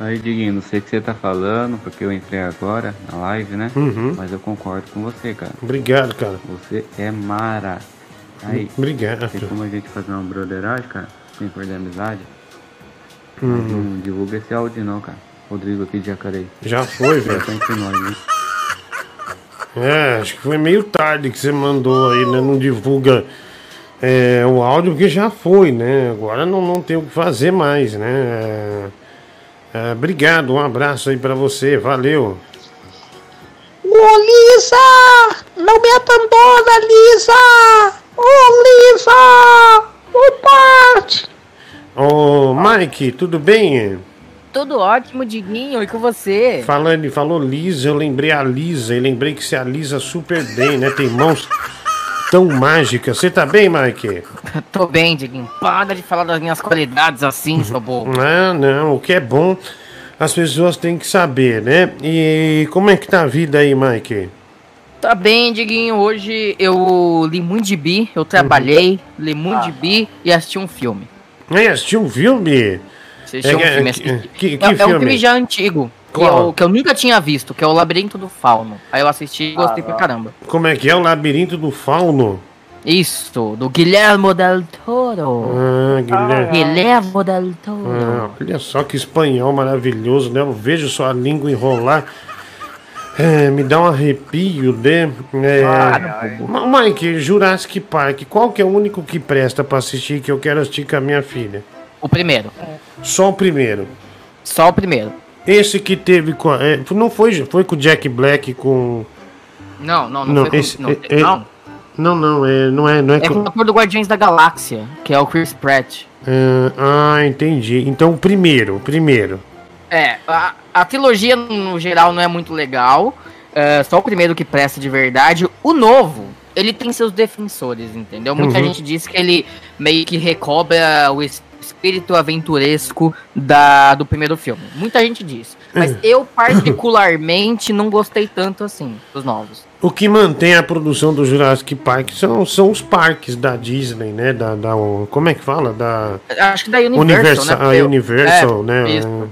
Aí, Diguinho, não sei o que você tá falando, porque eu entrei agora na live, né? Uhum. Mas eu concordo com você, cara. Obrigado, cara. Você é mara. Aí, Obrigado. tem como a gente fazer uma broderagem, cara? Sem perder a amizade? Uhum. Não divulga esse áudio não, cara. Rodrigo aqui de Jacareí. Já foi, velho. Tá entre nós, né? É, acho que foi meio tarde que você mandou aí, né? Não divulga é, o áudio, porque já foi, né? Agora não, não tem o que fazer mais, né? É, é, obrigado, um abraço aí pra você, valeu. Ô Lisa! Não me abandona, Lisa! Ô Lisa! Ô parte! Ô, Mike, tudo bem? Tudo ótimo, Diguinho, e com você? Falando, falou Lisa, eu lembrei a Lisa, e lembrei que você alisa super bem, né? Tem mãos tão mágicas. Você tá bem, Mike? Tô bem, Diguinho. Para de falar das minhas qualidades assim, seu bobo. Não, não, o que é bom as pessoas têm que saber, né? E como é que tá a vida aí, Mike? Tá bem, Diguinho. Hoje eu li muito de bi, eu trabalhei, li muito de bi e assisti um filme. Aí, assistiu um filme? Assisti um É, filme. é, assisti- que- que é, é um filme? filme já antigo. Que Qual? eu, que eu nunca tinha visto, que é o Labirinto do Fauno. Aí eu assisti e gostei pra caramba. Como é que é o labirinto do fauno? Isso, do Guilherme del Toro. Ah, Guilherme. Guilherme del Toro. Ah, olha só que espanhol maravilhoso, né? Eu vejo sua língua enrolar. É, me dá um arrepio, né? É... Ma- Mike, Jurassic Park, qual que é o único que presta pra assistir que eu quero assistir com a minha filha? O primeiro. Só o primeiro. Só o primeiro. Esse que teve com. a- é, não foi, foi com o Jack Black com. Não, não, não, Não, foi com- esse- não, é- é- não. Não, não, é, não é, não é, É com com- o ator do Guardiões da Galáxia, que é o Chris Pratt. Ah, ah, entendi. Então primeiro, primeiro. É, a, a trilogia no geral não é muito legal. é, só o primeiro que presta de verdade. O novo, ele tem seus defensores, entendeu? Muita Uhum. gente diz que ele meio que recobra o es- espírito aventuresco da, do primeiro filme. Muita gente diz. Mas Uhum. eu, particularmente, não gostei tanto assim dos novos. O que mantém a produção do Jurassic Park são, são os parques da Disney, né? Da, da, como é que fala? Da Acho que da Universal, né? a Eu- Universal, é, né? isso.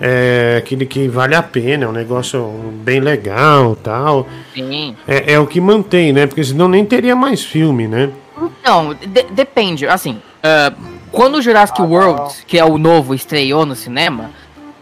É aquele que vale a pena, é um negócio bem legal tal. Sim. É, é o que mantém, né? Porque senão nem teria mais filme, né? Não, de- depende. Assim, ah, quando o Jurassic World, que é o novo, estreou no cinema,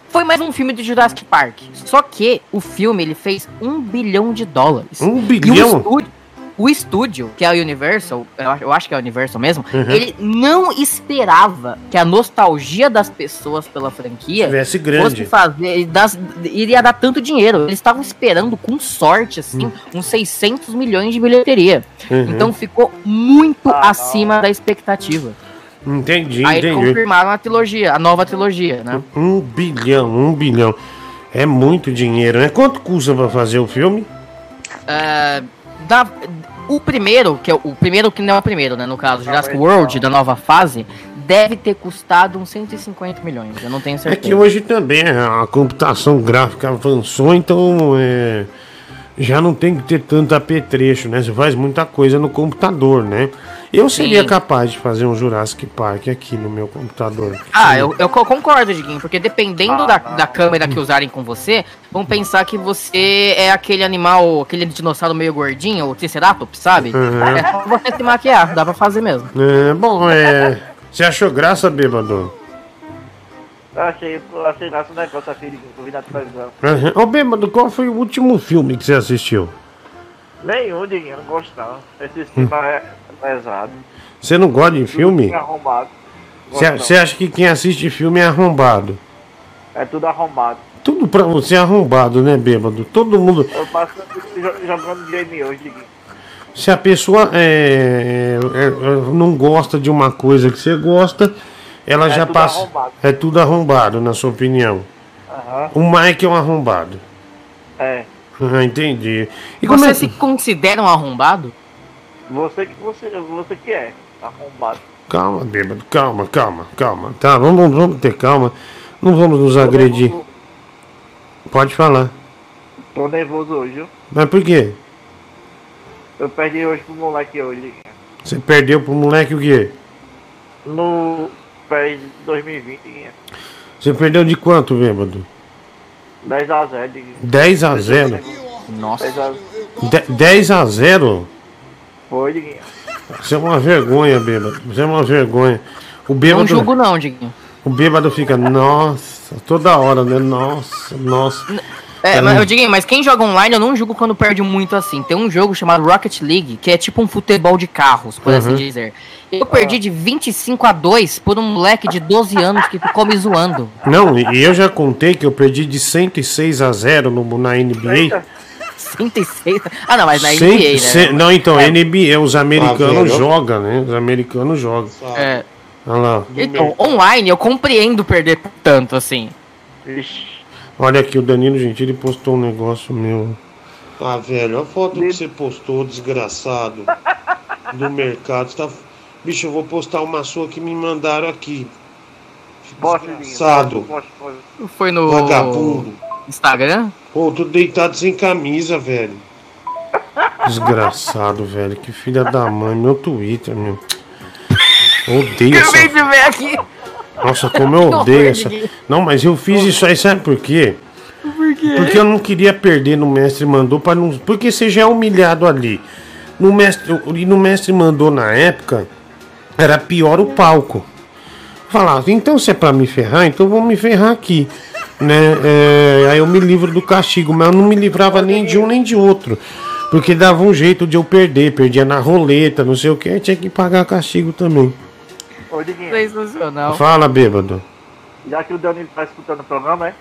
foi mais um filme do Jurassic Park. Só que o filme ele fez um bilhão de dólares. Um bilhão? o estúdio, o estúdio, que é a Universal, eu acho, que é a Universal mesmo, Uhum. ele não esperava que a nostalgia das pessoas pela franquia Tivesse grande. fosse fazer, das, iria dar tanto dinheiro. Eles estavam esperando, com sorte, assim, uns 600 milhões de bilheteria. Uhum. Então ficou muito acima da expectativa. Entendi, Aí eles entendi. confirmaram a trilogia, a nova trilogia, né? Um bilhão, um bilhão. É muito dinheiro, né? Quanto custa pra fazer o filme? É, da- o primeiro, que é o, o primeiro que não é o primeiro, né? No caso, Jurassic World, da nova fase, deve ter custado uns 150 milhões. Eu não tenho É certeza. que hoje também a computação gráfica avançou, então é, já não tem que ter tanto apetrecho, né? Você faz muita coisa no computador, né? Eu seria Sim. capaz de fazer um Jurassic Park aqui no meu computador. Ah, eu, eu co- concordo, Diguinho, porque dependendo da, da câmera que usarem com você, vão pensar que você é aquele animal, aquele dinossauro meio gordinho, o Triceratops, sabe? Uhum. É só você se maquiar, dá pra fazer mesmo. É, bom, é. Você achou graça, bêbado? Achei, achei graça o negócio aqui na televisão. Uhum. Ô, bêbado, qual foi o último filme que você assistiu? Nenhum, Diguinho, não gosto não. Esse filme é pesado. Você não gosta de filme? É arrombado. Você você acha que quem assiste filme é arrombado? É tudo arrombado. Tudo pra você é arrombado, né, bêbado? Todo mundo. Eu passo jo- jogando game hoje. Se a pessoa é, é, é, não gosta de uma coisa que você gosta, ela É já tudo passa. arrombado. É tudo arrombado, na sua opinião. Aham. O Mike é um arrombado. É. Ah, entendi. E E como você é se considera um arrombado? Você que você, você que é arrombado. Calma, bêbado, calma, calma, calma. Tá, vamos, vamos ter calma. Não vamos nos agredir. Pode falar. Tô nervoso hoje, viu? Mas por quê? Eu perdi hoje pro moleque hoje. Você perdeu pro moleque o quê? No PES 2020, Diguinho. Você perdeu de quanto, bêbado? 10 a 0, Diguinho. 10 a 0? Nossa. 10 a... De- 10 a 0? Foi, Diguinho. Isso é uma vergonha, bêbado. Isso é uma vergonha. O bêbado, Não julgo não, Diguinho. o bêbado fica, nossa, toda hora, né? Nossa, nossa. É, Tá mas eu digo, mas quem joga online eu não julgo quando perde muito assim. Tem um jogo chamado Rocket League, que é tipo um futebol de carros, por assim Uhum. dizer. Eu perdi de 25 a 2 por um moleque de 12 anos que ficou me zoando. Não, e eu já contei que eu perdi de 106 a 0 no, na NBA. 106? Ah, não, mas na NBA, né? não, então, É. NBA, os americanos jogam, né? Os americanos jogam. É. Olha lá. Então, online eu compreendo perder tanto, assim. Olha aqui, o Danilo Gentili postou um negócio meu. Ah, velho, a foto que você postou, desgraçado, do mercado. Tá... Bicho, eu vou postar uma sua que me mandaram aqui. Desgraçado. Foi no Vagabundo. Instagram? Pô, tô deitado sem camisa, velho. Desgraçado, velho. Que filha da mãe. Meu Twitter, meu. Eu Odeio Acabei essa. de ver aqui. Nossa, como eu odeio essa. Não, mas eu fiz isso aí, sabe por quê? Por quê? Porque eu não queria perder no mestre mandou para não. Porque você já é humilhado ali. No mestre, e no mestre mandou na época, era pior o palco. Falava, então se é pra me ferrar, então vou me ferrar aqui. Né? É, aí eu me livro do castigo, mas eu não me livrava nem de um nem de outro. Porque dava um jeito de eu perder, perdia na roleta, não sei o que, tinha que pagar castigo também. Ô, Diguinho, Sensacional. Fala, bêbado. já que o Danilo tá escutando o programa, é?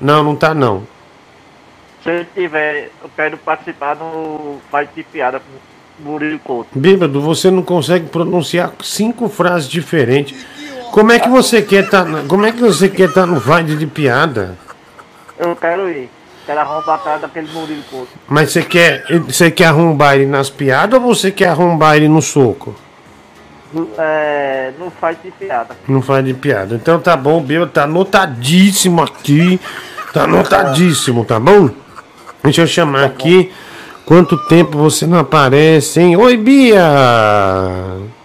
Não, não tá não. Se ele tiver, eu quero participar no Fight de Piada com o Murilo Couto. Bêbado, você não consegue pronunciar cinco frases diferentes. Como é que você quer tá, como é que você quer estar no vibe de piada? Eu quero ir. Quero arrombar a cara daquele Murilo Couto. Mas você quer, você quer arrombar ele nas piadas ou você quer arrombar ele no soco? No, é, no Fight de Piada. Não faz de piada. Então tá bom, bêbado, tá anotadíssimo aqui. Tá anotadíssimo, tá bom? Deixa eu chamar aqui. Quanto tempo você não aparece, hein? Oi, Bia!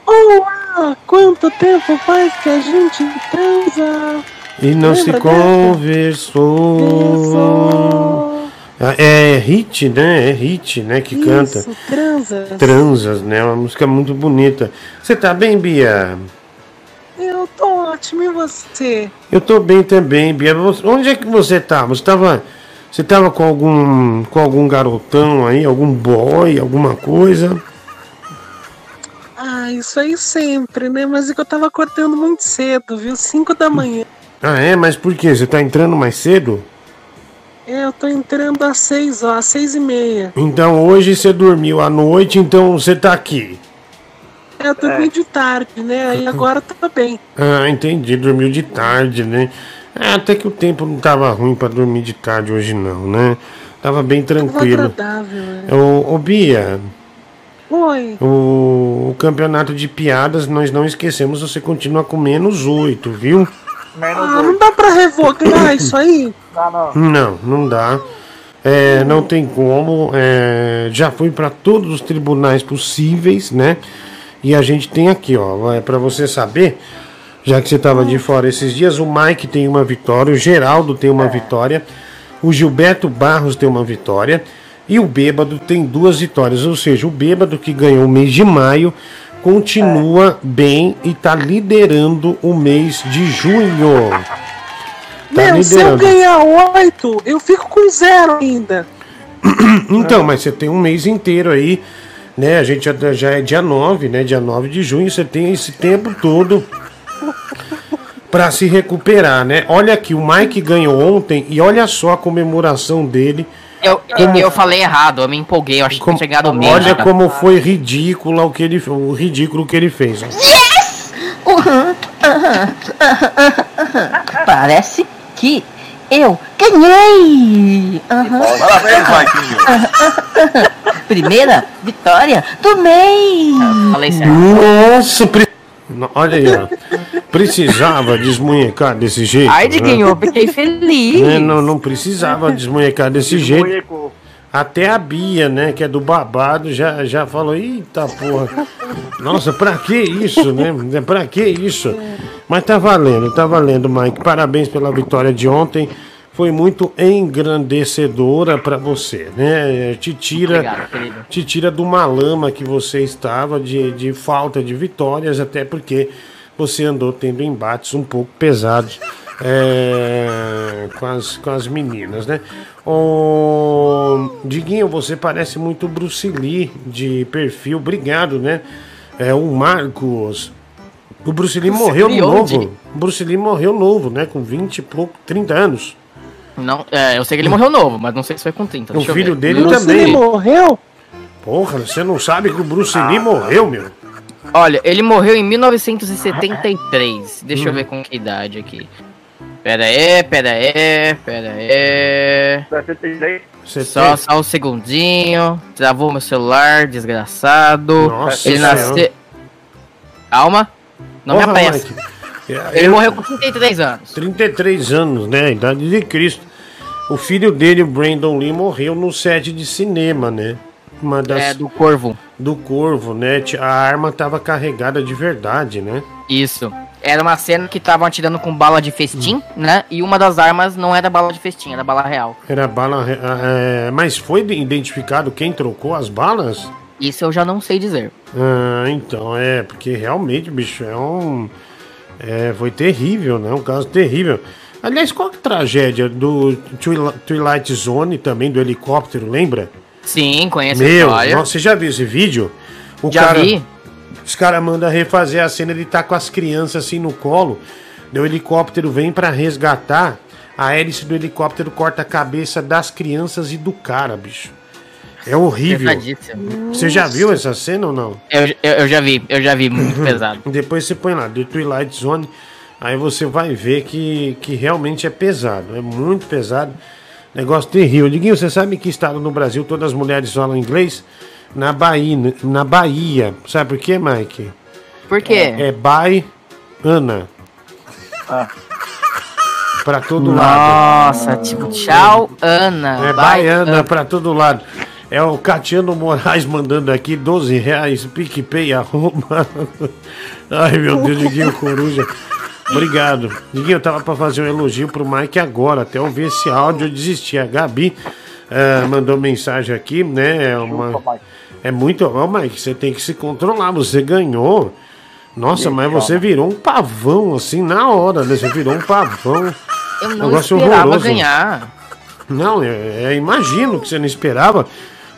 Olá! Quanto tempo faz que a gente transa? E não se Lembra conversou. Ah, É hit, né? É hit, né? Que canta. Isso, transa. Transas, né? Uma música muito bonita. Você tá bem, Bia? Eu tô ótimo, e você? Eu tô bem também, Bia. Onde é que você tá? Você tava. Você tava com algum. com algum garotão aí, algum boy, alguma coisa? Ah, isso aí sempre, né? Mas é que eu tava acordando muito cedo, viu? Cinco da manhã. Ah, é? Mas por quê? Você tá entrando mais cedo? É, eu tô entrando às seis, ó, às seis e meia. Então hoje você dormiu à noite, então você tá aqui. É, eu dormi de tarde, né? Aí agora tá bem. Ah, entendi. Dormiu de tarde, né? É, até que o tempo não tava ruim pra dormir de tarde hoje, não, né? Tava bem Tava tranquilo. agradável, né? Ô, ô Bia, Oi. o, o campeonato de piadas, nós não esquecemos, você continua com menos oito, viu? Ah, não dá pra revogar isso aí? Não, não dá. É, não tem como. é, já fui para todos os tribunais possíveis, né? E a gente tem aqui, ó, é para você saber, já que você estava de fora esses dias, o Mike tem uma vitória, o Geraldo tem uma vitória, o Gilberto Barros tem uma vitória e o Bêbado tem duas vitórias. Ou seja, o Bêbado que ganhou o mês de maio continua bem e tá liderando o mês de junho. Tá Meu, se eu liderando. ganhar oito, eu fico com zero ainda. Então, mas você tem um mês inteiro aí, né? A gente já, já é dia 9, né? Dia 9 de junho, você tem esse tempo todo pra se recuperar, né? Olha aqui, o Mike ganhou ontem e olha só a comemoração dele. Eu, eu, eu falei errado, eu me empolguei, eu achei que tinha chegado o mês. Olha cara. como foi ridículo o que ele, o ridículo que ele fez. Yes! Uhum, aham, aham. Parece que eu ganhei! Parabéns, aham. Primeira vitória do mês! Nossa, olha aí, ó. Precisava desmunhecar desse jeito. Ai, né? Diguinho, eu fiquei feliz. Né, Não, não precisava desmunhecar desse jeito. Até a Bia, né, que é do babado, já, já falou, eita porra. Nossa, pra que isso, né? Pra que isso? Mas tá valendo, tá valendo, Mike. Parabéns pela vitória de ontem. Foi muito engrandecedora pra você, né? Te tira, Obrigado, te tira de uma lama que você estava de, de falta de vitórias, até porque você andou tendo embates um pouco pesados é, com, as, com as meninas, né? Ô, Diguinho, você parece muito Bruce Lee de perfil, obrigado, né? É o Marcos. O Bruce Lee Bruce morreu Lee novo. onde? O Bruce Lee morreu novo, né? Com 20 e pouco, 30 anos. Não, é, eu sei que ele morreu novo, mas não sei se foi com 30. O deixa eu filho ver. dele Bruce também. Lee morreu? Porra, você não sabe que o Bruce Lee morreu, meu? Olha, ele morreu em 1973. Deixa eu Hum. ver com que idade aqui. Pera aí, pera aí, pera aí. Só, só um segundinho. Travou meu celular, desgraçado. Nossa ele Senhora. nasceu. Calma. Não Porra, me apressa. Mike. Ele Eu- morreu com 33 anos. 33 anos, né? A idade de Cristo. O filho dele, o Brandon Lee, morreu no set de cinema, né? Uma das... É, do Corvo. Do Corvo, né? A arma tava carregada de verdade, né? Isso. Era uma cena que estavam atirando com bala de festim, né? E uma das armas não era bala de festim, era bala real. Era bala. re- ah, é, mas foi de- identificado quem trocou as balas? Isso eu já não sei dizer. Ah, então, é, porque realmente, bicho, é um. É, foi terrível, né? Um caso terrível. Aliás, qual que é a tragédia do Twili- Twilight Zone também, do helicóptero, lembra? Sim, conheço Meu, nossa, você já viu esse vídeo? O Já vi. Os caras mandam refazer a cena de estar com as crianças assim no colo. O helicóptero vem pra resgatar. A hélice do helicóptero corta a cabeça das crianças e do cara, bicho. É horrível. Pesadíssimo. Você já viu essa cena ou não? Eu, eu, eu já vi, eu já vi, muito pesado. Depois você põe lá, The Twilight Zone. Aí você vai ver que, que realmente é pesado. É muito pesado. Negócio terrível. Diguinho, você sabe que estado no Brasil todas as mulheres falam inglês? Na Bahia. Na Bahia. Sabe por quê, Mike? Por quê? É Bai Ana. Pra todo lado. Nossa, tipo, tchau, Ana. É baiana Ana. pra todo lado. É o Catiano Moraes mandando aqui 12 reais, PicPay, arroba. Ai, meu Deus, Diguinho Coruja. Obrigado. Diguinho, eu tava pra fazer um elogio pro Mike agora. Até ouvir esse áudio, eu desisti. A Gabi eh, mandou mensagem aqui, né? É, uma, é muito. Ó, Mike, você tem que se controlar. Você ganhou. Nossa, mas você virou um pavão, assim, na hora, né? Você virou um pavão. Eu não Negócio esperava horroroso. ganhar. Não, é, é, imagino que você não esperava,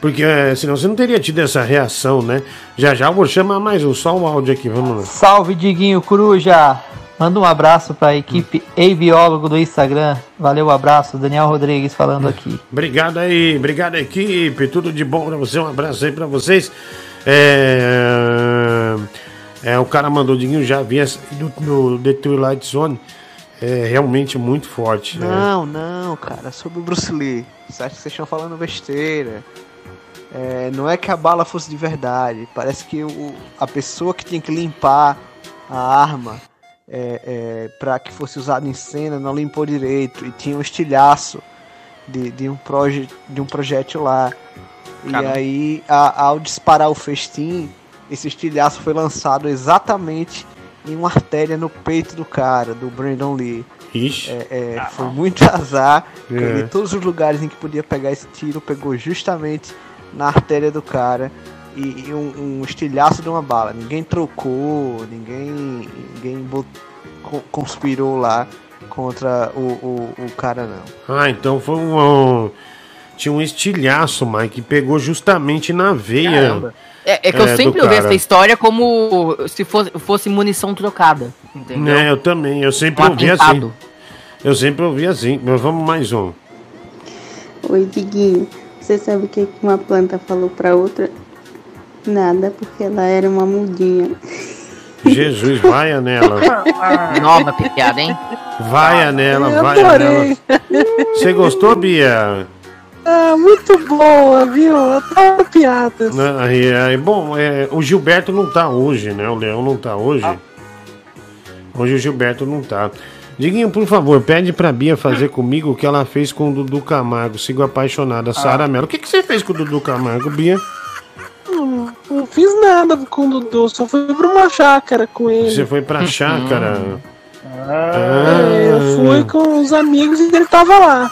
porque é, senão você não teria tido essa reação, né? Já já eu vou chamar mais um, só um áudio aqui, vamos lá. Salve, Diguinho Coruja! Manda um abraço pra equipe Aviólogo do Instagram. Valeu, abraço. Daniel Rodrigues falando aqui. Obrigado aí, obrigado equipe, tudo de bom pra você, um abraço aí pra vocês. É, é, o cara mandou, Diguinho, já vi essa do, do The Twilight Zone, é realmente muito forte. né? Não, não, cara, sobre o Bruce Lee. Você acha que vocês estão falando besteira? É, não é que a bala fosse de verdade. Parece que o, a pessoa que tinha que limpar a arma é, é, para que fosse usada em cena não limpou direito e tinha um estilhaço de, de, um, proje, de um projétil lá. E Caramba. aí, a- ao disparar o festim, esse estilhaço foi lançado exatamente em uma artéria no peito do cara, do Brandon Lee. Ixi. É, é, foi muito azar. É. ele, todos os lugares em que podia pegar esse tiro, pegou justamente na artéria do cara. E, e um, um estilhaço de uma bala. Ninguém trocou, ninguém, ninguém conspirou lá contra o, o, o cara, não. Ah, então foi um, um- Tinha um estilhaço, Mike, que pegou justamente na veia. Caramba. É, é que eu do sempre ouvi cara. essa história como se fosse, fosse munição trocada. Entendeu? É, eu também, eu sempre Um ouvi assim. Eu sempre ouvi assim, mas vamos mais um. Oi, Diguinho. Você sabe o que uma planta falou pra outra? Nada, porque ela era uma mudinha. Jesus, vai nela. Nova piada, hein? Vai nela, Eu vai nela. adorei. Você gostou, Bia? Ah, muito boa, viu? Adoro piadas. Aí, aí, bom, é, o Gilberto não tá hoje, né? O Leão não tá hoje. Hoje o Gilberto não tá. Diguinho, por favor, pede pra Bia fazer comigo o que ela fez com o Dudu Camargo. Sigo apaixonada. Sara Mello. O que, que você fez com o Dudu Camargo, Bia? Não, não fiz nada com o Dudu, só fui pra uma chácara com ele. Você foi pra chácara. É, eu fui com os amigos e ele tava lá.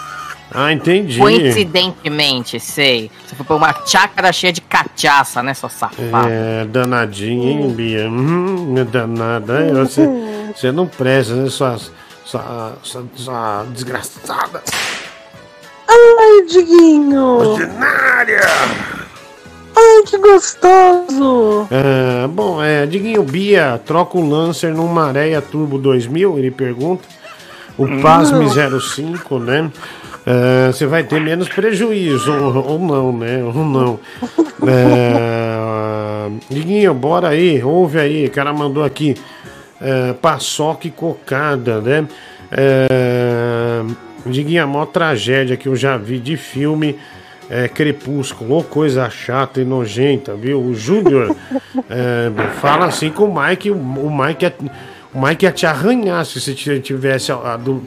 Ah, entendi. Coincidentemente, sei. Você foi pra uma chácara cheia de cachaça, né, sua safada? É, danadinho, hein, Bia? Hum, danada. hein? Você, você não presta, né? Sua, sua, sua, sua desgraçada. Ai, Diguinho! Ordinária! Ai, que gostoso! É, bom, é, Diguinho Bia, troca o Lancer num Maréia Turbo 2000? Ele pergunta. O Pasme 05, né? É, Você vai ter menos prejuízo, ou, ou não, né? Ou não. É, Diguinho, bora aí, ouve aí. O cara mandou aqui. É, paçoca e cocada, né? É, Diguinho, a maior tragédia que eu já vi de filme é Crepúsculo, ô coisa chata e nojenta, viu? O Júnior é, fala assim com o Mike, o, o Mike ia, o Mike ia te arranhar se você tivesse a- a do-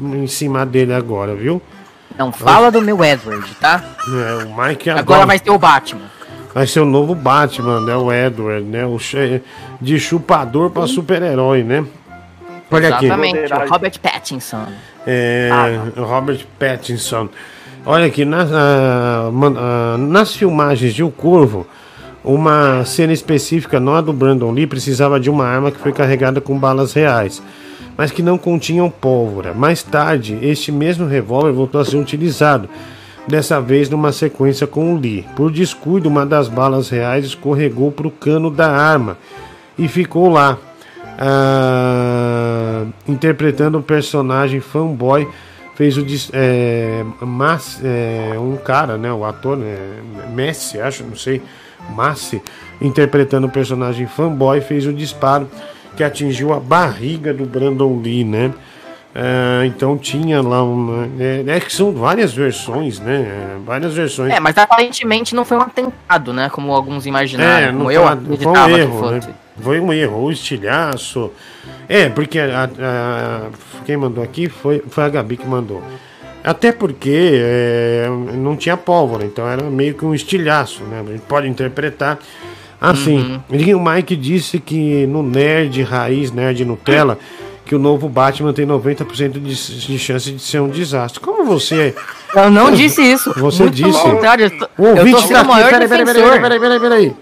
em cima dele agora, viu? Não fala do meu Edward, tá? É, o Mike Agora vai ter o Batman. Vai ser o novo Batman, né? O Edward, né? O che- de chupador pra super-herói, né? Olha aqui. Exatamente, o Robert Pattinson. É, Robert Pattinson. Olha aqui, nas, ah, man- ah, nas filmagens de O Corvo, uma cena específica, não a do Brandon Lee, precisava de uma arma que foi carregada com balas reais, mas que não continham pólvora. Mais tarde, este mesmo revólver voltou a ser utilizado, dessa vez numa sequência com o Lee. Por descuido, uma das balas reais escorregou para o cano da arma e ficou lá. Ah, interpretando o personagem fanboy, fez o é, Mas, é, um cara, né, o ator, né, Messi, acho, não sei, Massi, interpretando o personagem fanboy, fez o disparo que atingiu a barriga do Brandon Lee, né? Ah, então tinha lá uma. É, é que são várias versões, né? é, várias versões. É, mas aparentemente não foi um atentado, né? Como alguns imaginaram. É, como foi, eu uma- foi acreditava um que erro, fosse. né? Foi um erro, o estilhaço. É, porque a- a- quem mandou aqui foi, foi a Gabi que mandou. Até porque é, não tinha pólvora, então era meio que um estilhaço, né? A gente pode interpretar assim. E o Mike disse que no Nerd Raiz, Nerd Nutella, que o novo Batman tem 90% de, de chance de ser um desastre. Como você. Eu não disse isso. Você Muito disse. pelo contrário, eu tô- O eu tô ouvinte sendo está aqui. Peraí, peraí, peraí, peraí, peraí, peraí.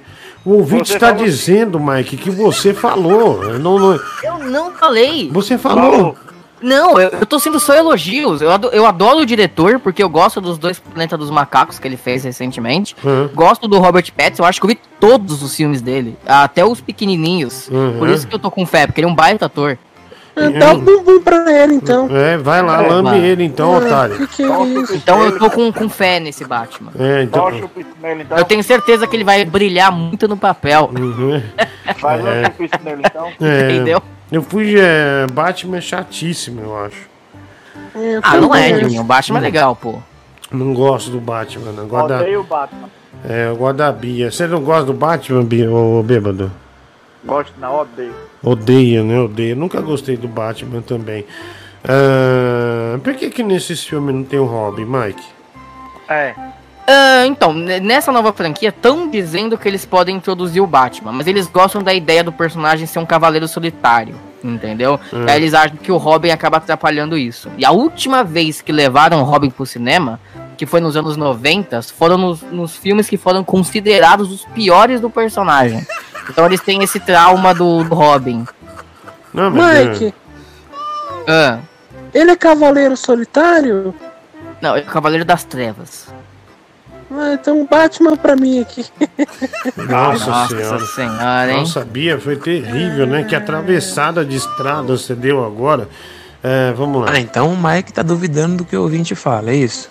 O ouvinte Você está falou- dizendo, Mike, que você falou. Eu não, não- Eu não falei. Você falou. Não, eu, eu tô sendo só elogios. Eu adoro, eu adoro o diretor, porque eu gosto dos dois Planeta dos Macacos que ele fez recentemente. Uhum. Gosto do Robert Pattinson, eu acho que eu vi todos os filmes dele, até os pequenininhos. Uhum. Por isso que eu tô com fé, porque ele é um baita ator. Dá um bumbum pra ele, então. É, vai lá, É, lambe vai. ele então, Ah, otário. que que é isso? Então eu tô com, com fé nesse Batman. É, então. Então. Eu tenho certeza que ele vai brilhar muito no papel. Vai dar É. o nele, então. É, Entendeu? Eu fui. É, Batman é chatíssimo, eu acho. Ah, não é, Diguinho. O Batman é legal, pô. Não gosto do Batman. Eu gosto da, Odeio o Batman. é, eu gosto da Bia. Você não gosta do Batman, Bia, ô bêbado? Gosto, não, odeio. Odeia, né? Odeia. Nunca gostei do Batman também. Ah, por que que nesses filmes não tem o Robin, Mike? É. Ah, então, ne- nessa nova franquia, estão dizendo que eles podem introduzir o Batman, mas eles gostam da ideia do personagem ser um cavaleiro solitário, entendeu? Hum. Aí eles acham que o Robin acaba atrapalhando isso. E a última vez que levaram o Robin pro cinema, que foi nos anos 90, foram nos, nos filmes que foram considerados os piores do personagem. Então eles têm esse trauma do, do Robin. Não, Mike, Ah, ele é cavaleiro solitário? não, é o Cavaleiro das Trevas. Ah, então Batman pra mim aqui. Nossa, Nossa senhora. senhora, hein? Nossa, Bia, foi terrível, né? Que atravessada de estrada você deu agora. É, vamos lá. Ah, então o Mike tá duvidando do que o ouvinte fala, é isso?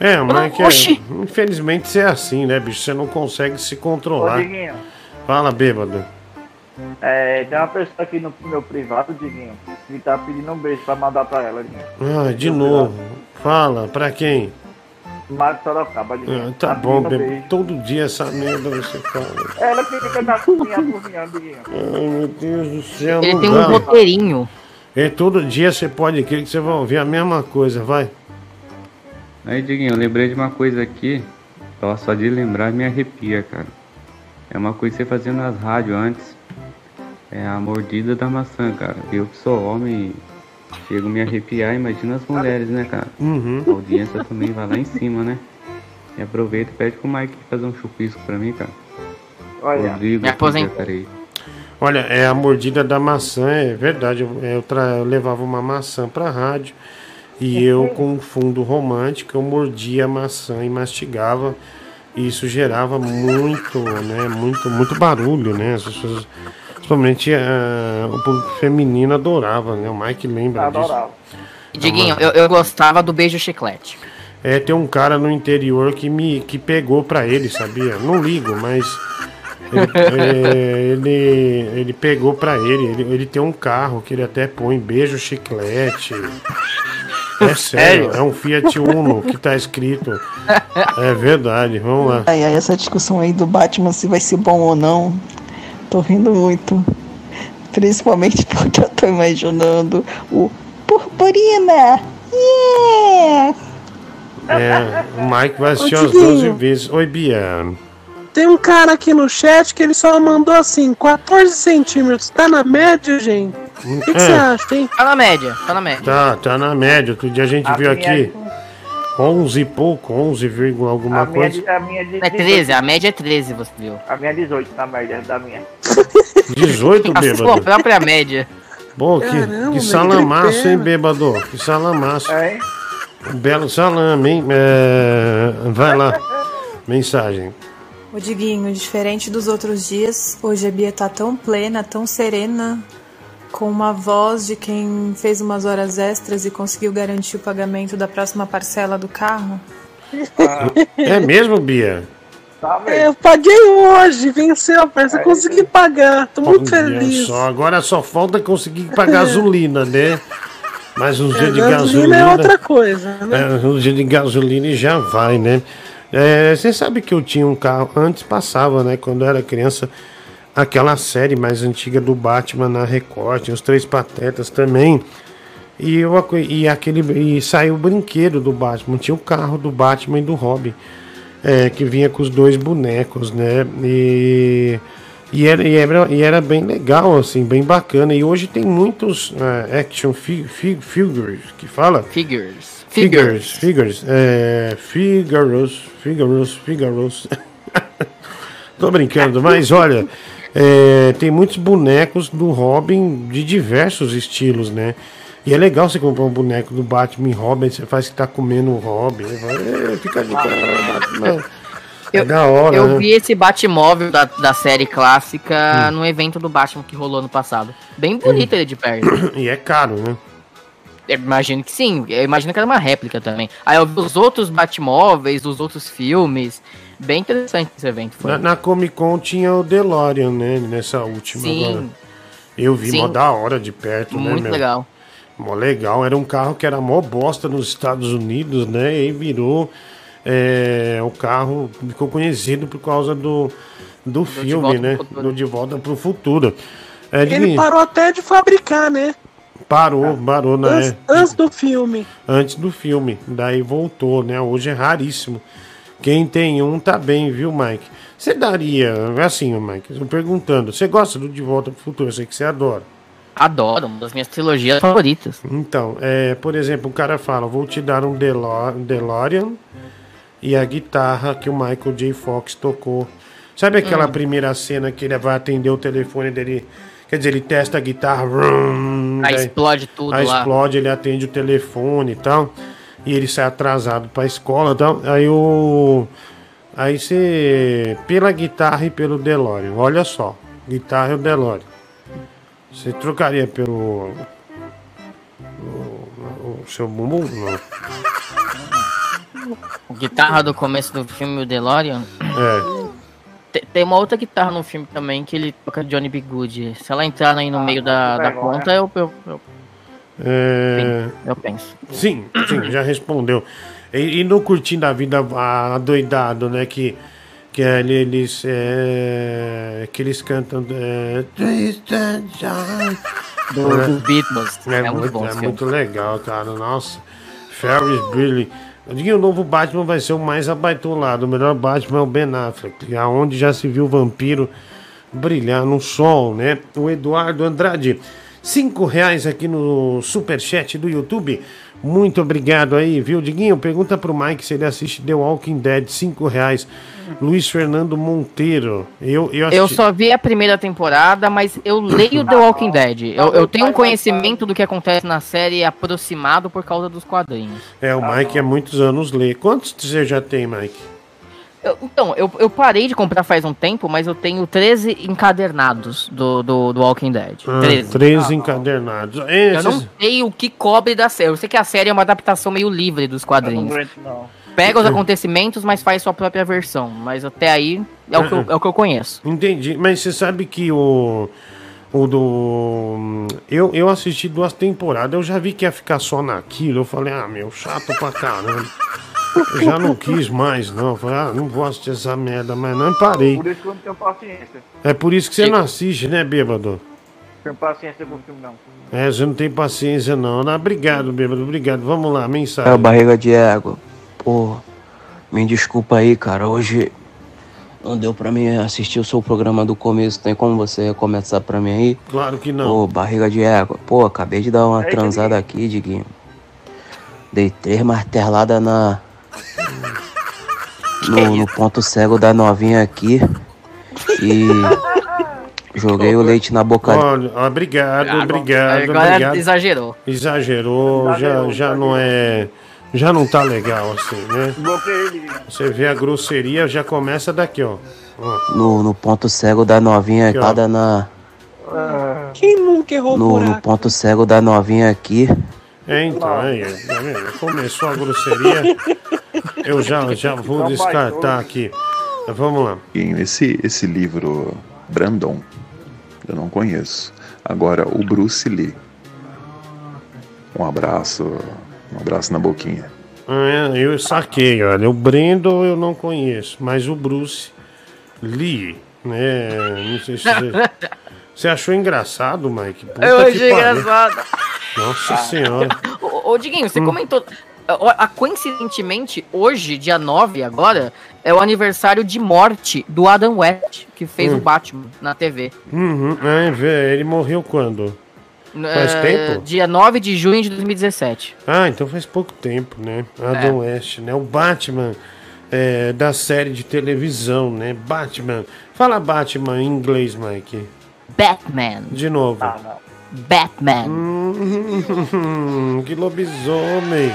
É, mas que é, Oxi. infelizmente você é assim, né, bicho? Você não consegue se Ô, controlar. Diguinho, Fala, bêbado. é, tem uma pessoa aqui no meu privado, Diguinho, que tá pedindo um beijo pra mandar pra ela, Diguinho. Ah, de novo. Fala, pra quem? Marcos Sorocaba, Diguinho. Ah, tá bom, pedindo um bêbado. beijo. Todo dia essa merda você fala. Ela fica na cozinha cozinhando, Diguinho. Ai, meu Deus do céu. Ele tem um roteirinho. E todo dia você pode crer que você vai ouvir a mesma coisa, vai. Aí, Diguinho, eu lembrei de uma coisa aqui. Ó, só de lembrar me arrepia, cara. É uma coisa que você fazia nas rádios antes. É a mordida da maçã, cara. Eu que sou homem, chego a me arrepiar. Imagina as mulheres, né, cara? Uhum. A audiência também vai lá em cima, né? E aproveita e pede pro Mike fazer um chupisco pra mim, cara. Olha, Rodrigo, me aposentei. Jacareí. Olha, é a mordida da maçã, é verdade. Eu, eu tra- eu levava uma maçã pra rádio e eu, com um fundo romântico, eu mordia a maçã e mastigava. E isso gerava muito, né? Muito, muito barulho, né? As pessoas, principalmente ah, o público feminino adorava, né? O Mike lembra disso. adorava. Diguinho, eu, eu gostava do beijo chiclete. É, tem um cara no interior que me que pegou pra ele, sabia? Não ligo, mas ele, é, ele, ele pegou pra ele. ele. Ele tem um carro que ele até põe beijo chiclete. É sério, Sério? é um Fiat Uno que tá escrito. É verdade, vamos lá. Ai, ai, essa discussão aí do Batman se vai ser bom ou não. Tô rindo muito. Principalmente porque eu tô imaginando o Purpurina. Yeah! É, o Mike vai assistir Ô, as Diguinho. 12 vezes. Oi, Bia. Tem um cara aqui no chat que ele só mandou assim, 14 centímetros. Tá na média, gente? O que, que você É. acha, hein? Tá na média, tá na média. Tá, tá na média. Outro dia a gente A viu aqui 11 e pouco, 11, vírgula alguma A minha, coisa. de- a minha de É 13, a média é 13, você viu. A minha é 18 na média da minha. 18, A sua bêbado. própria média. Pô, que, Caramba, que salamaço, hein, bêbado? Que salamaço. É, Um belo salame, hein? É, vai lá. Mensagem. Ô Diguinho, diferente dos outros dias, hoje a Bia tá tão plena, tão serena, com uma voz de quem fez umas horas extras e conseguiu garantir o pagamento da próxima parcela do carro. É mesmo, Bia? Tá É, eu paguei hoje, venceu, parceiro. Consegui pagar, tô muito Olha feliz. Só, agora só falta conseguir pagar gasolina, né? Mais uns É, dias de gasolina gasolina. é outra coisa, né? É, uns dias de gasolina e já vai, né? É, Você sabe que eu tinha um carro, antes passava, né? Quando eu era criança, aquela série mais antiga do Batman na Record, os Três Patetas também. E, eu, e, aquele, e saiu o brinquedo do Batman, tinha o carro do Batman e do Robin, é, que vinha com os dois bonecos, né? E, e, era, e, era, e era bem legal, assim, bem bacana. E hoje tem muitos é, action fi, fi- figures, que fala? Figures. Figures, figures, é, figures, figures, figures. Tô brincando, mas olha, é, tem muitos bonecos do Robin de diversos estilos, né? E é legal você comprar um boneco do Batman e Robin, você faz que tá comendo o Robin, vai, é, fica de cara, Batman. É da hora, Eu né? vi esse Batmóvel da, da série clássica Hum. no evento do Batman que rolou no passado. Bem bonito ele de perto. E é caro, né? Eu imagino que sim. Eu imagino que era uma réplica também. Aí eu vi os outros Batmóveis, os outros filmes. Bem interessante esse evento. Foi. Na, na Comic Con tinha o DeLorean, né? Nessa última Sim. agora. Eu vi Sim. mó da hora de perto, né, Muito meu? legal. Mó legal. Era um carro que era mó bosta nos Estados Unidos, né? E aí virou. É, o carro ficou conhecido por causa do, do De filme, Volta né? Do De Volta pro Futuro. É, Ele Diguinho, parou até de fabricar, né? parou, parou na, Antes, antes do filme. antes do filme. Daí voltou, né? Hoje é raríssimo. Quem tem um tá bem, viu, Mike? Você daria, assim, Mike, eu perguntando, você gosta do De Volta pro Futuro? Eu sei que você adora. Adoro, uma das minhas trilogias favoritas. Então, é, por exemplo, o cara fala, vou te dar um Delo- DeLorean e a guitarra que o Michael J. Fox tocou. Sabe aquela Hum. primeira cena que ele vai atender o telefone dele? Quer dizer, ele testa a guitarra, vrum, Aí daí- explode tudo aí lá. explode, ele atende o telefone e tal. E ele sai atrasado pra escola e tal. Aí o. Aí você. Pela guitarra e pelo DeLorean. Olha só. Guitarra e o DeLorean. Você trocaria pelo. O, o seu bumbum? Não. Guitarra do começo do filme, o DeLorean. É. Te- Tem uma outra guitarra no filme também que ele toca Johnny B. Good. Se ela entrar aí no meio da, da conta, eu, eu, eu, É, eu penso. Sim, sim, já respondeu. E, e no Curtindo a Vida adoidado, né? Que, que ele- eles. É, que eles cantam. É. Do- dos Beatles. É, É muito bom é muito legal, cara. Nossa. Ferris Bueller. Eu digo o novo Batman vai ser o mais abaitolado. O melhor Batman é o Ben Affleck. Aonde já se viu o vampiro brilhar no sol, né? O Eduardo Andrade. Cinco reais aqui no superchat do YouTube. Muito obrigado aí, viu, Diguinho? Pergunta pro Mike se ele assiste The Walking Dead. Cinco reais. Luiz Fernando Monteiro. Eu, eu, Eu assisti- só vi a primeira temporada, mas eu leio The Walking Dead. Eu, eu tenho um conhecimento do que acontece na série aproximado por causa dos quadrinhos. É, o Mike há muitos anos lê. Quantos você já tem, Mike? Eu- então, eu, eu parei de comprar faz um tempo, mas eu tenho 13 encadernados do, do, do Walking Dead. Ah, 13. 13 encadernados. É, Eu não sei o que cobre da série. Eu sei que a série é uma adaptação meio livre dos quadrinhos. Pega os acontecimentos, mas faz sua própria versão. Mas até aí é o que eu, é o que eu conheço. Entendi. Mas você sabe que o. O do. Eu, eu assisti duas temporadas, eu já vi que ia ficar só naquilo. Eu falei, ah, meu, chato pra caramba. Eu já não quis mais, não. Falei, ah, não vou assistir essa merda, mas não parei. Por isso que eu não tenho paciência. É por isso que você não assiste, né, bêbado? Não tenho paciência com o filme, não. É, você não tem paciência, não. Ah, obrigado, bêbado, obrigado. Vamos lá, mensagem. É o barriga de égua. Ô, me desculpa aí, cara. Hoje não deu pra mim assistir o seu programa do começo. Tem como você começar pra mim aí? Claro que não. Ô, barriga de égua. Pô, acabei de dar uma transada aqui, Diguinho. Dei três marteladas na. No, no ponto cego da novinha aqui. E. Joguei o leite na boca Olha, obrigado, Agora- obrigado, agora obrigado. exagerou. Exagerou, já, já não é. Já não tá legal assim, né? Você vê a grosseria, já começa daqui, ó. Ó. no, no ponto cego da novinha Aqui, cada na. Quem nunca errou No, no ponto cego da novinha aqui. É, então, aí, tá vendo? Começou a grosseria. Eu já, já vou descartar aqui. Vamos lá. Esse, esse livro, Brandon, eu não conheço. Agora, o Bruce Lee. Um abraço, um abraço na boquinha. Ah, é, eu saquei, olha. O Brandon eu não conheço, mas o Bruce Lee, né? Não sei se você. Você achou engraçado, Mike? Puta Eu achei engraçado. Nossa senhora. Ô, ô, Diguinho, Hum. você comentou. A- Coincidentemente, hoje, dia 9 agora, é o aniversário de morte do Adam West, que fez Hum. o Batman na TV. Uhum, é, vê, ele morreu quando? Faz É, tempo? Dia 9 de junho de 2017. Ah, então faz pouco tempo, né? Adam West, né? O Batman é, da série de televisão, né? Batman. Fala Batman em inglês, Mike. Batman. De novo. Batman. Hum, que lobisomem.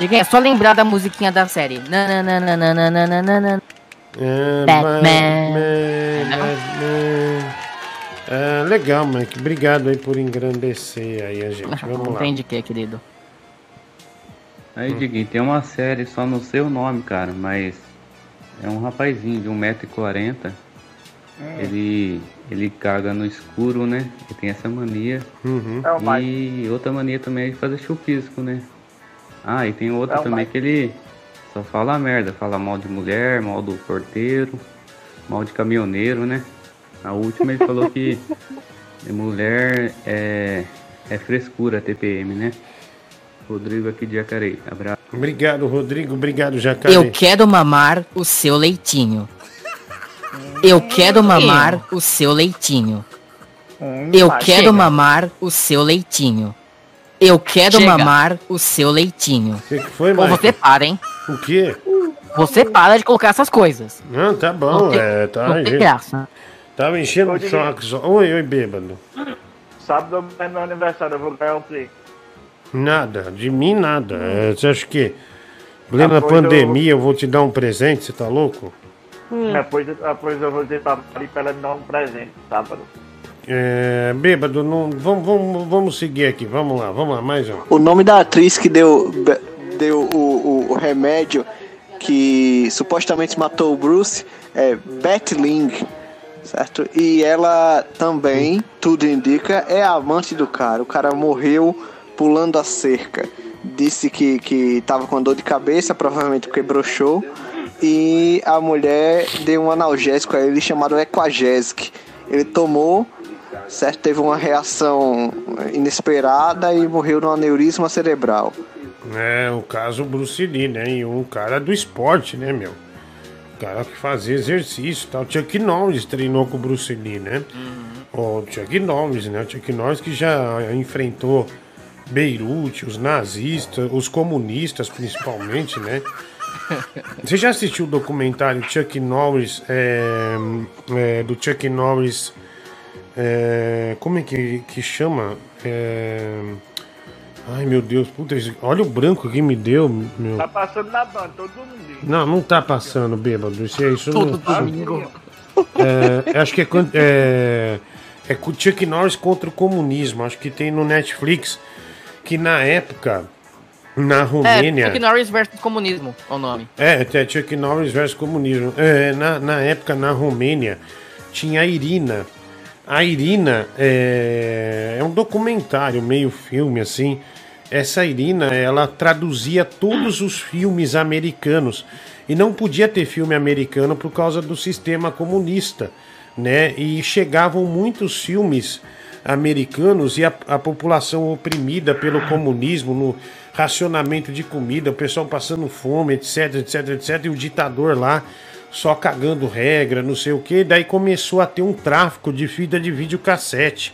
É só lembrar da musiquinha da série. Nananana. É, Batman. Batman. É, legal, Mike. Obrigado aí por engrandecer aí a gente. Vamos Não lá. tem de que, querido. Aí, Diguinho, tem uma série, só não sei o nome, cara, mas é um rapazinho de 1,40m. Ele, ele caga no escuro, né? Ele tem essa mania. Uhum. É E outra mania também é de fazer chupisco, né? Ah, e tem outra É também Mike. que ele só fala merda. Fala mal de mulher, mal do porteiro, mal de caminhoneiro, né? A última ele falou que mulher é, é frescura, TPM, né? Rodrigo aqui de Jacareí. Abraço. Obrigado, Rodrigo. Obrigado, Jacaré. Eu quero mamar o seu leitinho. Eu quero mamar o seu leitinho. Eu Ah, quero chega. mamar o seu leitinho. Eu quero Chega. mamar o seu leitinho. O que, que foi, Ou você para, hein? O quê? Você para de colocar essas coisas. Não, tá bom, Não tem- é, tá não aí. tem graça. Tava enchendo o saco só. Oi, oi, bêbado. Sábado é meu aniversário, eu vou ganhar o quê? Nada, de mim nada. É, você acha que, plena Ah, pois pandemia, eu vou te dar um presente? Você tá louco? Depois, depois eu vou dizer pra Mari pra ela me dar um presente, sábado. É, bêbado, não, vamos, vamos, vamos seguir aqui. Vamos lá, vamos lá, mais um. O nome da atriz que deu, deu o, o- o remédio que supostamente matou o Bruce é Beth Ling, certo? E ela também, tudo indica, é a amante do cara. O cara morreu pulando a cerca. Disse que, que tava com dor de cabeça, provavelmente porque broxou. E a mulher deu um analgésico a ele chamado Equagesic. Ele tomou, certo? Teve uma reação inesperada e morreu num aneurisma cerebral. É, o caso Bruce Lee, né? E um cara do esporte, né, meu? O cara que fazia exercício e tal. Chuck Norris treinou com o Bruce Lee, né? O Chuck Norris, né? O Chuck Norris que já enfrentou Beirute, os nazistas, os comunistas principalmente, né? Você já assistiu o documentário Chuck Norris, é, é, do Chuck Norris, é, como é que, que chama? É, ai meu Deus, puta, olha o branco que me deu, meu. Tá passando na banda, todo mundo. Não, não tá passando, bêbado. Isso, é- isso não. Todo domingo. É, acho que é, é, é Chuck Norris contra o comunismo. Acho que tem no Netflix. Que na época, na É, Romênia. Chuck Norris versus comunismo, é o nome. É, até Chuck Norris versus comunismo. É, na, na época, na Romênia, tinha a Irina. A Irina é, é um documentário, meio filme, assim. Essa Irina, ela traduzia todos os filmes americanos. E não podia ter filme americano por causa do sistema comunista, né? E chegavam muitos filmes americanos e a, a população oprimida pelo comunismo, no racionamento de comida, o pessoal passando fome, etc, etc, etc, e o ditador lá só cagando regra, não sei o que. Daí começou a ter um tráfico de fita de videocassete.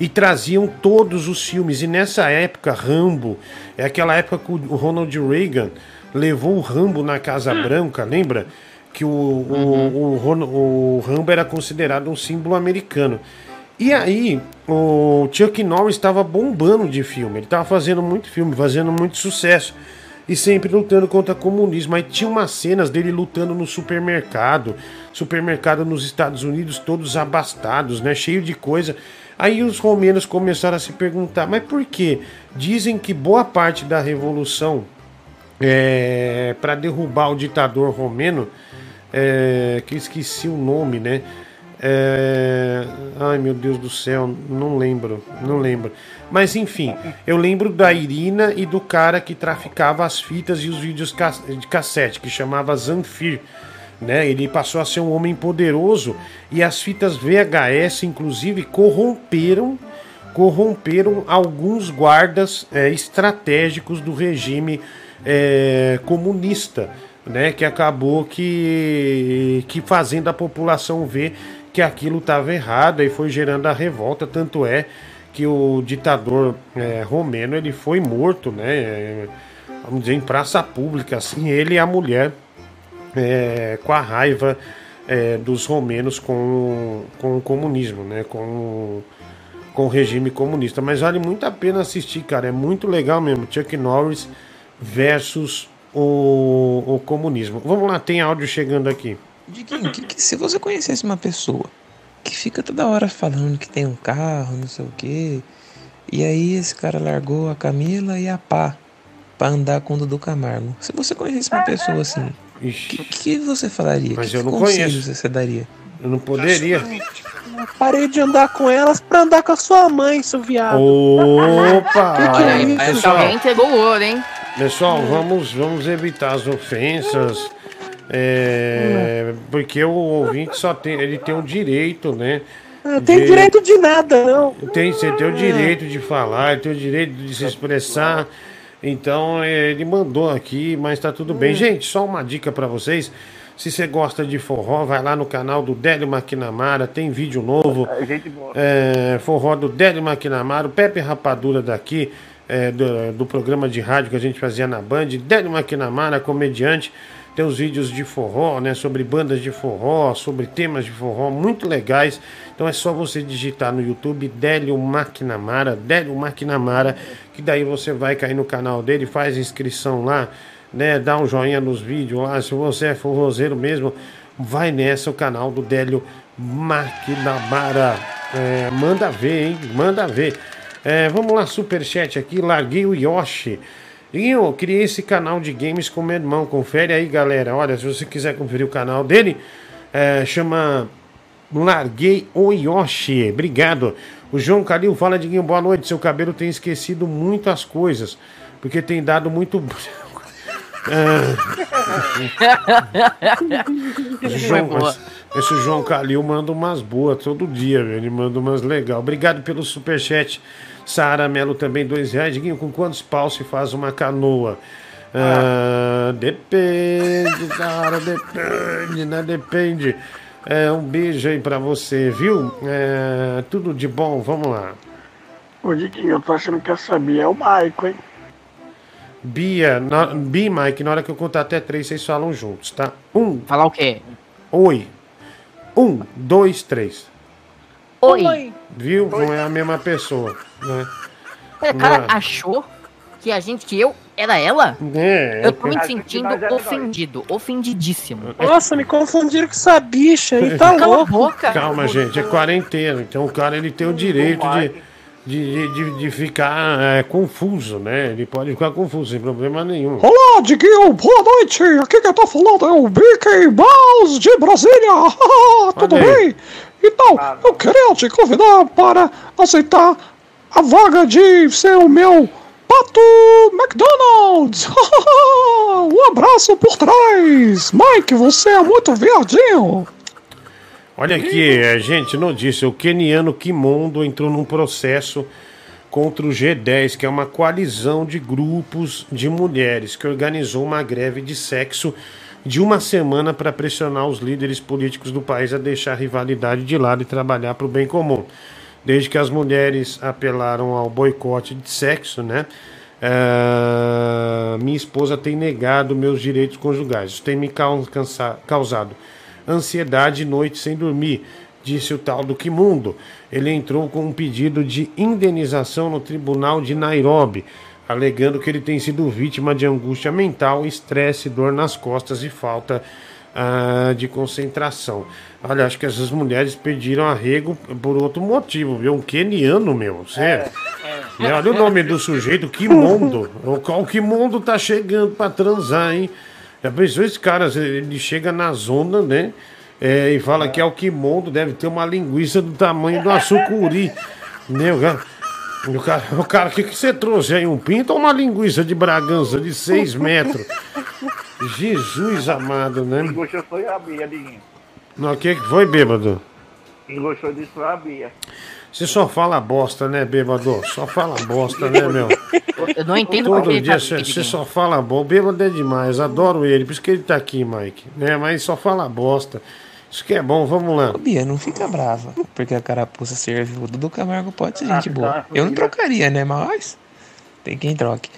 E traziam todos os filmes. E nessa época, Rambo, é aquela época que o Ronald Reagan levou o Rambo na Casa Branca, lembra? Que o, o, o, Ron- o Rambo era considerado um símbolo americano. E aí, o Chuck Norris estava bombando de filme. Ele estava fazendo muito filme, fazendo muito sucesso. E sempre lutando contra o comunismo. Aí tinha umas cenas dele lutando no supermercado. Supermercado nos Estados Unidos, todos abastados, né? Cheio de coisa. Aí os romenos começaram a se perguntar, mas por quê? Dizem que boa parte da revolução é, para derrubar o ditador romeno, é, que eu esqueci o nome, né? É, ai meu Deus do céu, não lembro, não lembro. Mas enfim, eu lembro da Irina e do cara que traficava as fitas e os vídeos de cassete, que chamava Zanfir. Né? Ele passou a ser um homem poderoso e as fitas VHS, inclusive, corromperam corromperam alguns guardas é, estratégicos do regime é, comunista, né? Que acabou que, que fazendo a população ver que aquilo estava errado e foi gerando a revolta. Tanto é que o ditador é, romeno ele foi morto, né? é, vamos dizer, em praça pública, assim, ele e a mulher é, com a raiva é, dos romenos com, com o comunismo, né? Com, com o regime comunista. Mas vale muito a pena assistir, cara. É muito legal mesmo. Chuck Norris versus o, o comunismo. Vamos lá, tem áudio chegando aqui. Diguinho, que, que se você conhecesse uma pessoa que fica toda hora falando que tem um carro, não sei o quê, e aí esse cara largou a Camila e a Pá pra andar com o Dudu Camargo. Se você conhecesse uma pessoa assim, o que, que você falaria? Mas que eu não conselhos conheço. você daria? Eu não poderia. Parei de andar com elas pra andar com a sua mãe, seu viado. Opa! Que que é isso? pessoal, Alguém entregou o ouro, hein? pessoal, vamos, vamos evitar as ofensas. É, porque o ouvinte só tem, ele tem o direito, né? Não tem de- direito de nada, não. Tem, você tem o direito de falar, tem o direito de se expressar. Então é, ele mandou aqui, mas tá tudo bem. Gente, só uma dica pra vocês. Se você gosta de forró, vai lá no canal do Délio Maquinamara, tem vídeo novo. Gente boa. É, forró do Délio Maquinamara, o Pepe Rapadura daqui, é, do, do programa de rádio que a gente fazia na Band. Délio Maquinamara, comediante, tem os vídeos de forró, né? Sobre bandas de forró, sobre temas de forró, muito legais. Então é só você digitar no YouTube Délio Maquinamara, Délio Maquinamara, que daí você vai cair no canal dele, faz inscrição lá, né? Dá um joinha nos vídeos lá. Se você é forrozeiro mesmo, vai nessa, o canal do Délio Maquinamara. É, manda ver, hein? Manda ver. É, vamos lá, superchat aqui. Larguei o Yoshi. E eu criei esse canal de games com meu irmão. Confere aí, galera. Olha, se você quiser conferir o canal dele, é, chama Larguei o Yoshi. Obrigado. O João Calil fala, Diguinho, boa noite. Seu cabelo tem esquecido muitas coisas. Porque tem dado muito. Ah. João, esse, João Calil manda umas boas todo dia, velho. Ele manda umas legal. Obrigado pelo superchat. Sara Melo também, dois reais. Diguinho, com quantos paus se faz uma canoa? Ah, depende, cara, depende, né? Depende. É, um beijo aí pra você, viu? É, tudo de bom, vamos lá. Ô, Diguinho, eu tô achando que essa Bia é o Maico, hein? Bia, na, Bi, Mike, na hora que eu contar até três, vocês falam juntos, tá? Um. Falar o quê? Oi. Um, dois, três. Oi. Viu? Não é a mesma pessoa, né? O cara Não. achou que a gente, que eu era ela? É, Eu tô me eu- sentindo ofendido, ofendidíssimo. Nossa, me confundiram com essa bicha aí, tá Cala louco. boca. Calma, gente, é quarentena. Então o cara ele tem o direito de, de, de, de ficar é, confuso, né? Ele pode ficar confuso, sem problema nenhum. Olá, Diguinho, boa noite. Aqui quem tá falando é o Mickey Mouse de Brasília. Tudo Olha aí. bem? Então, eu queria te convidar para aceitar a vaga de ser o meu pato McDonald's. um abraço por trás. Mike, você é muito verdinho. Olha aqui, é, gente, notícia. O keniano Kimondo entrou num processo contra o G10, que é uma coalizão de grupos de mulheres que organizou uma greve de sexo de uma semana para pressionar os líderes políticos do país a deixar a rivalidade de lado e trabalhar para o bem comum. Desde que as mulheres apelaram ao boicote de sexo, né? ah, minha esposa tem negado meus direitos conjugais. Isso tem me causado ansiedade e noite sem dormir, disse o tal do Kimundo. Ele entrou com um pedido de indenização no tribunal de Nairobi, alegando que ele tem sido vítima de angústia mental, estresse, dor nas costas e falta ah, de concentração. Olha, acho que essas mulheres pediram arrego por outro motivo, viu? Um keniano, meu. Sério. E olha o nome do sujeito, Kimondo. O qual Kimondo tá chegando pra transar, hein? Já pensou esse cara? Ele chega na zona, né? É, e fala que é o Kimondo, deve ter uma linguiça do tamanho do açucuri. Né? O cara, o cara, o cara, que, que você trouxe aí? Um pinto ou uma linguiça de Bragança de 6 metros? Jesus amado, né? Quem gostou foi a Bia, Diguinho. O que que foi, bêbado? Quem gostou disso foi a Bia. Você só fala bosta, né, bêbado? Só fala bosta, né, meu? Eu não entendo Todo porque ele dia tá você você só fala bosta. O bêbado é demais, adoro ele, por isso que ele tá aqui, Mike. Né? Mas só fala bosta. Isso que é bom, vamos lá. Ô, Bia, não fica brava, porque a carapuça serviu. O Dudu Camargo pode ser Ah, gente boa. tá. Eu não trocaria, né? Mas tem quem troque.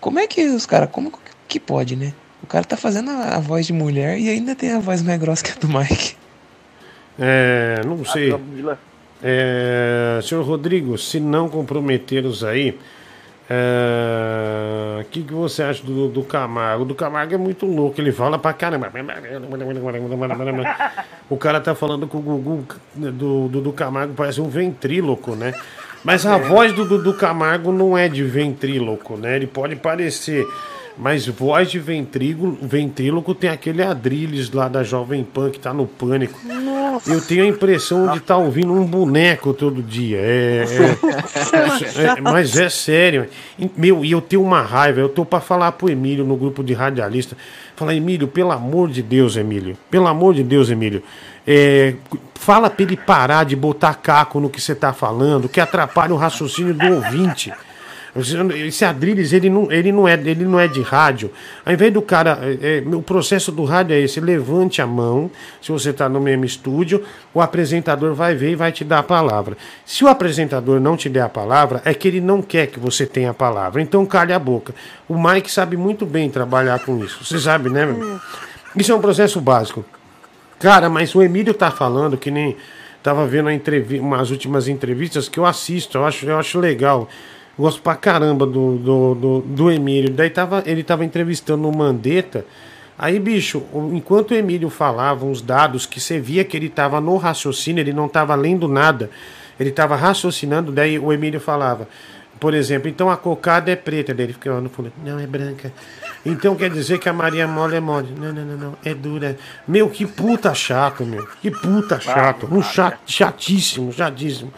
Como é que os caras. Como que pode, né? O cara tá fazendo a, a voz de mulher e ainda tem a voz mais grossa que a do Mike. É, não sei. É, senhor Rodrigo, se não comprometer-os aí, é, o que, que você acha do, do Camargo? O do Camargo é muito louco, ele fala pra caramba. O cara tá falando com o Gugu do, do, do Camargo, parece um ventríloco, né? Mas a voz do Dudu Camargo não é de ventríloco, né? Ele pode parecer, mas voz de ventríloco, ventríloco tem aquele Adrilles lá da Jovem Pan que tá no pânico. Eu tenho a impressão de estar ouvindo um boneco todo dia. É, é- é- mas é sério. Meu, e eu tenho uma raiva. Eu tô pra falar pro Emílio no grupo de radialista. Falar, Emílio, pelo amor de Deus, Emílio. Pelo amor de Deus, Emílio. É, fala pra ele parar de botar caco no que você tá falando, que atrapalha o raciocínio do ouvinte. Esse Adrilles, ele não, ele, não é, ele não é de rádio. Ao invés do cara. é, é, o processo do rádio é esse: levante a mão, se você está no mesmo estúdio, o apresentador vai ver e vai te dar a palavra. Se o apresentador não te der a palavra, é que ele não quer que você tenha a palavra. Então cale a boca. O Mike sabe muito bem trabalhar com isso. Você sabe, né, meu? Isso é um processo básico. Cara, mas o Emílio tá falando que nem. Tava vendo a umas últimas entrevistas que eu assisto, eu acho, eu acho legal. Gosto pra caramba do, do, do, do Emílio. Daí tava, ele tava entrevistando o Mandetta. Aí, bicho, enquanto o Emílio falava uns dados que você via que ele tava no raciocínio, ele não tava lendo nada. Ele tava raciocinando, daí o Emílio falava, por exemplo, então a cocada é preta. Daí ele ficava no fundo, não, é branca. Então quer dizer que a Maria Mole é mole. Não, não, não, não, é dura. Meu, que puta chato, meu. Que puta chato. Um chat, chatíssimo, chatíssimo.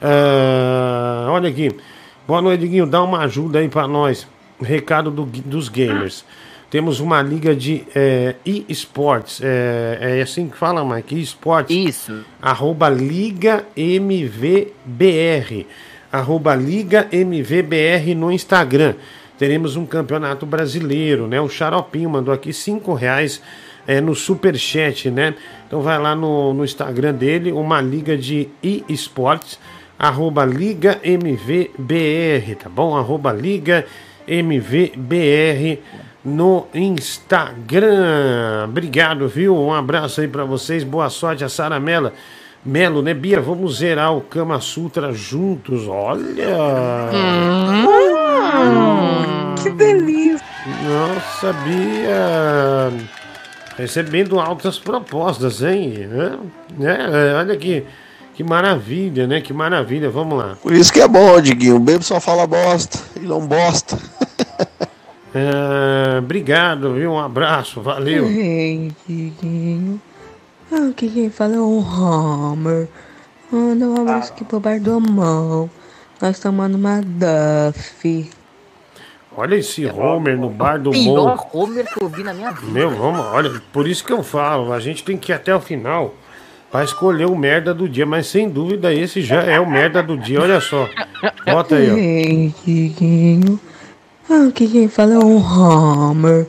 Ah, olha aqui. Boa noite, Guinho. Dá uma ajuda aí pra nós. Recado do- dos gamers. Temos uma liga de é, e-sports. É, é assim que fala, Mike? E-sports. Isso. Arroba Liga MVBR. Arroba Liga MVBR no Instagram. Teremos um campeonato brasileiro, né? O Xaropinho mandou aqui cinco reais é, no superchat, né? Então vai lá no, no Instagram dele, uma liga de e-sports, arroba Liga MVBR, tá bom? Arroba Liga MVBR no Instagram. Obrigado, viu? Um abraço aí pra vocês. Boa sorte a Sara Mela. Melo, né, Bia? Vamos zerar o Kama Sutra juntos. Olha! Que delícia. Nossa, Bia! Recebendo altas propostas, hein? É, é, olha que, que maravilha, né? Que maravilha. Vamos lá. Por isso que é bom, Diguinho. O bebo só fala bosta e não bosta. É, obrigado, viu? Um abraço, valeu. Ei, Diguinho. Ah, que quem fala é o Homer. Manda um abraço aqui pro bar do mão. Nós tomando uma Duff. Olha esse Homer no bar do Pior Mon. Homer que eu vi na minha vida. Meu, vamos, olha, por isso que eu falo, a gente tem que ir até o final Pra escolher o merda do dia, mas sem dúvida esse já é o merda do dia, olha só. Bota aí, ó. Ah, que quem fala é o Homer.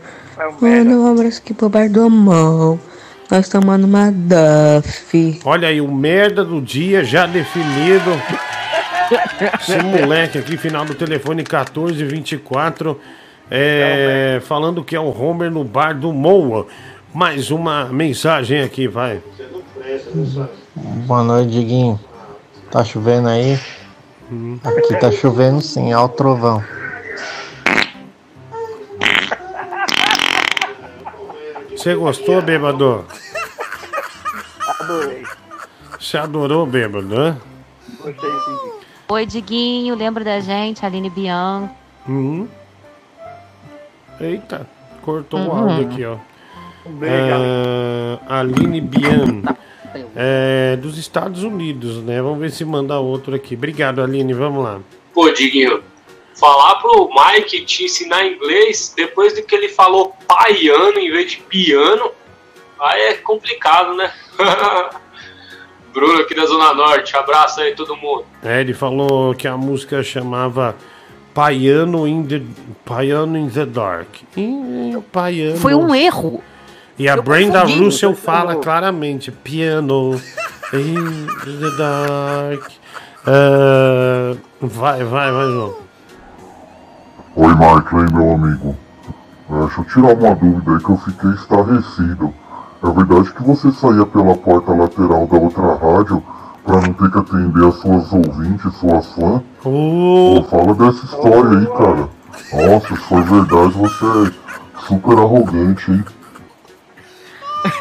Manda um abraço aqui pro bar do mão. Nós tomando uma Duff. Olha aí, o merda do dia já definido. Esse moleque aqui, final do telefone 1424, é, falando que é o Homer no bar do Moa. Mais uma mensagem aqui, vai. Boa noite, Diguinho. Tá chovendo aí? Aqui tá chovendo sim, ó o trovão. Você gostou, bêbado? Adorei. Você adorou, bêbado, né? Gostei sim. Oi, Diguinho, lembra da gente? Aline Bianco. Uhum. Eita, cortou o Uhum. áudio aqui, ó. Beijo, Ah, Aline É, dos Estados Unidos, né? Vamos ver se manda outro aqui. Obrigado, Aline, vamos lá. Pô, Diguinho, falar pro Mike te ensinar inglês depois de que ele falou paiano em vez de piano, aí é complicado, né? Bruno aqui da Zona Norte, abraço aí todo mundo. É, ele falou que a música chamava Piano in the, Piano in the Dark. Foi um erro. E a Eu Brenda confundi. Russell fala claramente: Piano in the Dark. Ah, vai, vai, vai, João. Oi, aí, meu amigo. É, deixa eu tirar uma dúvida aí que eu fiquei estarrecido. É verdade que você saía pela porta lateral da outra rádio pra não ter que atender as suas ouvintes, suas fãs? Pô, fala dessa história aí, cara. Nossa, se for verdade, você é super arrogante, hein?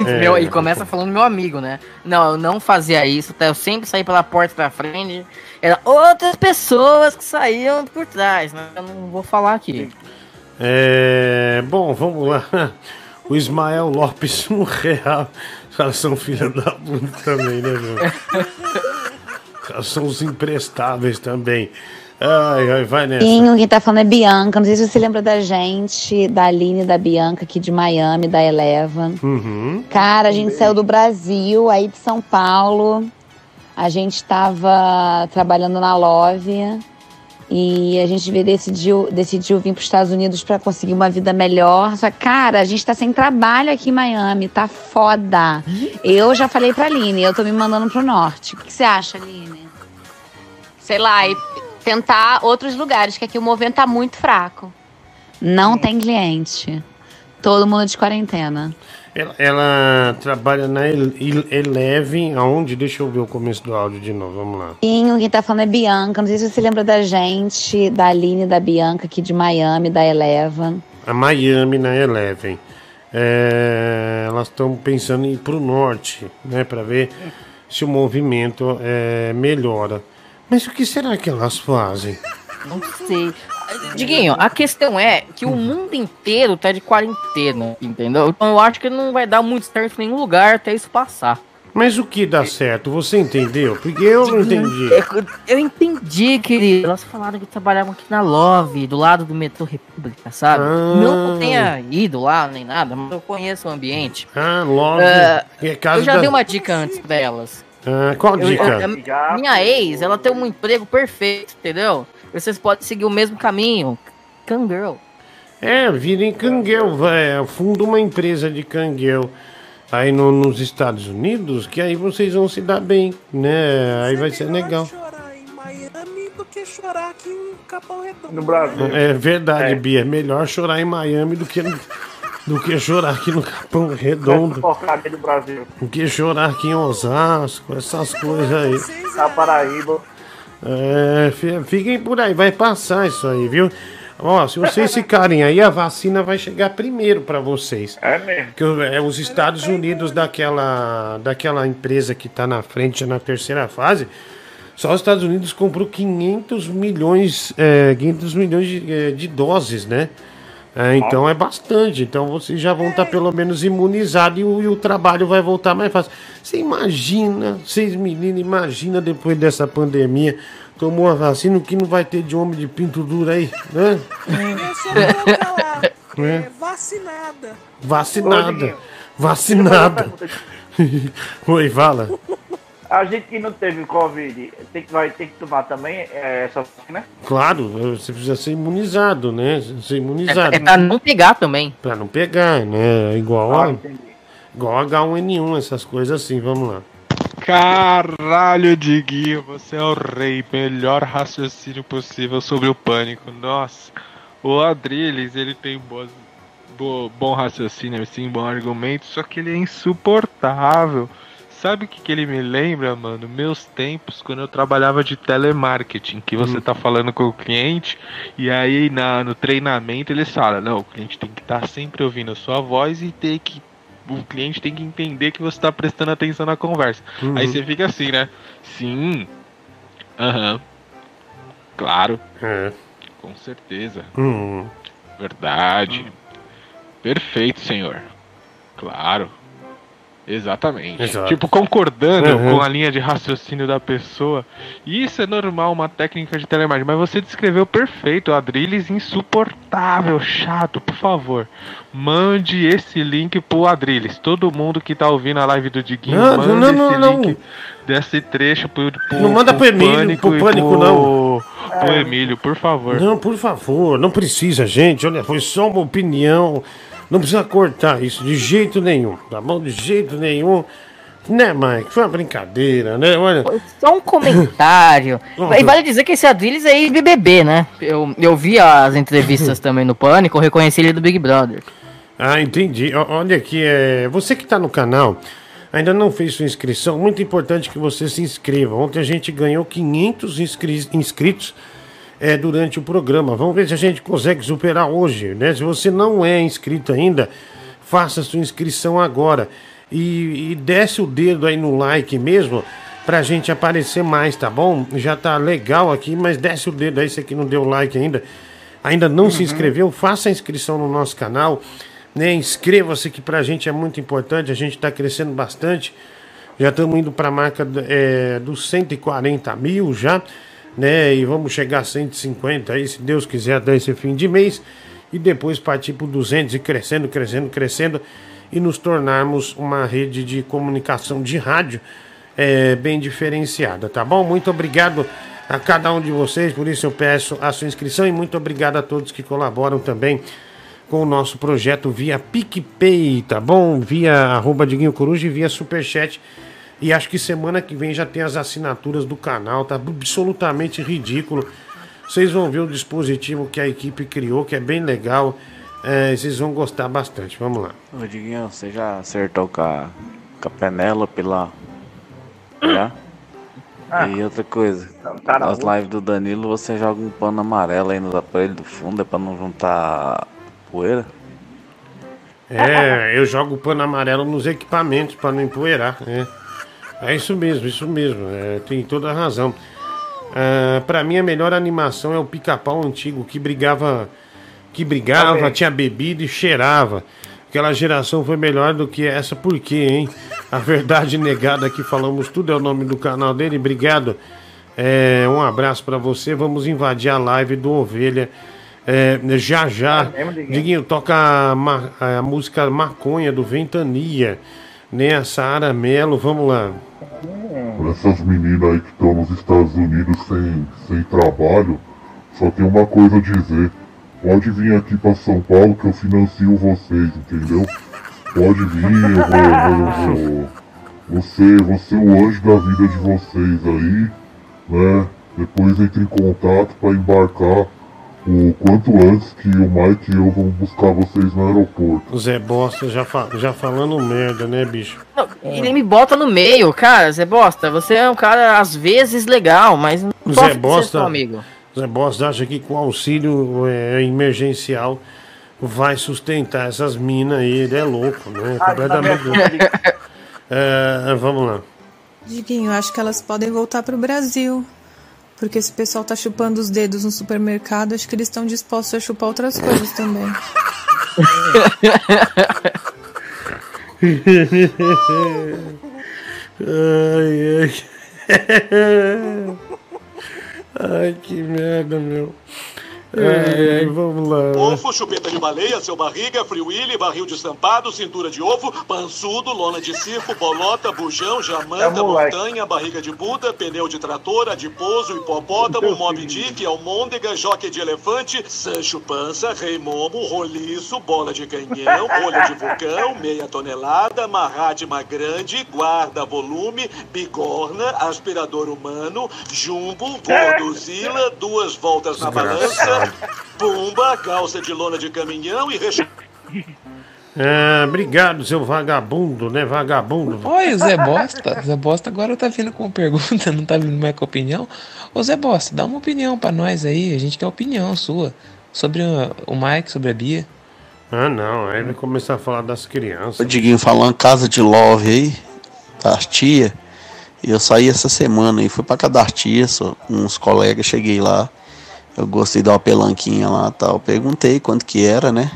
É. Meu, e começa falando meu amigo, né? Não, eu não fazia isso, tá? Eu sempre saí pela porta da frente. Era outras pessoas que saíam por trás, né? Eu não vou falar aqui. É, bom, vamos lá. O Ismael Lopes, um real. Os caras são filha da puta também, né, meu? Os caras são os imprestáveis também. Ai, ai, vai nessa. Sim, quem tá falando é Bianca. Não sei se você lembra da gente, da Aline e da Bianca aqui de Miami, da Eleven. Uhum. Cara, a gente saiu do Brasil, aí de São Paulo. A gente tava trabalhando na Love e a gente decidiu, decidiu vir para os Estados Unidos para conseguir uma vida melhor. Só que, cara, a gente tá sem trabalho aqui em Miami, tá foda. Eu já falei pra Aline, eu tô me mandando pro norte. O que que você acha, Aline? Sei lá, e tentar outros lugares, que aqui o movimento tá muito fraco. Não tem cliente. Todo mundo de quarentena. Ela, ela trabalha na El- El- Eleven, aonde? Deixa eu ver o começo do áudio de novo, vamos lá. Sim, quem tá falando é Bianca. Não sei se você lembra da gente, da Aline e da Bianca aqui de Miami, da Eleven. A Miami na Eleven. É, elas estão pensando em ir pro norte, né, para ver se o movimento é, melhora. Mas o que será que elas fazem? Não sei. Diguinho, a questão é que o mundo inteiro tá de quarentena, entendeu? Então eu acho que não vai dar muito certo em nenhum lugar até isso passar. Mas o que dá certo? Você entendeu? Porque eu não entendi. Eu, entendi, querido. Elas falaram que trabalhavam aqui na Love, do lado do metrô República, sabe? Ah. Não tenha ido lá nem nada, mas eu conheço o ambiente. Ah, Love. É, é eu já da- dei uma dica antes pra elas. Ah, qual Eu- dica? eu- a minha ex, ela tem um emprego perfeito, entendeu? Vocês podem seguir o mesmo caminho. Cangirl. É, virem cangueu, vai, funda uma empresa de cangueu aí no- nos Estados Unidos, que aí vocês vão se dar bem, né? Aí vai ser legal. Miami do que chorar aqui em Capão Redondo. No Brasil. É verdade, Bia. É melhor chorar em Miami do que, do que chorar aqui no Capão Redondo. Do Brasil. Do que chorar aqui em Osasco, essas coisas aí. Na Paraíba. É, fi- fiquem por aí, vai passar isso aí, viu? Ó, se vocês ficarem aí, a vacina vai chegar primeiro pra vocês. É mesmo. Que é, os Estados Unidos daquela, daquela empresa que tá na frente na terceira fase, só os Estados Unidos comprou 500 milhões, é, 500 milhões de, é, de doses, né? É, então é bastante. Então vocês já vão estar pelo menos imunizados e o, e o trabalho vai voltar mais fácil. Você imagina, vocês meninos, imagina depois dessa pandemia, tomou a vacina, o que não vai ter de homem de pinto duro aí, né? É só colocar lá. É. É, vacinada. Vacinada. Vacinada. Oi, fala. A gente que não teve Covid tem que, vai ter que tomar também é, essa vacina? Claro, você precisa ser imunizado, né? Ser imunizado. É, é pra não pegar também. Pra não pegar, né? Igual, Ah, a, entendi. igual H1N1, essas coisas assim, vamos lá. Caralho, Diguinho, você é o rei. Melhor raciocínio possível sobre o pânico. Nossa, o Adrilles, ele tem boas, bo- bom raciocínio, sim, bom argumento, só que ele é insuportável. Sabe o que, que ele me lembra, mano? Meus tempos quando eu trabalhava de telemarketing, que você tá falando com o cliente e aí na, no treinamento eles falam, não, o cliente tem que estar sempre ouvindo a sua voz e ter que o cliente tem que entender que você tá prestando atenção na conversa. Uhum. Aí você fica assim, né? Sim. Aham. Claro. É. Com certeza. Hum. Verdade. Perfeito, senhor. Claro. Exatamente. Exato. Tipo, concordando Uhum. com a linha de raciocínio da pessoa. E isso é normal, uma técnica de telemarketing. Mas você descreveu perfeito. Adrilles insuportável, chato. Por favor, mande esse link pro Adrilles. Todo mundo que tá ouvindo a live do Diguinho, Não, manda não, não, esse não. link desse trecho pro, pro Não manda pro Emílio, Pânico pro Pânico, pro- não. Pro Emílio, por favor. Não, por favor, não precisa, gente. Olha, foi só uma opinião. Não precisa cortar isso de jeito nenhum, tá bom? De jeito nenhum. Né, Mike? Foi uma brincadeira, né? Olha. Só um comentário. E vale dizer que esse Adrilles é ex-BBB, né? Eu, eu vi as entrevistas também no Pânico, reconheci ele do Big Brother. Ah, entendi. Olha aqui, é... você que está no canal, ainda não fez sua inscrição, muito importante que você se inscreva. Ontem a gente ganhou 500 inscri- inscritos é, durante o programa. Vamos ver se a gente consegue superar hoje, né? Se você não é inscrito ainda, faça sua inscrição agora. E, e desce o dedo aí no like mesmo, pra gente aparecer mais, tá bom? Já tá legal aqui, mas desce o dedo aí, você que não deu like ainda ainda não se inscreveu, faça a inscrição no nosso canal, né? Inscreva-se que pra gente é muito importante, a gente tá crescendo bastante. Já estamos indo para a marca é, dos 140 mil já, né? E vamos chegar a 150 aí, se Deus quiser, até esse fim de mês. E depois partir para 200 e crescendo, crescendo, crescendo. E nos tornarmos uma rede de comunicação de rádio é, bem diferenciada, tá bom? Muito obrigado a cada um de vocês, por isso eu peço a sua inscrição. E muito obrigado a todos que colaboram também com o nosso projeto via PicPay, tá bom? Via arroba Diguinho Coruja e via Superchat. E acho que semana que vem já tem as assinaturas do canal, tá absolutamente ridículo. Vocês vão ver o dispositivo que a equipe criou, que é bem legal. É, vocês vão gostar bastante. Vamos lá. Ô Diguinho, você já acertou com a, com a Penélope lá? Já? Ah. E outra coisa, tá na nas lives do Danilo você joga um pano amarelo aí nos aparelhos do fundo, é pra não juntar poeira? É, eu jogo pano amarelo nos equipamentos para não empoeirar. É, é isso mesmo, isso mesmo. é, tem toda a razão. Ah, para mim, a melhor animação é o pica-pau antigo que brigava, que brigava, Também. tinha bebido e cheirava. Aquela geração foi melhor do que essa, por quê, hein? A verdade negada que falamos tudo é o nome do canal dele. Obrigado. É, um abraço para você. Vamos invadir a live do Ovelha. É, já já. É mesmo, Diguinho? Toca a, a música Maconha do Ventania. Né? A Saara Mello, vamos lá. Pra essas meninas aí que estão nos Estados Unidos sem, sem trabalho, só tem uma coisa a dizer. Pode vir aqui pra São Paulo que eu financio vocês, entendeu? Pode vir, eu vou, eu vou, você, você é o anjo da vida de vocês aí, né? Depois entre em contato pra embarcar o quanto antes que o Mike e eu vamos buscar vocês no aeroporto. Zé Bosta já, fa- já falando merda, né, bicho? Não, ele me bota no meio, cara, Zé Bosta. Você é um cara, às vezes, legal, mas não Zé ser Bosta, seu amigo. Zé Bosta acha que com auxílio é, emergencial vai sustentar essas minas aí. Ele é louco, né? Ah, Completamente tá louco. vendo? É, vamos lá. Diguinho, acho que elas podem voltar pro Brasil. Porque esse pessoal tá chupando os dedos no supermercado, acho que eles estão dispostos a chupar outras coisas também. ai, ai. ai, que merda, meu. É, vamos lá. Ovo, chupeta de baleia, seu barriga, Free Willy, barril de estampado, cintura de ovo, pançudo, lona de circo, bolota, bujão, jamanta, É montanha, barriga de Buda, pneu de trator, adiposo, hipopótamo, Mob Dick, almôndega, jockey de elefante, Sancho Pança, rei momo, roliço, bola de canhão, olho de vulcão, meia tonelada, Mahatma grande, guarda volume, bigorna, aspirador humano, jumbo, gordozila, duas voltas na balança, pumba, calça de lona de caminhão e recheio. É, obrigado, seu vagabundo, né? Vagabundo. Oi, Zé Bosta. Zé Bosta agora tá vindo com pergunta, não tá vindo mais com opinião. Ô Zé Bosta, dá uma opinião pra nós aí. A gente quer opinião sua. Sobre o, Mike, sobre a Bia. Ah, não. Aí vai começar a falar das crianças. O Diguinho falando casa de love aí, das tia. E eu saí essa semana e fui pra casa das tias, só, uns colegas, cheguei lá. Eu gostei de uma pelanquinha lá tal. Perguntei quanto que era, né?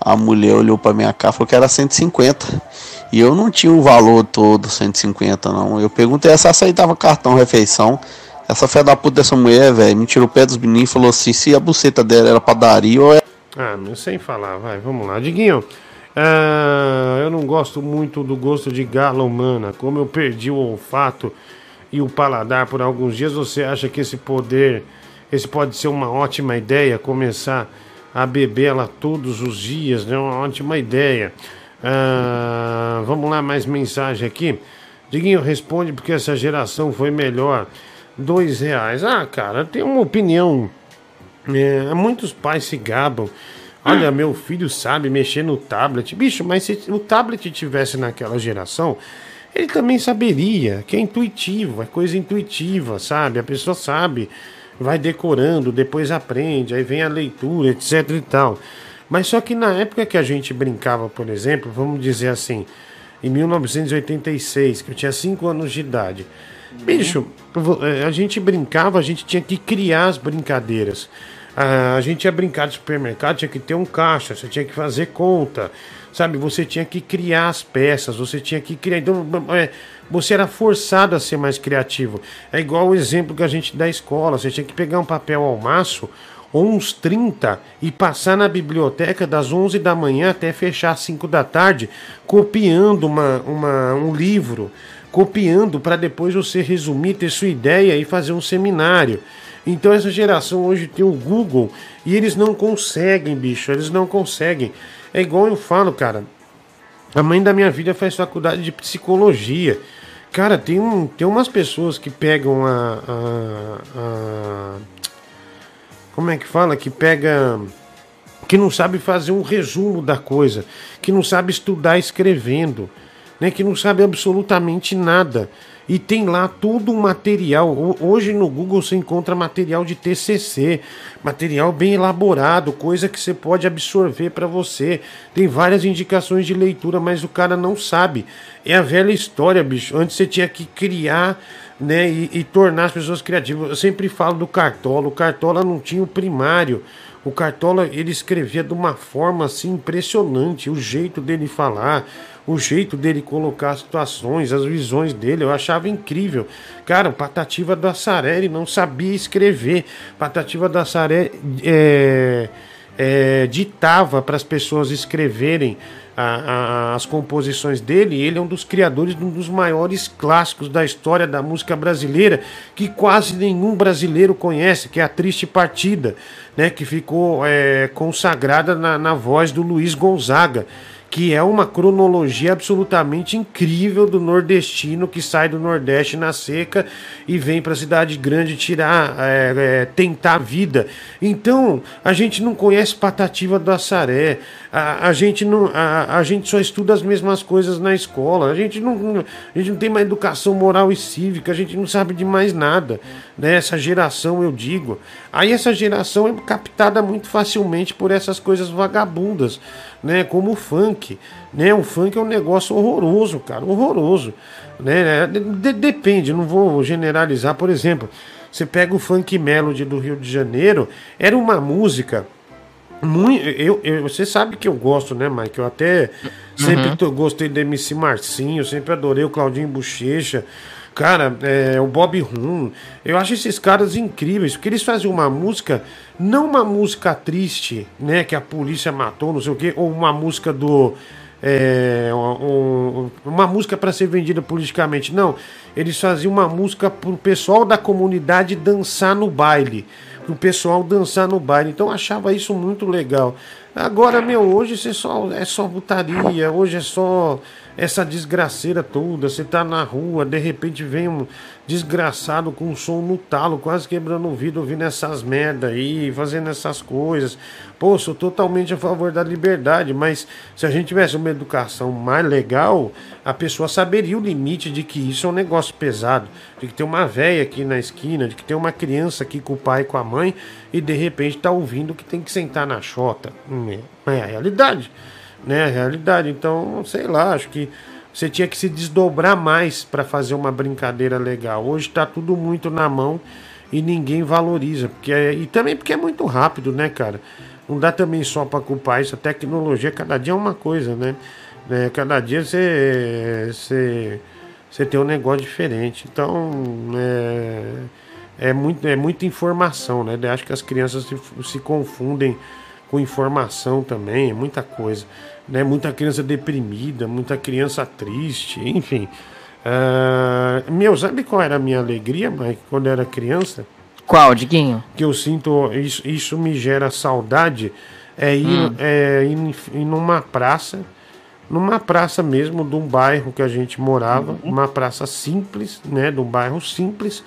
A mulher olhou pra minha cara e falou que era 150. E eu não tinha o valor todo 150, não. Eu perguntei se aceitava cartão refeição. Essa fé da puta dessa mulher, velho, me tirou o pé dos meninos e falou assim: se a buceta dela era padaria ou é. Ah, não sem falar, vai, vamos lá. Diguinho, ah, eu não gosto muito do gosto de gala humana. Como eu perdi o olfato e o paladar por alguns dias, você acha que esse poder, esse pode ser uma ótima ideia, começar a beber ela todos os dias, né? Uma ótima ideia. Ah, vamos lá, mais mensagem aqui. Diguinho, responde porque essa geração foi melhor. Dois reais. Ah, cara, tem uma opinião. É, muitos pais se gabam. Olha, meu filho sabe mexer no tablet. Bicho, mas se o tablet tivesse naquela geração, ele também saberia, que é intuitivo, é coisa intuitiva, sabe? A pessoa sabe, vai decorando, depois aprende, aí vem a leitura, etc e tal. Mas só que na época que a gente brincava, por exemplo, vamos dizer assim, em 1986, que eu tinha 5 anos de idade. Bicho, eh, a gente brincava, a gente tinha que criar as brincadeiras. Ah, a gente ia brincar de supermercado, tinha que ter um caixa, você tinha que fazer conta, sabe? Você tinha que criar as peças, você tinha que criar. Então, é, você era forçado a ser mais criativo. É igual o exemplo que a gente dá da escola: você tinha que pegar um papel ao maço, ou uns 30, e passar na biblioteca das 11 da manhã até fechar às 5 da tarde, copiando uma, uma, um livro, copiando para depois você resumir, ter sua ideia e fazer um seminário. Então essa geração hoje tem o Google e eles não conseguem, bicho, eles não conseguem. É igual eu falo, cara. A mãe da minha filha faz faculdade de psicologia. Cara, tem, um, tem umas pessoas que pegam a, a, a- Como é que fala? Que pega. Que não sabe fazer um resumo da coisa. Que não sabe estudar escrevendo. Né, que não sabe absolutamente nada. E tem lá todo um material. Ho- Hoje no Google você encontra material de TCC, material bem elaborado, coisa que você pode absorver para você. Tem várias indicações de leitura, mas o cara não sabe. É a velha história, bicho. Antes você tinha que criar né, e, e tornar as pessoas criativas. Eu sempre falo do Cartola. O Cartola não tinha o primário. O Cartola ele escrevia de uma forma assim impressionante, o jeito dele falar, o jeito dele colocar as situações, as visões dele, eu achava incrível. Cara, o Patativa do Assaré, ele não sabia escrever. Patativa do Assaré é, é, ditava para as pessoas escreverem a- a- as composições dele. Ele é um dos criadores de um dos maiores clássicos da história da música brasileira, que quase nenhum brasileiro conhece, que é a Triste Partida, né, que ficou é, consagrada na, na voz do Luiz Gonzaga que é uma cronologia absolutamente incrível do nordestino que sai do Nordeste na seca e vem para a cidade grande tirar, é, é, tentar a vida. Então, a gente não conhece Patativa do Assaré, a, a, gente não, a, a gente só estuda as mesmas coisas na escola, a gente não, a gente não tem mais educação moral e cívica, a gente não sabe de mais nada. Né? Essa geração, eu digo. Aí essa geração é captada muito facilmente por essas coisas vagabundas, né? Como o funk, né? O funk é um negócio horroroso, cara, horroroso, né? De- de- depende, não vou generalizar. Por exemplo, você pega o funk melody do Rio de Janeiro, era uma música muito, eu, eu- você sabe que eu gosto, né, Mike? Eu até sempre Uhum. tô- gostei do MC Marcinho, sempre adorei o Claudinho Bochecha. Cara, é, o Bob Rum, eu acho esses caras incríveis, porque eles fazem uma música, não uma música triste, né, que a polícia matou, não sei o quê, ou uma música do é, um- um- uma música para ser vendida politicamente. Não, eles faziam uma música pro pessoal da comunidade dançar no baile. Pro pessoal dançar no baile. Então eu achava isso muito legal. Agora, meu, hoje você só, é só putaria, hoje é só essa desgraceira toda. Você tá na rua, de repente vem um desgraçado com um som no talo, quase quebrando o vidro, ouvindo essas merda aí, fazendo essas coisas. Pô, sou totalmente a favor da liberdade, mas se a gente tivesse uma educação mais legal, a pessoa saberia o limite de que isso é um negócio pesado, de que tem uma véia aqui na esquina, de que tem uma criança aqui com o pai e com a mãe, e de repente tá ouvindo que tem que sentar na chota. Hum, É, é a realidade, né? A realidade. Então, sei lá, acho que você tinha que se desdobrar mais para fazer uma brincadeira legal. Hoje está tudo muito na mão e ninguém valoriza. Porque é- e também porque é muito rápido, né, cara? Não dá também só para culpar isso. A tecnologia, cada dia é uma coisa, né? É, cada dia você, você, você tem um negócio diferente. Então, é, é, muito, é muita informação, né? Eu acho que as crianças se, se confundem com informação também, é muita coisa. Né? Muita criança deprimida, muita criança triste, enfim. Ah, meu, sabe qual era a minha alegria, Mike, quando eu era criança? Qual, Diguinho? Que eu sinto, isso, isso me gera saudade, é ir, Hum. é ir, em- ir numa praça, numa praça mesmo de um bairro que a gente morava, uma praça simples, né, de um bairro simples,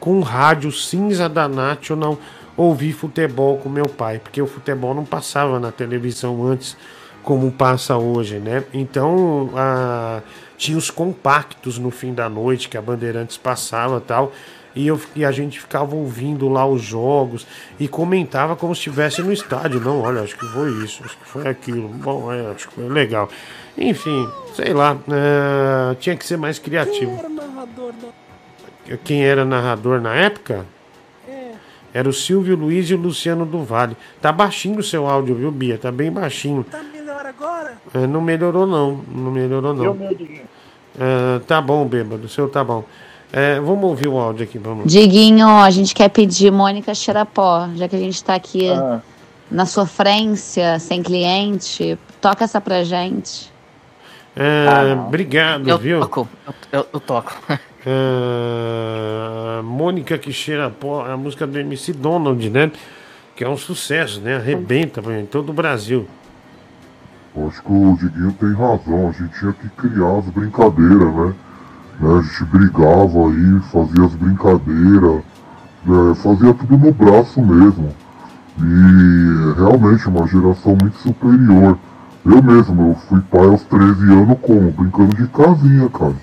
com um rádio cinza da National, ouvir futebol com meu pai, porque o futebol não passava na televisão antes como passa hoje, né? Então, a- tinha os compactos no fim da noite que a Bandeirantes passava tal. E, eu, e a gente ficava ouvindo lá os jogos e comentava como se estivesse no estádio. Não, olha, acho que foi isso, acho que foi aquilo. Bom, é, acho que foi legal. Enfim, sei lá, é, tinha que ser mais criativo. Quem era narrador na época? Era o Silvio Luiz e o Luciano do Vale. Tá baixinho o seu áudio, viu, Bia? Tá bem baixinho. Tá melhor agora? É, não melhorou, não. Não melhorou, E o não. meu, Diguinho? É, tá bom, bêbado. O seu tá bom. É, vamos ouvir o áudio aqui, vamos. Diguinho, a gente quer pedir Mônica Xerapó, já que a gente tá aqui na sofrência, sem cliente, toca essa pra gente. É, obrigado, Eu viu? toco, eu, eu- eu toco. É, Mônica que cheira pó, é a música do MC Donald, né? Que é um sucesso, né? Arrebenta em todo o Brasil. Eu acho que o Diguinho tem razão, a gente tinha que criar as brincadeiras, né? Né, A gente brigava aí, fazia as brincadeiras, né, fazia tudo no braço mesmo. E realmente uma geração muito superior. Eu mesmo, eu fui pai aos 13 anos como? Brincando de casinha, cara.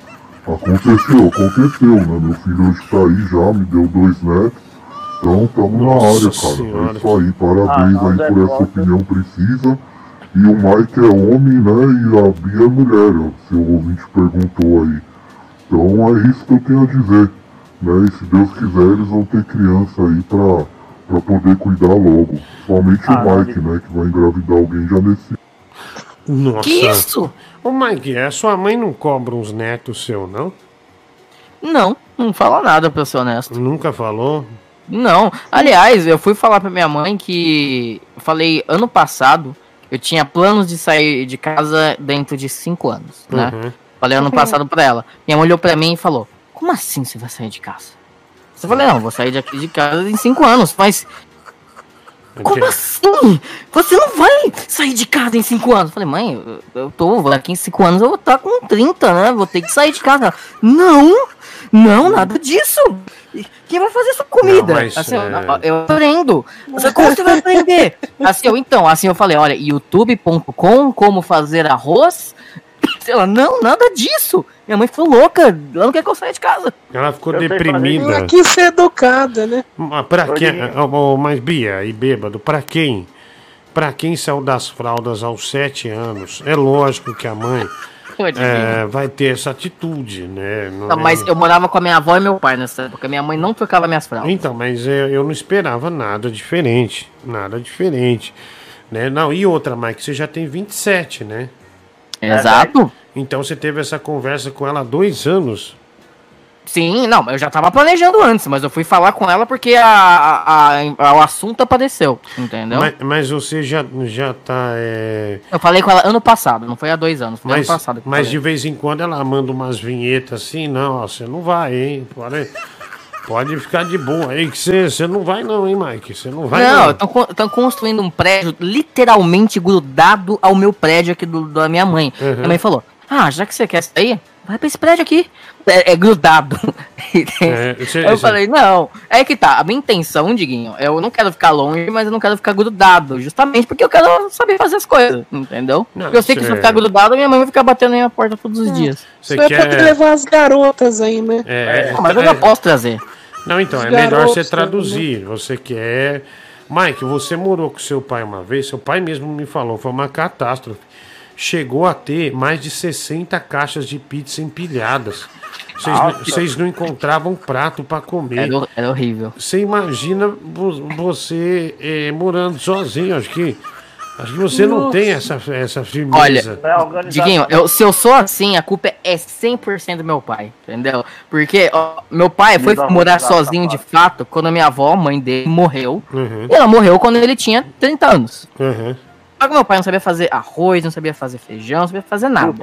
Aconteceu, aconteceu, né? Meu filho hoje tá aí já, me deu dois netos. Então tamo na área, cara. Senhora. É isso aí, parabéns Ah, aí por essa Costa. opinião precisa. E o Mike é homem, né? E a Bia é mulher, ó, seu ouvinte perguntou aí. Então é isso que eu tenho a dizer. Né? E se Deus quiser, eles vão ter criança aí pra, pra poder cuidar logo. Somente Ah, o Mike, né? Que vai engravidar alguém já nesse. Nossa. Que isso? Ô, Mike, a sua mãe não cobra uns netos seu, não? Não, não fala nada, pra ser honesto. Nunca falou? Não. Aliás, eu fui falar pra minha mãe que. Eu falei, ano passado, eu tinha planos de sair de casa dentro de 5 anos, né? Uhum. Falei ano passado pra ela. Minha mãe olhou pra mim e falou: Como assim você vai sair de casa? Eu falei: Não, vou sair daqui de casa em 5 anos, mas. Como assim? Você não vai sair de casa em 5 anos? Eu falei, mãe, eu- tô. Daqui em 5 anos eu vou estar com 30, né? Vou ter que sair de casa. Não! Não, nada disso! Quem vai fazer essa comida? Não, mas, assim, é- eu, eu aprendo. Você, como você vai aprender? Assim, eu, então, assim, eu falei, olha, youtube.com, como fazer arroz. Ela, não, nada disso. Minha mãe ficou louca. Ela não quer que eu saia de casa. Ela ficou Eu deprimida. Ela quis ser educada, né? Mas pra quem. Mas Bia e bêbado, pra quem? Pra quem saiu das fraldas aos 7 anos, é lógico que a mãe. É, vai ter essa atitude, né? Não Não, é- mas eu morava com a minha avó e meu pai nessa época. Minha mãe não trocava minhas fraldas. Então, mas eu, eu não esperava nada diferente. Nada diferente. Né? Não, e outra, Mike, você já tem 27, né? Exato. Então você teve essa conversa com ela há dois anos. Sim, não, eu já tava planejando antes, mas eu fui falar com ela porque a, a, a- o assunto apareceu, entendeu? Mas, mas você já, já tá. é, Eu falei com ela ano passado, não foi há dois anos, foi Mas, ano passado. mas falei. de vez em quando ela manda umas vinhetas assim, não, ó, você não vai, hein? Pode, pode ficar de boa aí, que você, você não vai não, hein, Mike? Você não vai não, não. estão construindo um prédio literalmente grudado ao meu prédio aqui do, da minha mãe. Uhum. Minha mãe falou: Ah, já que você quer sair, vai pra esse prédio aqui. É, é grudado. É, eu você- falei, não, é que tá. A minha intenção, Diguinho, eu não quero ficar longe, mas eu não quero ficar grudado. Justamente porque eu quero saber fazer as coisas, entendeu? Não, Porque eu sei que se eu cê- ficar grudado, minha mãe vai ficar batendo na minha porta todos os dias. Você Só é pra quer- levar as garotas aí, né? É, Ah, mas eu já posso trazer. Não, então, Os é melhor você traduzir. Você quer. Mike, você morou com seu pai uma vez, seu pai mesmo me falou, foi uma catástrofe. Chegou a ter mais de 60 caixas de pizza empilhadas. Vocês, não encontravam prato para comer. Era, era horrível. Você imagina vo- você eh, morando sozinho, acho que. Acho que você não Nossa. tem essa, essa firmeza. Olha, Diguinho, eu- se eu sou assim, a culpa é 100% do meu pai, entendeu? Porque ó, meu pai foi morar sozinho de fato quando a minha avó, mãe dele, morreu. Uhum. E ela morreu quando ele tinha 30 anos. Uhum. Só que meu pai não sabia fazer arroz, não sabia fazer feijão, não sabia fazer nada.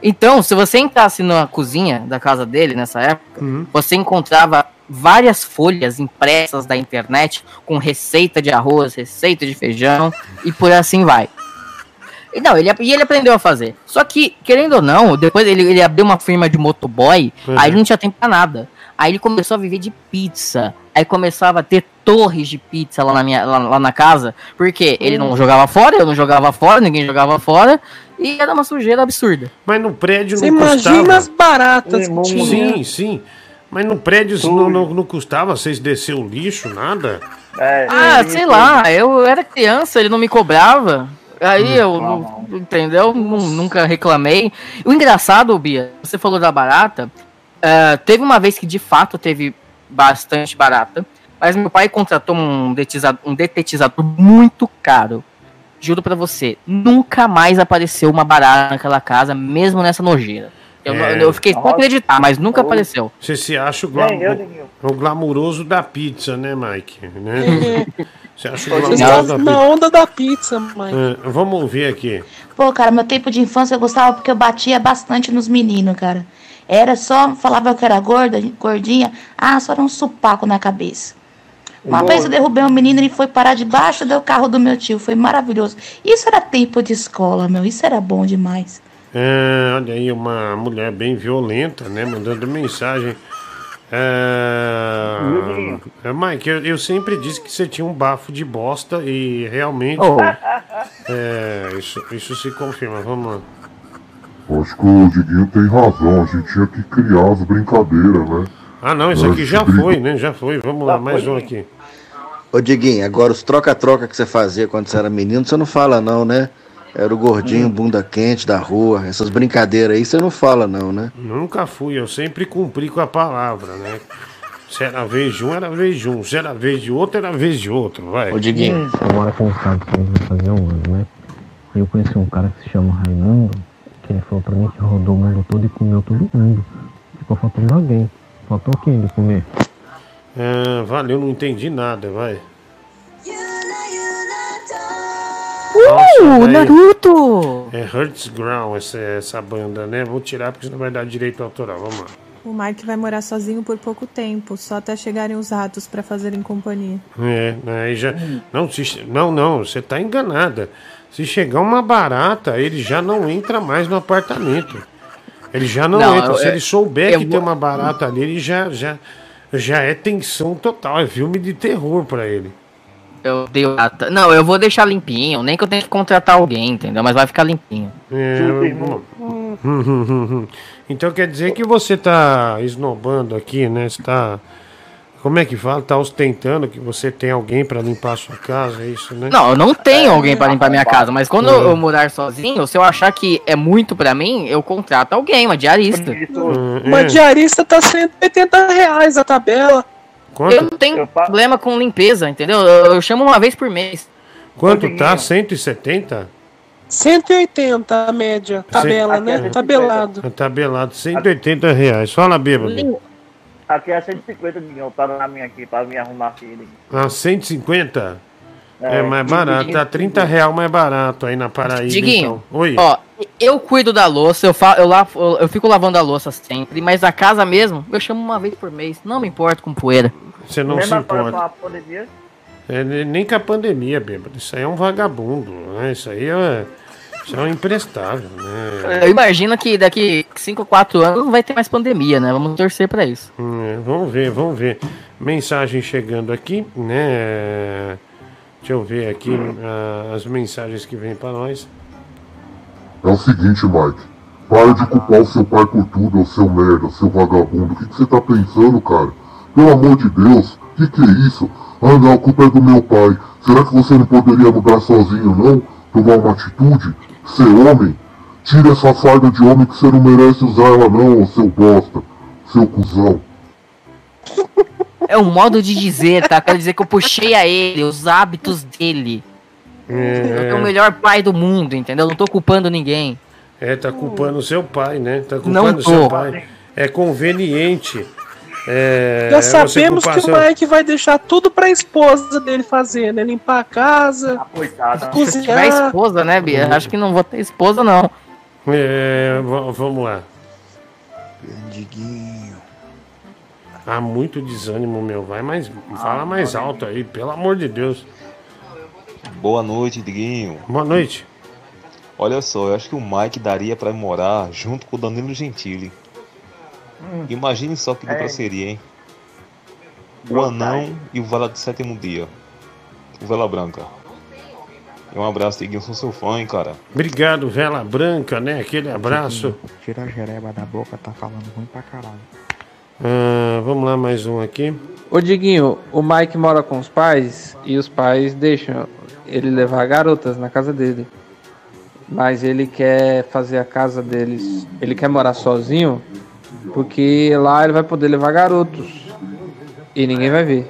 Então, se você entrasse na cozinha da casa dele nessa época, você encontrava várias folhas impressas da internet com receita de arroz, receita de feijão e por assim vai. E não, ele, e ele aprendeu a fazer. Só que, querendo ou não, depois ele, ele abriu uma firma de motoboy, Uhum. aí ele não tinha tempo pra nada. Aí ele começou a viver de pizza. Aí começava a ter torres de pizza lá na, minha, lá, lá na casa. Porque ele não jogava fora, eu não jogava fora, ninguém jogava fora. E era uma sujeira absurda. Mas no prédio Você não imagina custava. as baratas que tinha. Sim, sim. Mas no prédio não, não, não custava vocês descer o lixo, nada? Ah, sei lá, eu era criança, ele não me cobrava. Aí eu, não- entendeu? Nu- Nunca reclamei. O engraçado, Bia, você falou da barata. Eh, teve uma vez que de fato teve bastante barata, mas meu pai contratou um detetizador, um detetizador muito caro. Juro pra você, nunca mais apareceu uma barata naquela casa, mesmo nessa nojeira. Eu, É. eu fiquei sem acreditar, mas nunca apareceu. Você se acha o, glam... O glamuroso da pizza, né, Mike? Né? Você acha o glamuroso está da na pizza? onda da pizza, mãe. Ah, vamos ouvir aqui. Pô, cara, meu tempo de infância eu gostava porque eu batia bastante nos meninos, cara. Era só, falava que era gorda, gordinha, ah, só era um supaco na cabeça. Uma vez eu derrubei um menino e ele foi parar debaixo do carro do meu tio, foi maravilhoso. Isso era tempo de escola, meu, isso era bom demais. É, olha aí, uma mulher bem violenta, né? Mandando mensagem. É, é, Mike, eu, eu sempre disse que você tinha um bafo de bosta e realmente. Oh. É, isso, isso se confirma. Vamos lá. Acho que o Diguinho tem razão, a gente tinha que criar as brincadeiras, né? Ah, não, isso aqui já foi, né? Já foi. Vamos lá, mais um aqui. Ô Diguinho, agora os troca-troca que você fazia quando você era menino, você não fala não, né? Era o gordinho, bunda quente da rua, essas brincadeiras aí você não fala não, né? Nunca fui, eu sempre cumpri com a palavra, né? Se era vez de um, era vez de um. Se era vez de outro, era vez de outro, vai. Ô Diguinho, eu moro com um cara que vai fazer um ano, né? E eu conheci um cara que se chama Raimundo, que ele falou pra mim que rodou o mundo todo e comeu todo mundo. Ficou faltando alguém. Faltou quem de comer? Ah, valeu, não entendi nada, vai. Uh, Naruto! É Hertz Ground essa, essa banda, né? Vou tirar porque senão vai dar direito autoral. Vamos lá. O Mike vai morar sozinho por pouco tempo, só até chegarem os ratos pra fazerem companhia. É, aí já. Não, não, não, você tá enganada. Se chegar uma barata, ele já não entra mais no apartamento. Ele já não, Não, entra. eu- Se ele souber eu que vou- tem uma barata ali, ele já, já, já é tensão total. É filme de terror pra ele. Eu dei Não, eu vou deixar limpinho, nem que eu tenha que contratar alguém, entendeu? Mas vai ficar limpinho. É, então quer dizer que você tá esnobando aqui, né? Você tá. Como é que fala? Tá ostentando que você tem alguém pra limpar a sua casa, é isso, né? Não, eu não tenho alguém pra limpar minha casa, mas quando Uhum. eu morar sozinho, se eu achar que é muito pra mim, eu contrato alguém, uma diarista. Uma diarista tá 180 reais a tabela. Eu não tenho problema com limpeza, entendeu? Eu, eu chamo uma vez por mês. Quanto tá? 170? 180 a média. Tabela, né? Tabelado. É Tabelado, 180 reais. Fala, bêbado. Aqui é 150, Diguinho. Tá na minha aqui pra me arrumar aqui, Diguinho. Ah, 150? É, É, mais barato, tá 30 real mais barato aí na Paraíba. Diguinho, então. Oi. ó, eu cuido da louça, eu, fa eu, lavo, eu, eu fico lavando a louça sempre, mas a casa mesmo, eu chamo uma vez por mês. Não me importo com poeira. Você não se Mesmo com importa. a pandemia. É, ne- nem com a pandemia, bêbado. Isso aí é um vagabundo, né? Isso aí é. Isso é um imprestável, né? Eu imagino que daqui 5 ou 4 anos não vai ter mais pandemia, né? Vamos torcer pra isso. É, vamos ver, vamos ver. Mensagem chegando aqui, né? Deixa eu ver aqui ah, as mensagens que vêm pra nós. É o seguinte, Mike. Para de culpar o seu pai por tudo, ô seu merda, seu vagabundo. O que, que você tá pensando, cara? Pelo amor de Deus, que que é isso? Ah não, a culpa é do meu pai. Será que você não poderia mudar sozinho, não? Tomar uma atitude? Ser homem? Tira essa farda de homem que você não merece usar ela não, seu bosta. Seu cuzão. É um modo de dizer, tá? Quero dizer que eu puxei a ele, os hábitos dele. Eu sou o melhor pai do mundo, entendeu? Não tô culpando ninguém. É, tá culpando o seu pai, né? Tá culpando o seu pai. É conveniente. É, Já sabemos que o Mike vai deixar tudo pra esposa dele fazer, né? Limpar a casa, Se tiver cozinhar. esposa, né, Bia? Acho que não vou ter esposa, não. É, va- vamos lá. Há muito desânimo, meu. Vai mais. Fala mais alto aí, pelo amor de Deus. Boa noite, Diguinho. Boa noite. Olha só, eu acho que o Mike daria pra morar junto com o Danilo Gentili. Imagine só que dupla É. seria, hein? O Anão e o Vala do Sétimo Dia. O Vela Branca. E um abraço, Diguinho. Sou seu fã, hein, cara. Obrigado, Vela Branca, né? Aquele abraço. Tira a jereba da boca, tá falando ruim pra caralho. Ah, vamos lá, mais um aqui. Ô Diguinho, o Mike mora com os pais e os pais deixam ele levar garotas na casa dele. Mas ele quer fazer a casa deles. Ele quer morar sozinho porque lá ele vai poder levar garotos. E ninguém vai ver.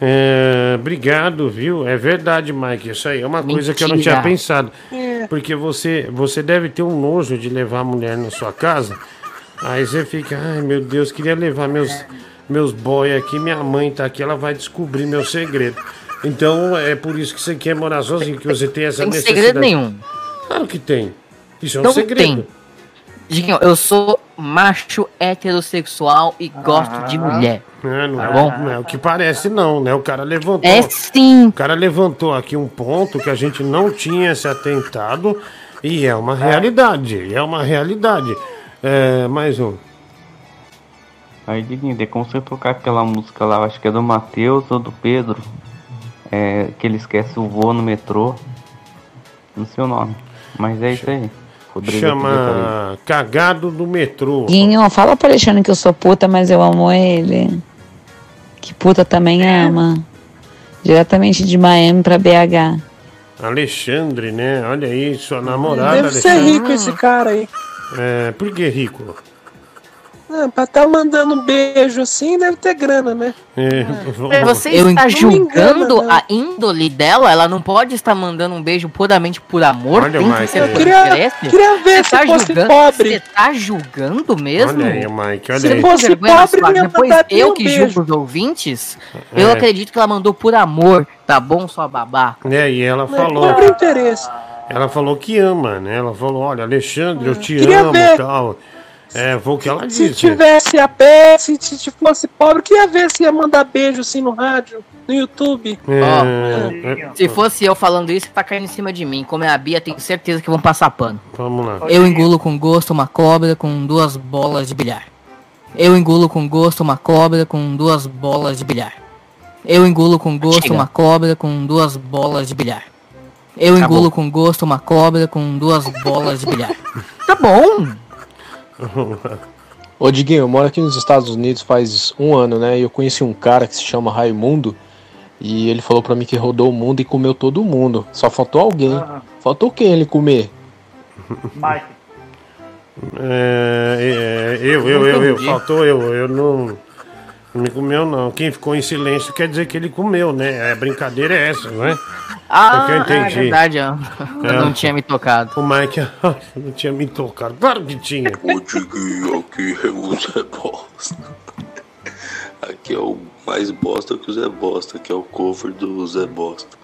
É, obrigado, viu? É verdade, Mike. Isso aí é uma coisa que eu não tinha Mentira. pensado. É. Porque você, você deve ter um nojo de levar a mulher na sua casa. Aí você fica, ai meu Deus, queria levar meus, meus boy aqui, minha mãe tá aqui, ela vai descobrir meu segredo. Então é por isso que você quer morar sozinho, que você tem essa Tem necessidade. segredo nenhum. Claro que tem. Isso é um Não segredo. tem. Diguinho, eu sou macho heterossexual e gosto de mulher. É, não, Tá é, bom? não é o que parece, não, né? O cara levantou. É sim. O cara levantou aqui um ponto que a gente não tinha se atentado e é uma realidade. É uma realidade. É, mais um. Aí, Diguinho, tem como você tocar aquela música lá, acho que é do Matheus ou do Pedro, é, que ele esquece o voo no metrô. Não sei o nome, mas é isso aí. Rodrigo. Chama Cagado do Metrô. Guinho, fala pro Alexandre que eu sou puta, mas eu amo ele. Que puta também ama. Diretamente de Miami pra BH. Alexandre, né? Olha aí, sua namorada. Deve ser Alexandre. rico esse cara aí. É, por que rico? Ah, pra tá mandando um beijo assim, deve ter grana, né? É, Você Eu está julgando a índole dela? Ela não pode estar mandando um beijo puramente por amor? Olha, Tem que Mike, ser eu por queria- queria ver Você se tá fosse julgando- pobre. Você tá julgando mesmo? Olha aí, Mike, olha Se aí. fosse pobre, ia Depois eu que beijo. julgo os ouvintes, eu É. acredito que ela mandou por amor, tá bom, sua babaca? É, e ela Mas falou. Compra interesse. Ela falou que ama, né? Ela falou, olha, Alexandre, eu te Queria amo e tal. É, foi o que ela Se disse. tivesse a pé, se se fosse pobre, queria ver se ia mandar beijo assim no rádio, no YouTube. É, Se fosse eu falando isso, tá caindo em cima de mim. Como é a Bia, tenho certeza que vão passar pano. Vamos lá. Eu engulo com gosto uma cobra com duas bolas de bilhar. Eu engulo com gosto uma cobra com duas bolas de bilhar. Eu engulo com gosto Chega. uma cobra com duas bolas de bilhar. Eu Acabou. engulo com gosto uma cobra com duas bolas de bilhar. Tá bom. Ô Diguinho, eu moro aqui nos Estados Unidos faz um ano, né? E eu conheci um cara que se chama Raimundo. E ele falou pra mim que rodou o mundo e comeu todo mundo. Só faltou alguém. Faltou quem ele comer? Mike. É, é, eu, eu, eu, eu, faltou eu, eu não, não me comeu não. Quem ficou em silêncio quer dizer que ele comeu, né? A brincadeira é essa, não é? Ah, É eu é entendi. verdade, ó. Eu É. não tinha me tocado. O Mike não tinha me tocado. Claro que tinha. O Diguinho aqui é o Zé Bosta. Aqui é o mais bosta que o Zé Bosta, que é o cover do Zé Bosta.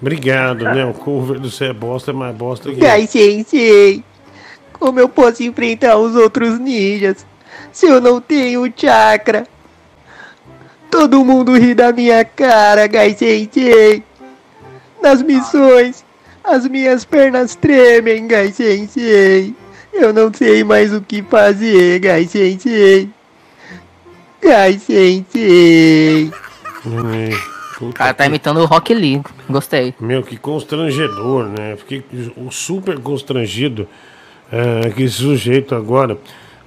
Obrigado, né? O cover do Cé Bosta é mais bosta que. Ai, gente, como eu posso enfrentar os outros ninjas se eu não tenho chakra? Todo mundo ri da minha cara, Gai Sensei. Nas missões, as minhas pernas tremem, Gai Sensei. Eu não sei mais o que fazer, Gai Sensei. Gai Sensei. Hum, O cara tá imitando o Rock Lee. Gostei. Meu, que constrangedor, né? Fiquei o- super constrangido é, que esse sujeito agora.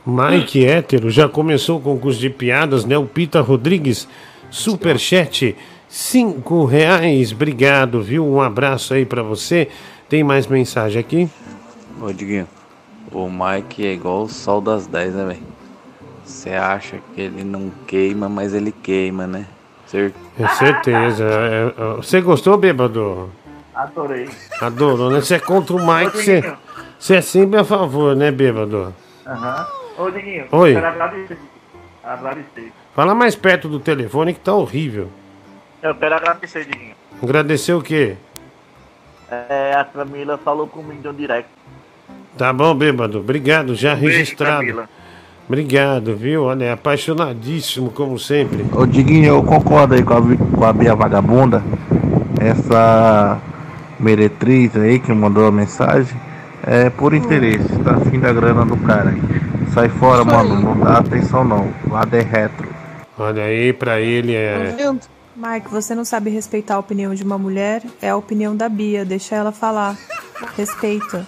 Mike Hétero já começou o concurso de piadas, né? O Pita Rodrigues, superchat, cinco reais. Obrigado, viu? Um abraço aí pra você. Tem mais mensagem aqui? Ô Diguinho, o Mike é igual o sol das 10, né, velho? Você acha que ele não queima, mas ele queima, né? Cer- É certeza. É, é, você gostou, bêbado? Adorei. Adorou, né? Você é contra o Mike, você, você é sempre a favor, né, bêbado? Aham. Ô, Diguinho, Oi. quero agradecer. Agradecer. Fala mais perto do telefone que tá horrível. Eu quero agradecer, Diguinho. Agradecer o quê? É, a Camila falou comigo no direct. Tá bom, bêbado. Obrigado, já Um beijo, registrado. Camila. Obrigado, viu? Olha, é apaixonadíssimo, como sempre. Ô Diguinho, eu concordo aí com a, com a Bia Vagabunda. Essa meretriz aí que mandou a mensagem é por interesse, tá afim da grana do cara aí. Sai fora, mano, não dá atenção não. Lado é retro. Olha aí, pra ele é. Mike, você não sabe respeitar a opinião de uma mulher? É a opinião da Bia, deixa ela falar. Respeita.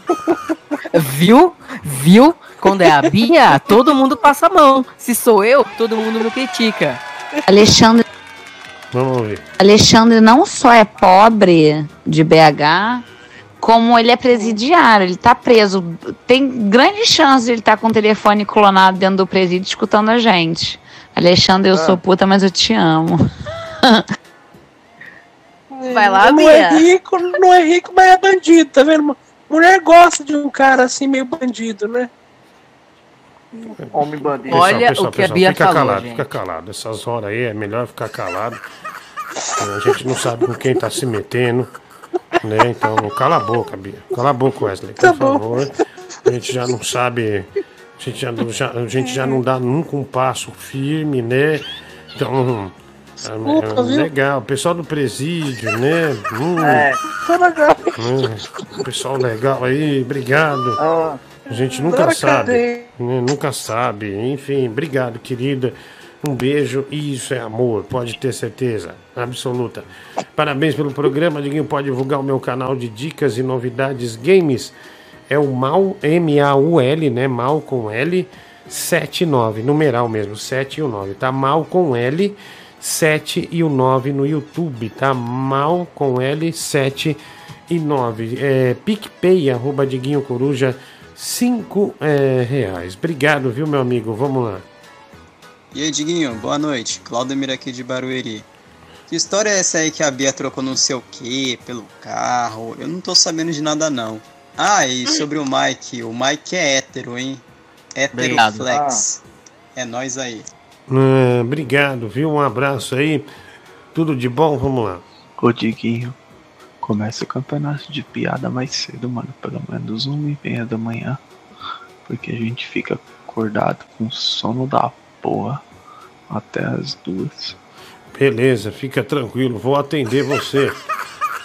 Viu? Viu? Quando é a Bia, todo mundo passa a mão. Se sou eu, todo mundo me critica. Alexandre, Vamos ver. Alexandre não só é pobre de BH, como ele é presidiário, ele tá preso. Tem grande chance de ele estar com o telefone clonado dentro do presídio escutando a gente. Alexandre, eu sou puta, mas eu te amo. Vai lá, não é rico, não é rico, mas é bandido, tá vendo? Mulher gosta de um cara assim, meio bandido, né? Homem bandido. Olha o que a Bia fica falou, calado, gente. fica calado. Essas horas aí é melhor ficar calado. A gente não sabe com quem tá se metendo. Né? Então, cala a boca, Bia. Cala a boca, Wesley, por Tá favor. A gente já não sabe. A gente já, não- já- a gente já não dá nunca um passo firme, né? Então. Desculpa, é, viu? legal, o pessoal do presídio, né? Hum, É. Tá legal. hum, pessoal legal aí, obrigado. A gente nunca sabe. né? Nunca sabe. Enfim, obrigado, querida. Um beijo. Isso é amor, pode ter certeza. Absoluta. Parabéns pelo programa. Diguinho pode divulgar o meu canal de dicas e novidades games. É o Mal, M-A-U-L, né? Mal com L, 79. Numeral mesmo, 7 e o 9, tá? Mal com L, 7 e o 9 no YouTube, tá? Mal com L, 7 e 9. É, PicPay, arroba Diguinho Coruja, 5 é, reais. Obrigado, viu, meu amigo? Vamos lá. E aí, Diguinho, boa noite. Claudemir aqui de Barueri. Que história é essa aí que a Bia trocou não sei o que pelo carro? Eu não tô sabendo de nada não. Ah, e sobre o Mike, o Mike é hétero, hein? Hétero Obrigado. flex. É nós aí. É, obrigado, viu? Um abraço aí. Tudo de bom? Vamos lá. Ô Diguinho, começa o campeonato de piada mais cedo, mano. Pelo menos uma e meia da manhã. Porque a gente fica acordado com sono da porra até as duas. Beleza, fica tranquilo, vou atender você.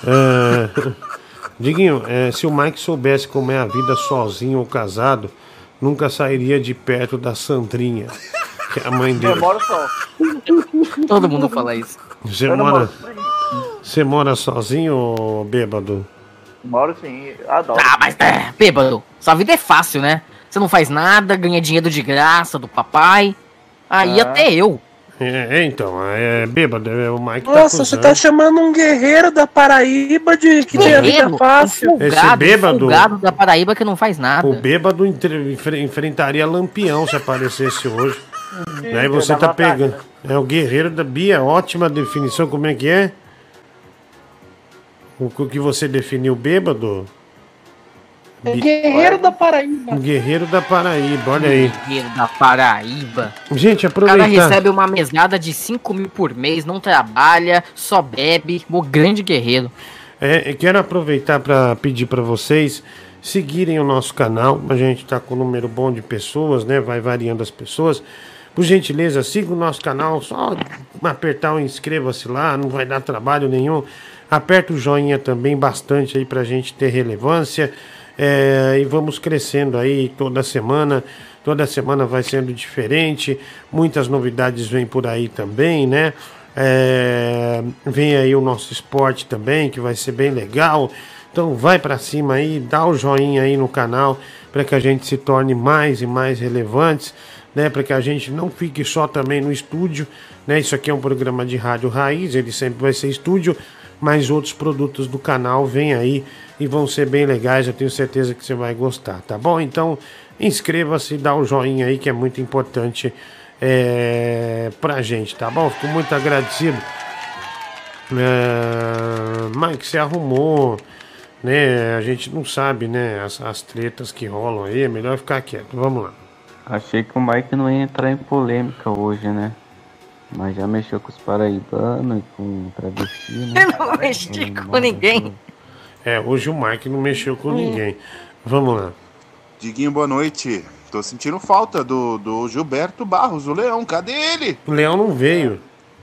É, Diguinho, é, se o Mike soubesse como é a vida sozinho ou casado, nunca sairia de perto da Sandrinha, que é a mãe dele. Demora só. Todo mundo fala isso. Você Eu não mora, moro. você mora sozinho ou bêbado? Moro sim, adoro. Ah, mas é, bêbado. Sua vida é fácil, né? Você não faz nada, ganha dinheiro de graça do papai. Aí Ah. até eu. É, é, então, é bêbado, é, o Mike tá Nossa, você acusando. tá chamando um guerreiro da Paraíba de que tem a vida Guerreiro, fácil. um Esse bêbado- um folgado da Paraíba que não faz nada. O bêbado entre- enfre- enfrentaria Lampião se aparecesse hoje. Hum, Aí você tá batalha. pegando. É o guerreiro da Bia, ótima definição. Como é que é? O que você definiu bêbado? Bi- Guerreiro da Paraíba. Guerreiro da Paraíba, olha aí. Guerreiro da Paraíba. Gente, O cara recebe uma mesada de 5 mil por mês, não trabalha, só bebe. O grande guerreiro. É, eu quero aproveitar para pedir para vocês seguirem o nosso canal. A gente está com um número bom de pessoas, né? Vai variando as pessoas. Por gentileza, siga o nosso canal. Só apertar o inscreva-se lá, não vai dar trabalho nenhum. Aperta o joinha também bastante aí para a gente ter relevância. É, e vamos crescendo aí toda semana. Toda semana vai sendo diferente. Muitas novidades vêm por aí também, né? É, vem aí o nosso esporte também, que vai ser bem legal. Então vai para cima aí, dá o joinha aí no canal para que a gente se torne mais e mais relevantes, né? Para que a gente não fique só também no estúdio, né? Isso aqui é um programa de rádio raiz, ele sempre vai ser estúdio, mas outros produtos do canal vêm aí e vão ser bem legais, eu tenho certeza que você vai gostar, tá bom? Então inscreva-se, dá o joinha aí que é muito importante é, pra gente, tá bom? Fico muito agradecido. É, Mike, você arrumou, né? A gente não sabe, né? As, as tretas que rolam aí, é melhor ficar quieto. Vamos lá. Achei que o Mike não ia entrar em polêmica hoje, né? Mas já mexeu com os paraibanos e com o travesti, né? Eu não mexi com ninguém. É, hoje o Mike não mexeu com ninguém. Vamos lá. Diguinho, boa noite. Tô sentindo falta do, do Gilberto Barros, o Leão. Cadê ele? O Leão não veio.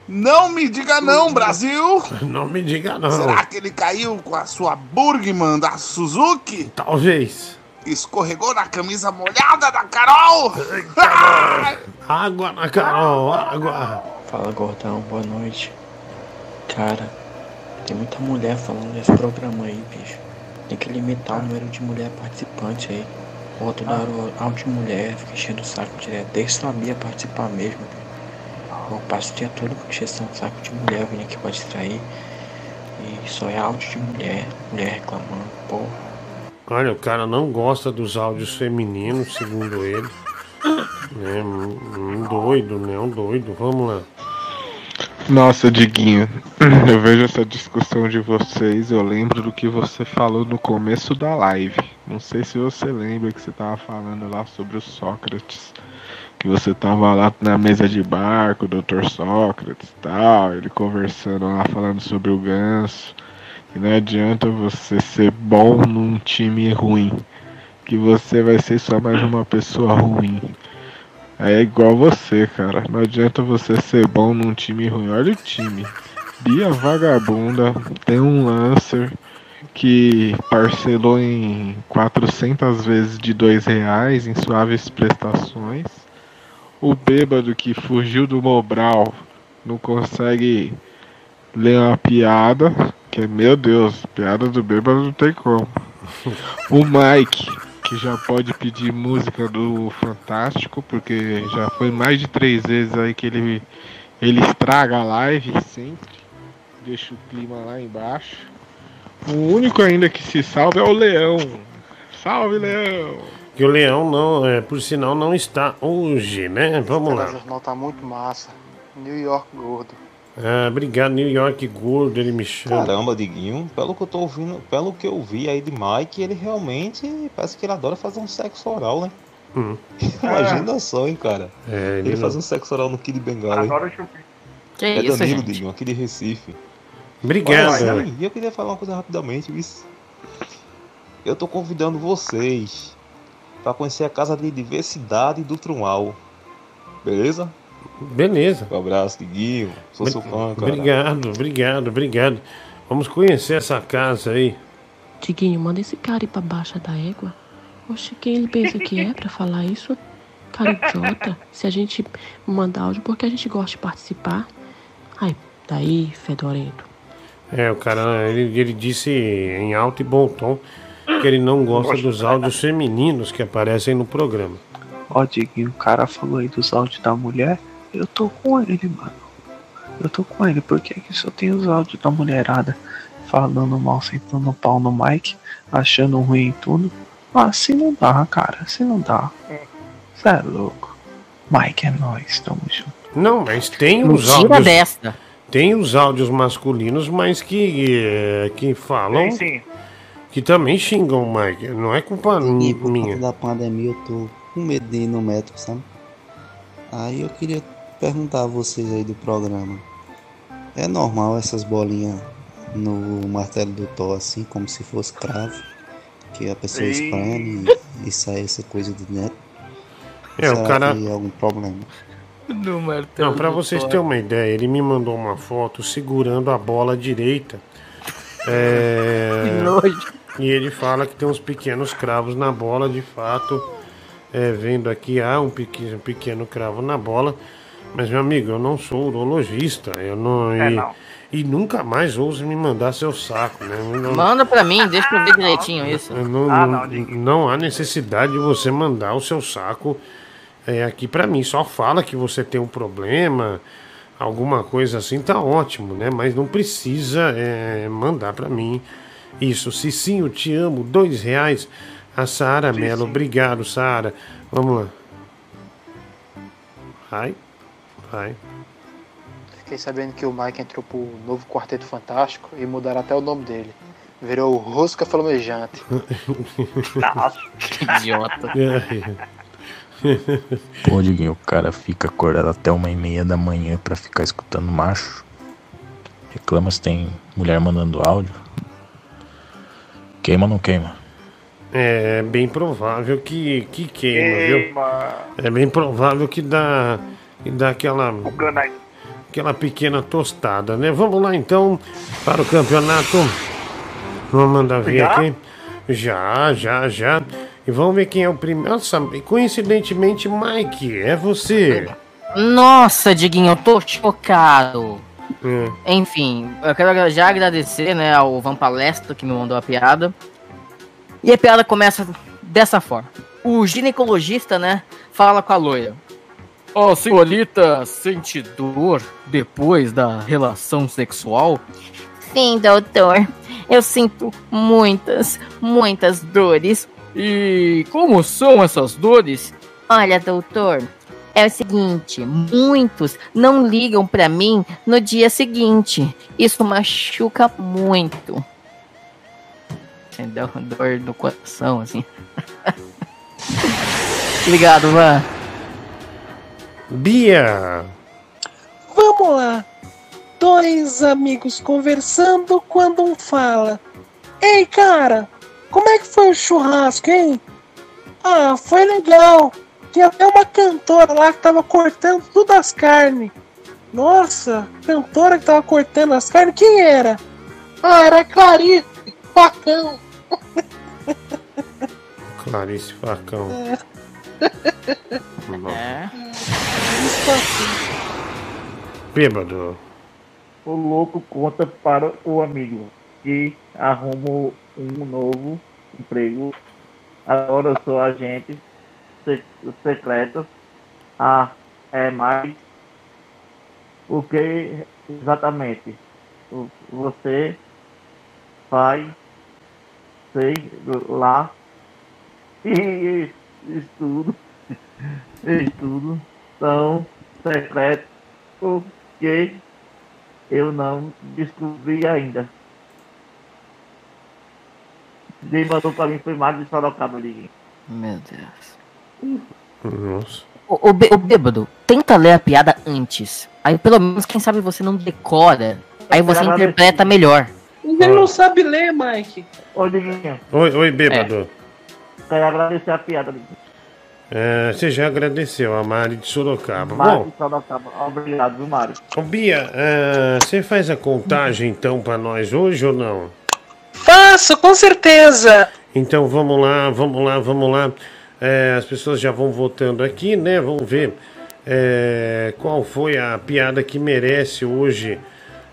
Não me diga não, Brasil! Não me diga não. Será que ele caiu com a sua Burgman da Suzuki? Talvez. Escorregou na camisa molhada da Carol? Água na Carol, água. Fala gordão, boa noite. Cara, tem muita mulher falando nesse programa aí, bicho. Tem que limitar o número de mulher participante aí. Pô, toda hora de mulher, fica enchendo o saco direto. Deixa sua Bia participar mesmo, bicho. Eu passo o dia todo com encheção de saco de mulher vindo aqui pra distrair. E só é áudio de mulher, mulher reclamando, porra. Olha, o cara não gosta dos áudios femininos, segundo ele. É um, um doido, né? Um doido. Vamos lá. Nossa, Diguinho, eu vejo essa discussão de vocês, eu lembro do que você falou no começo da live. Não sei se você lembra que você tava falando lá sobre o Sócrates. Que você tava lá na mesa de bar com o Dr. Sócrates e tal, ele conversando lá, falando sobre o ganso. E não adianta você ser bom num time ruim. Que você vai ser só mais uma pessoa ruim. É igual você, cara. Não adianta você ser bom num time ruim. Olha o time. Bia Vagabunda tem um Lancer que parcelou em 400 vezes de dois reais em suaves prestações. O bêbado que fugiu do Mobral não consegue ler uma piada. Que meu Deus, piada do bêbado não tem como. O Mike, que já pode pedir música do Fantástico, porque já foi mais de três vezes aí que ele, ele estraga a live sempre. Deixa o clima lá embaixo. O único ainda que se salva é o Leão. Salve, Leão! Que o Leão não, é, por sinal, não está hoje, né? Vamos O lá. jornal tá muito massa. New York gordo. Ah, obrigado, New York Gordo, ele me chama. Caramba, Diguinho, pelo que eu tô ouvindo, pelo que eu vi aí de Mike, ele realmente parece que ele adora fazer um sexo oral, né? Hum. Imagina só, hein, cara. É, ele ele faz um sexo oral no Kid Bengala? Agora eu Que é isso, Danilo, gente? Diguinho, aqui de Recife. Obrigado. E eu queria falar uma coisa rapidamente, isso. Eu tô convidando vocês pra conhecer a Casa de Diversidade do Trunal. Beleza? Beleza. Um abraço, Diguinho. Sou seu fã, cara. Obrigado, obrigado, obrigado. Vamos conhecer essa casa aí. Diguinho, manda esse cara ir pra baixa da égua. Oxe, quem ele pensa que é pra falar isso? Cara idiota. Se a gente mandar áudio porque a gente gosta de participar. Ai, daí, fedorento. É, o cara, ele, ele disse em alto e bom tom que ele não gosta dos áudios femininos que aparecem no programa. Ó, Diguinho, o cara falou aí dos áudios da mulher. Eu tô com ele, mano. Eu tô com ele, porque que só tem os áudios da mulherada falando mal, sentando o pau no Mike, achando ruim em tudo. Ah, assim não dá, cara. Assim não dá. Cê é louco. Mike é nóis, tamo junto. Não, mas tem Não os áudios. desta. Tem os áudios masculinos, mas que, eh, que falam. Sim, sim. que também xingam o Mike. Não é culpa E por minha. conta da pandemia eu tô com medo de ir no médico, sabe? Aí eu queria perguntar a vocês aí do programa. É normal essas bolinhas no martelo do Thor assim, como se fosse cravo? Que a pessoa Sim. espreme e, e sai essa coisa de dentro? É, o Será cara- que é algum problema? No martelo. Não, pra do vocês terem uma ideia, ele me mandou uma foto segurando a bola direita. É... Que nojo. E ele fala que tem uns pequenos cravos na bola, de fato. É, vendo aqui, há um pequeno, um pequeno cravo na bola. Mas, meu amigo, eu não sou urologista. Eu não, É, e, não. e nunca mais ouse me mandar seu saco, né? Eu não- Manda pra mim, deixa eu ver direitinho isso. eu não, Ah, não, não há necessidade de você mandar o seu saco é, aqui pra mim. Só fala que você tem um problema, alguma coisa assim, tá ótimo, né? Mas não precisa é, mandar pra mim isso. Cicinho, te amo, dois reais. A Sara Mello, obrigado, Sara. Vamos lá. Vai, vai. Fiquei sabendo que o Mike entrou pro novo Quarteto Fantástico e mudaram até o nome dele. Virou o Rosca Flamejante. Que idiota. Pô, Diguinho, o cara fica acordado até uma e meia da manhã pra ficar escutando macho. Reclama se tem mulher mandando áudio. Queima ou não queima? É bem provável que, que queima, viu? Queima. É bem provável que dá, que dá aquela, aquela pequena tostada, né? Vamos lá então para o campeonato. Vamos mandar ver Já? aqui. Já, já, já. E vamos ver quem é o primeiro. Nossa, coincidentemente, Mike, é você. Nossa, Diguinho, eu tô chocado. É. Enfim, eu quero já agradecer, né, ao Van Palestra que me mandou a piada. E a piada começa dessa forma. O ginecologista, né, fala com a loira. Ó, senhorita sente dor depois da relação sexual? Sim, doutor. Eu sinto muitas, muitas dores. E como são essas dores? Olha, doutor, é o seguinte: muitos não ligam pra mim no dia seguinte. Isso machuca muito. Entendeu? Dor do coração, assim. Obrigado, Van. Bia. Vamos lá. Dois amigos conversando quando um fala: Ei, cara, como é que foi o churrasco, hein? Ah, foi legal. Tinha até uma cantora lá que tava cortando tudo as carnes. Nossa, cantora que tava cortando as carnes, quem era? Ah, era Clarice, facão. Clarice Facão. É. Bêbado. O louco conta para o amigo que arrumou um novo emprego. Agora eu sou agente se- secreto. Ah, é mais. O que exatamente você faz sei lá e estudo estudo tão secreto que eu não descobri ainda. Quem mandou pra mim foi Mário de Sorocaba, liguei. Meu Deus. Nossa. O, o, o bêbado, tenta ler a piada antes. Aí pelo menos, quem sabe você não decora. Aí você interpreta melhor. Ele não sabe ler, Mike. Ô, Diguinho, Oi, oi, bêbado. quero agradecer a piada. Diguinho. É, você já agradeceu a Mari de Sorocaba. Mário Bom, de Sorocaba. Obrigado, viu, Mário? ô, Bia, é, você faz a contagem então pra nós hoje ou não? Faço, com certeza. Então vamos lá, vamos lá, vamos lá. É, as pessoas já vão votando aqui, né? Vamos ver é, qual foi a piada que merece hoje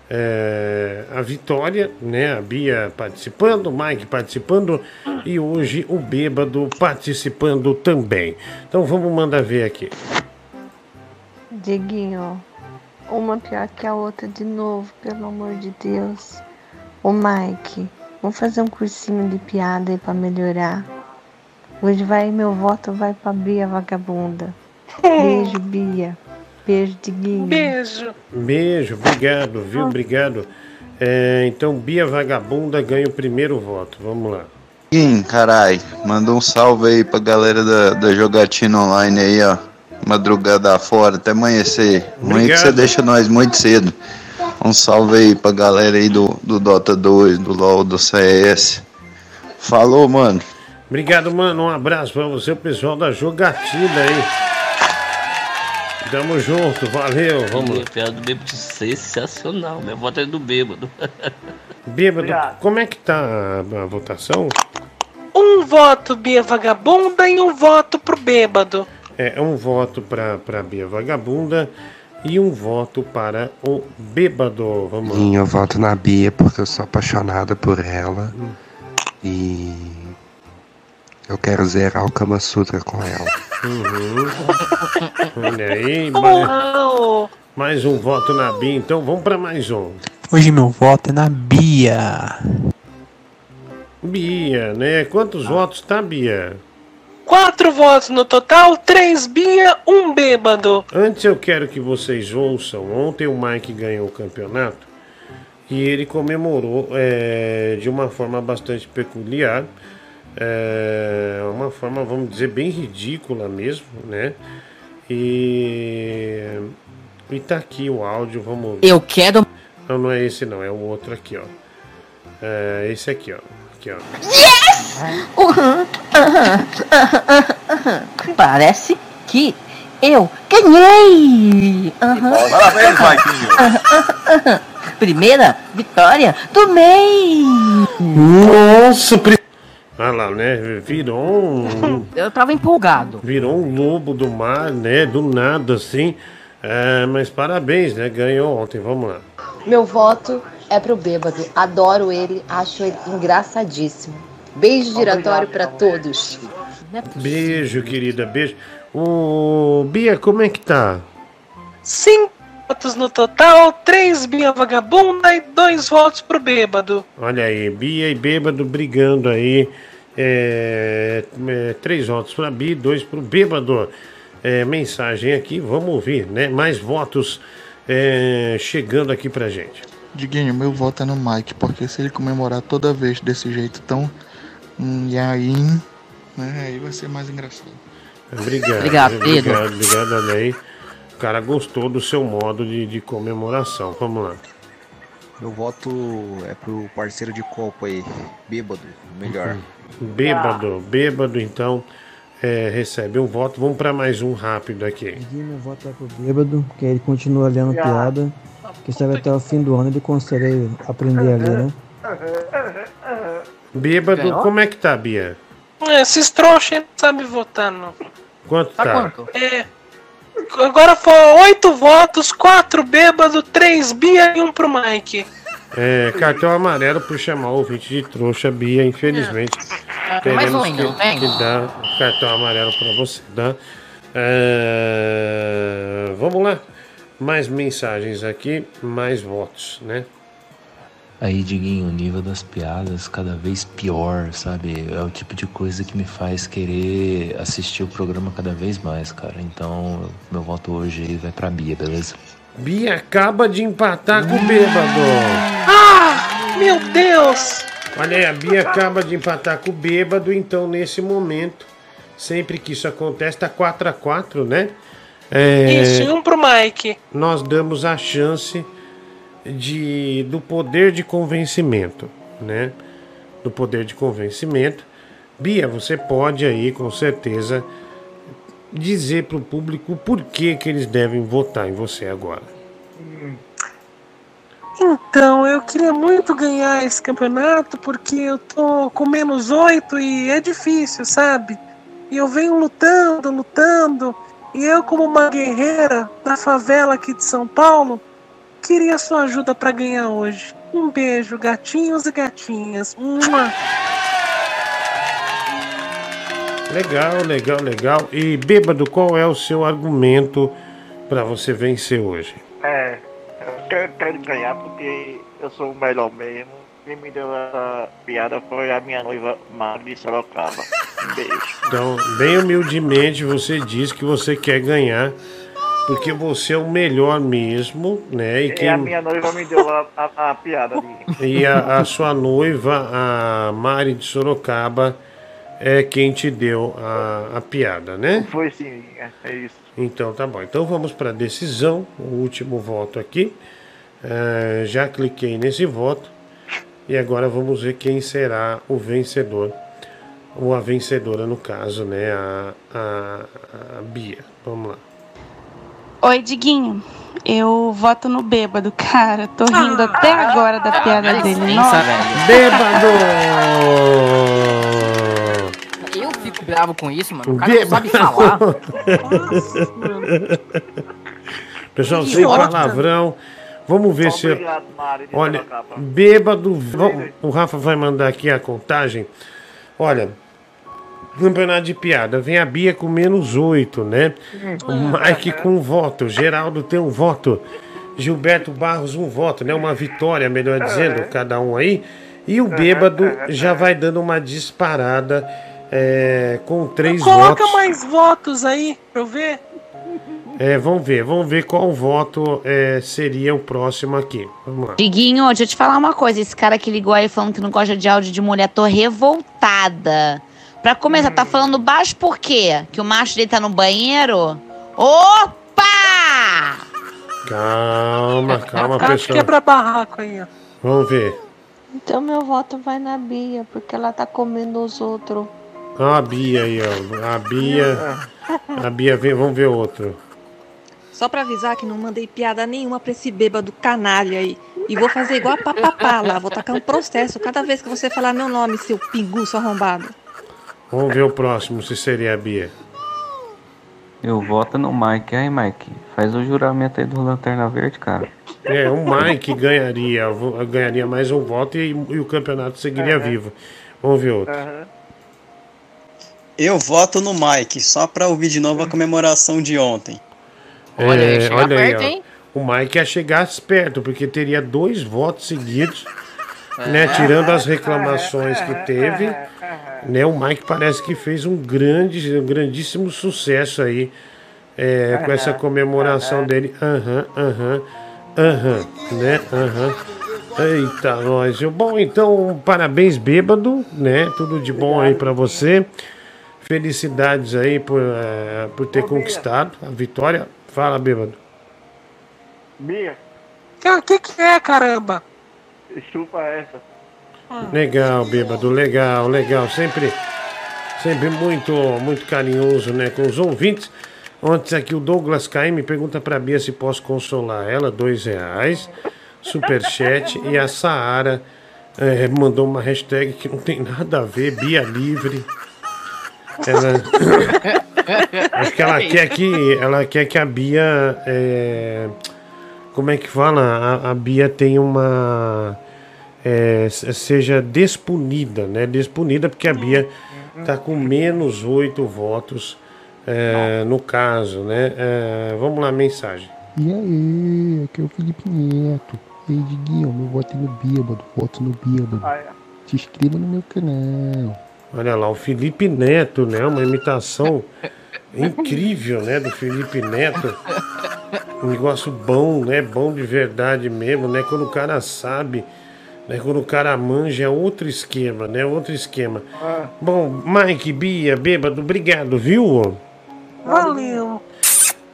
é, a vitória, né? A Bia participando, o Mike participando e hoje o Bêbado participando também. Então vamos mandar ver aqui. Diguinho, uma pior que a outra de novo, pelo amor de Deus. Ô Mike, vamos fazer um cursinho de piada aí pra melhorar. Hoje vai, meu voto vai pra Bia Vagabunda. Beijo, Bia. Beijo, Diguinho. Beijo. Beijo, obrigado, viu? Obrigado. É, então, Bia Vagabunda ganha o primeiro voto. Vamos lá. Sim, carai, manda um salve aí pra galera da, da jogatina online aí, ó. Madrugada fora, até amanhecer. Ruim que você deixa nós muito cedo. Um salve aí pra galera aí do, do Dota 2, do LoL, do CS. Falou, mano. Obrigado, mano. Um abraço pra você, o pessoal da jogatina aí. Tamo junto, valeu. Vamos lá. A piada do bêbado é sensacional. Minha voto é do bêbado. Bêbado, como é que tá a, a votação? Um voto Bia Vagabunda e um voto pro bêbado. É um voto pra, pra Bia Vagabunda e um voto para o Bêbado. Vamos lá. Sim, eu voto na Bia porque eu sou apaixonada por ela. E eu quero zerar o Kama Sutra com ela. Uhum. Olha aí, mais, mais um voto na Bia, então vamos pra mais um. Hoje meu voto é na Bia. Bia, né? Quantos votos tá, Bia? Quatro votos no total, três Bia, um bêbado. Antes eu quero que vocês ouçam. Ontem o Mike ganhou o campeonato e ele comemorou é, de uma forma bastante peculiar. É, uma forma, vamos dizer, bem ridícula mesmo, né? E, e tá aqui o áudio, vamos ouvir. Eu quero. Não, não é esse não, é o outro aqui, ó. É esse aqui, ó. Aqui, ó. Yes! Uhum, aham, aham, aham. Parece que eu ganhei! Aham. Parabéns, Maiquinho. Aham, aham, aham. Primeira vitória do mês! Nossa, pri... Olha lá, né? Virou um. Eu tava empolgado. Virou um lobo do mar, né? Do nada, assim. É, mas parabéns, né? Ganhou ontem, vamos lá. Meu voto é pro bêbado. Adoro ele, acho ele engraçadíssimo. Beijo giratório pra todos. Beijo, querida, beijo. Ô, Bia, como é que tá? Cinco votos no total, três Bia Vagabunda e dois votos pro bêbado. Olha aí, Bia e Bêbado brigando aí. É, é, três votos para Bia, dois para o Bêbado. É, mensagem aqui, vamos ouvir, né? Mais votos é, chegando aqui pra gente. Diguinho, meu voto é no Mike, porque se ele comemorar toda vez desse jeito tão. Hum, e aí. Né, aí vai ser mais engraçado. Obrigado. Obrigado, Pedro. Obrigado, obrigado, olha aí. O cara gostou do seu modo de, de comemoração. Vamos lá. Meu voto é pro parceiro de copo aí, bêbado, melhor. Bêbado, bêbado, então é, recebe um voto. Vamos para mais um rápido aqui. Aqui meu voto é pro bêbado, que ele continua lendo piada. Que sabe até o fim do ano ele consegue aprender a ler, né? Bêbado, Ganhou? como é que tá, Bia? É, Esses trouxas não sabem votar, não. Quanto tá? É. Agora foram oito votos, quatro bêbado, três Bia e um pro Mike. É, cartão amarelo por chamar o ouvinte de trouxa, Bia, infelizmente. mais um teremos não que, tem? que dar cartão amarelo para você, tá? É, vamos lá. Mais mensagens aqui, mais votos, né? Aí, Diguinho, o nível das piadas cada vez pior, sabe? É o tipo de coisa que me faz querer assistir o programa cada vez mais, cara. Então, meu voto hoje aí vai pra Bia, beleza? Bia acaba de empatar com o bêbado. Ah, meu Deus! Olha aí, a Bia acaba de empatar com o bêbado, então nesse momento, sempre que isso acontece, tá 4x4, né? É, Isso, e um pro Mike. nós damos a chance de do poder de convencimento, né? Do poder de convencimento. Bia, você pode aí com certeza dizer para o público por que que eles devem votar em você agora. Então, eu queria muito ganhar esse campeonato porque eu tô com menos oito e é difícil, sabe? E eu venho lutando, lutando. E eu, como uma guerreira da favela aqui de São Paulo, queria sua ajuda para ganhar hoje. Um beijo, gatinhos e gatinhas. Mua. Legal, legal, legal. E bêbado, qual é o seu argumento para você vencer hoje? É, eu quero, quero ganhar porque eu sou o melhor mesmo. Quem me deu essa piada foi a minha noiva de Sorocaba. Um beijo. Então, bem humildemente, você diz que você quer ganhar porque você é o melhor mesmo, né? E, E quem... a minha noiva me deu a, a, a piada ali. E a, a sua noiva, a Mari de Sorocaba, é quem te deu a, piada, né? Foi sim, é, é isso. Então tá bom. Então vamos para a decisão, o último voto aqui. Eh, já cliquei nesse voto e agora vamos ver quem será o vencedor. Ou a vencedora, no caso, né? A, a, a Bia. Vamos lá. Oi, Diguinho. Eu voto no bêbado, cara. Tô rindo até agora da piada dele. Nossa. Bêbado! Eu fico bravo com isso, mano. O cara não sabe falar. Pessoal, Que sem idiota. palavrão. Vamos ver se. Obrigado, Mari. de Olha, bêbado. O Rafa vai mandar aqui a contagem. Olha, campeonato de piada. Vem a Bia com menos oito, né? O Mike com um voto. O Geraldo tem um voto. Gilberto Barros, um voto, né? Uma vitória, melhor dizendo, cada um aí. E o bêbado já vai dando uma disparada é, com três Coloca votos. mais votos aí pra eu ver. É, vamos ver, vamos ver qual voto é, seria o próximo aqui. Vamos lá. Diguinho, deixa eu te falar uma coisa. Esse cara que ligou aí falando que não gosta de áudio de mulher, tô revoltada. Pra começar, tá falando baixo por quê? Que o macho dele tá no banheiro? Opa! Calma, calma, Tá pessoal. quebra barraco aí, ó. Vamos ver. Então meu voto vai na Bia, porque ela tá comendo os outros. Ó a Bia aí, ó. A Bia. A Bia vem, vamos ver outro. Só pra avisar que não mandei piada nenhuma pra esse bêbado canalha aí. E vou fazer igual a papapá lá. Vou tacar um processo cada vez que você falar meu nome, seu pinguço arrombado. Vamos ver o próximo, se seria a Bia. Eu voto no Mike. Aí, Mike, faz o juramento aí do Lanterna Verde, cara. É, o Mike ganharia, ganharia mais um voto e, e o campeonato seguiria Aham. vivo. Vamos ver outro. Eu voto no Mike, só pra ouvir de novo a comemoração de ontem. Olha, ia chegar perto, ó. hein? O Mike ia chegar perto, porque teria dois votos seguidos, É. né? Tirando as reclamações que teve. Né, o Mike parece que fez um grande, um grandíssimo sucesso aí é, com essa comemoração dele. Aham, aham, aham, né? Aham. Eita, nós. Bom, então, parabéns, bêbado, né? Tudo de bom aí pra você. Felicidades aí por, eh, por ter conquistado a vitória. Fala, bêbado. Bia, O que, que é, caramba? chupa essa. Legal, bêbado, legal, legal. Sempre, sempre muito, muito carinhoso, né, com os ouvintes. Antes aqui o Douglas me pergunta pra Bia se posso consolar ela, dois reais, superchat. e a Saara eh, mandou uma hashtag que não tem nada a ver, Bia Livre. Ela, acho que ela quer que, ela quer que a Bia, eh, como é que fala? A, a Bia tem uma é, se- seja despunida, né? Despunida porque a Bia está com menos oito votos é, no caso, né? É, vamos lá, mensagem. E aí, aqui é o Felipe Neto. E aí, Diguinho, meu voto é no bêbado, voto no bêbado. Se inscreva no meu canal. Olha lá, o Felipe Neto, né? Uma imitação incrível, né? Do Felipe Neto. Um negócio bom, né? Bom de verdade mesmo, né? Quando o cara sabe, né? Quando o cara manja é outro esquema, né? Outro esquema. Bom, Mike, Bia, bêbado, obrigado, viu? Valeu.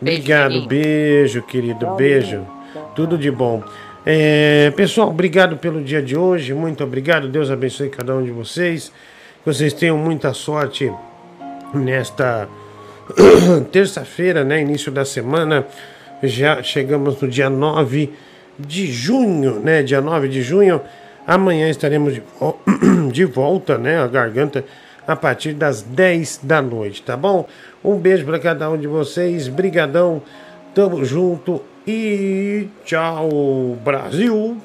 Obrigado, beijo, querido, beijo. Tudo de bom. É, pessoal, obrigado pelo dia de hoje, muito obrigado. Deus abençoe cada um de vocês. Que vocês tenham muita sorte nesta terça-feira, né? Início da semana. Já chegamos no dia 9 de junho, né? Dia 9 de junho. Amanhã estaremos de, vo- de volta, né? A garganta a partir das 10 da noite, tá bom? Um beijo para cada um de vocês. Brigadão. Tamo junto e tchau, Brasil.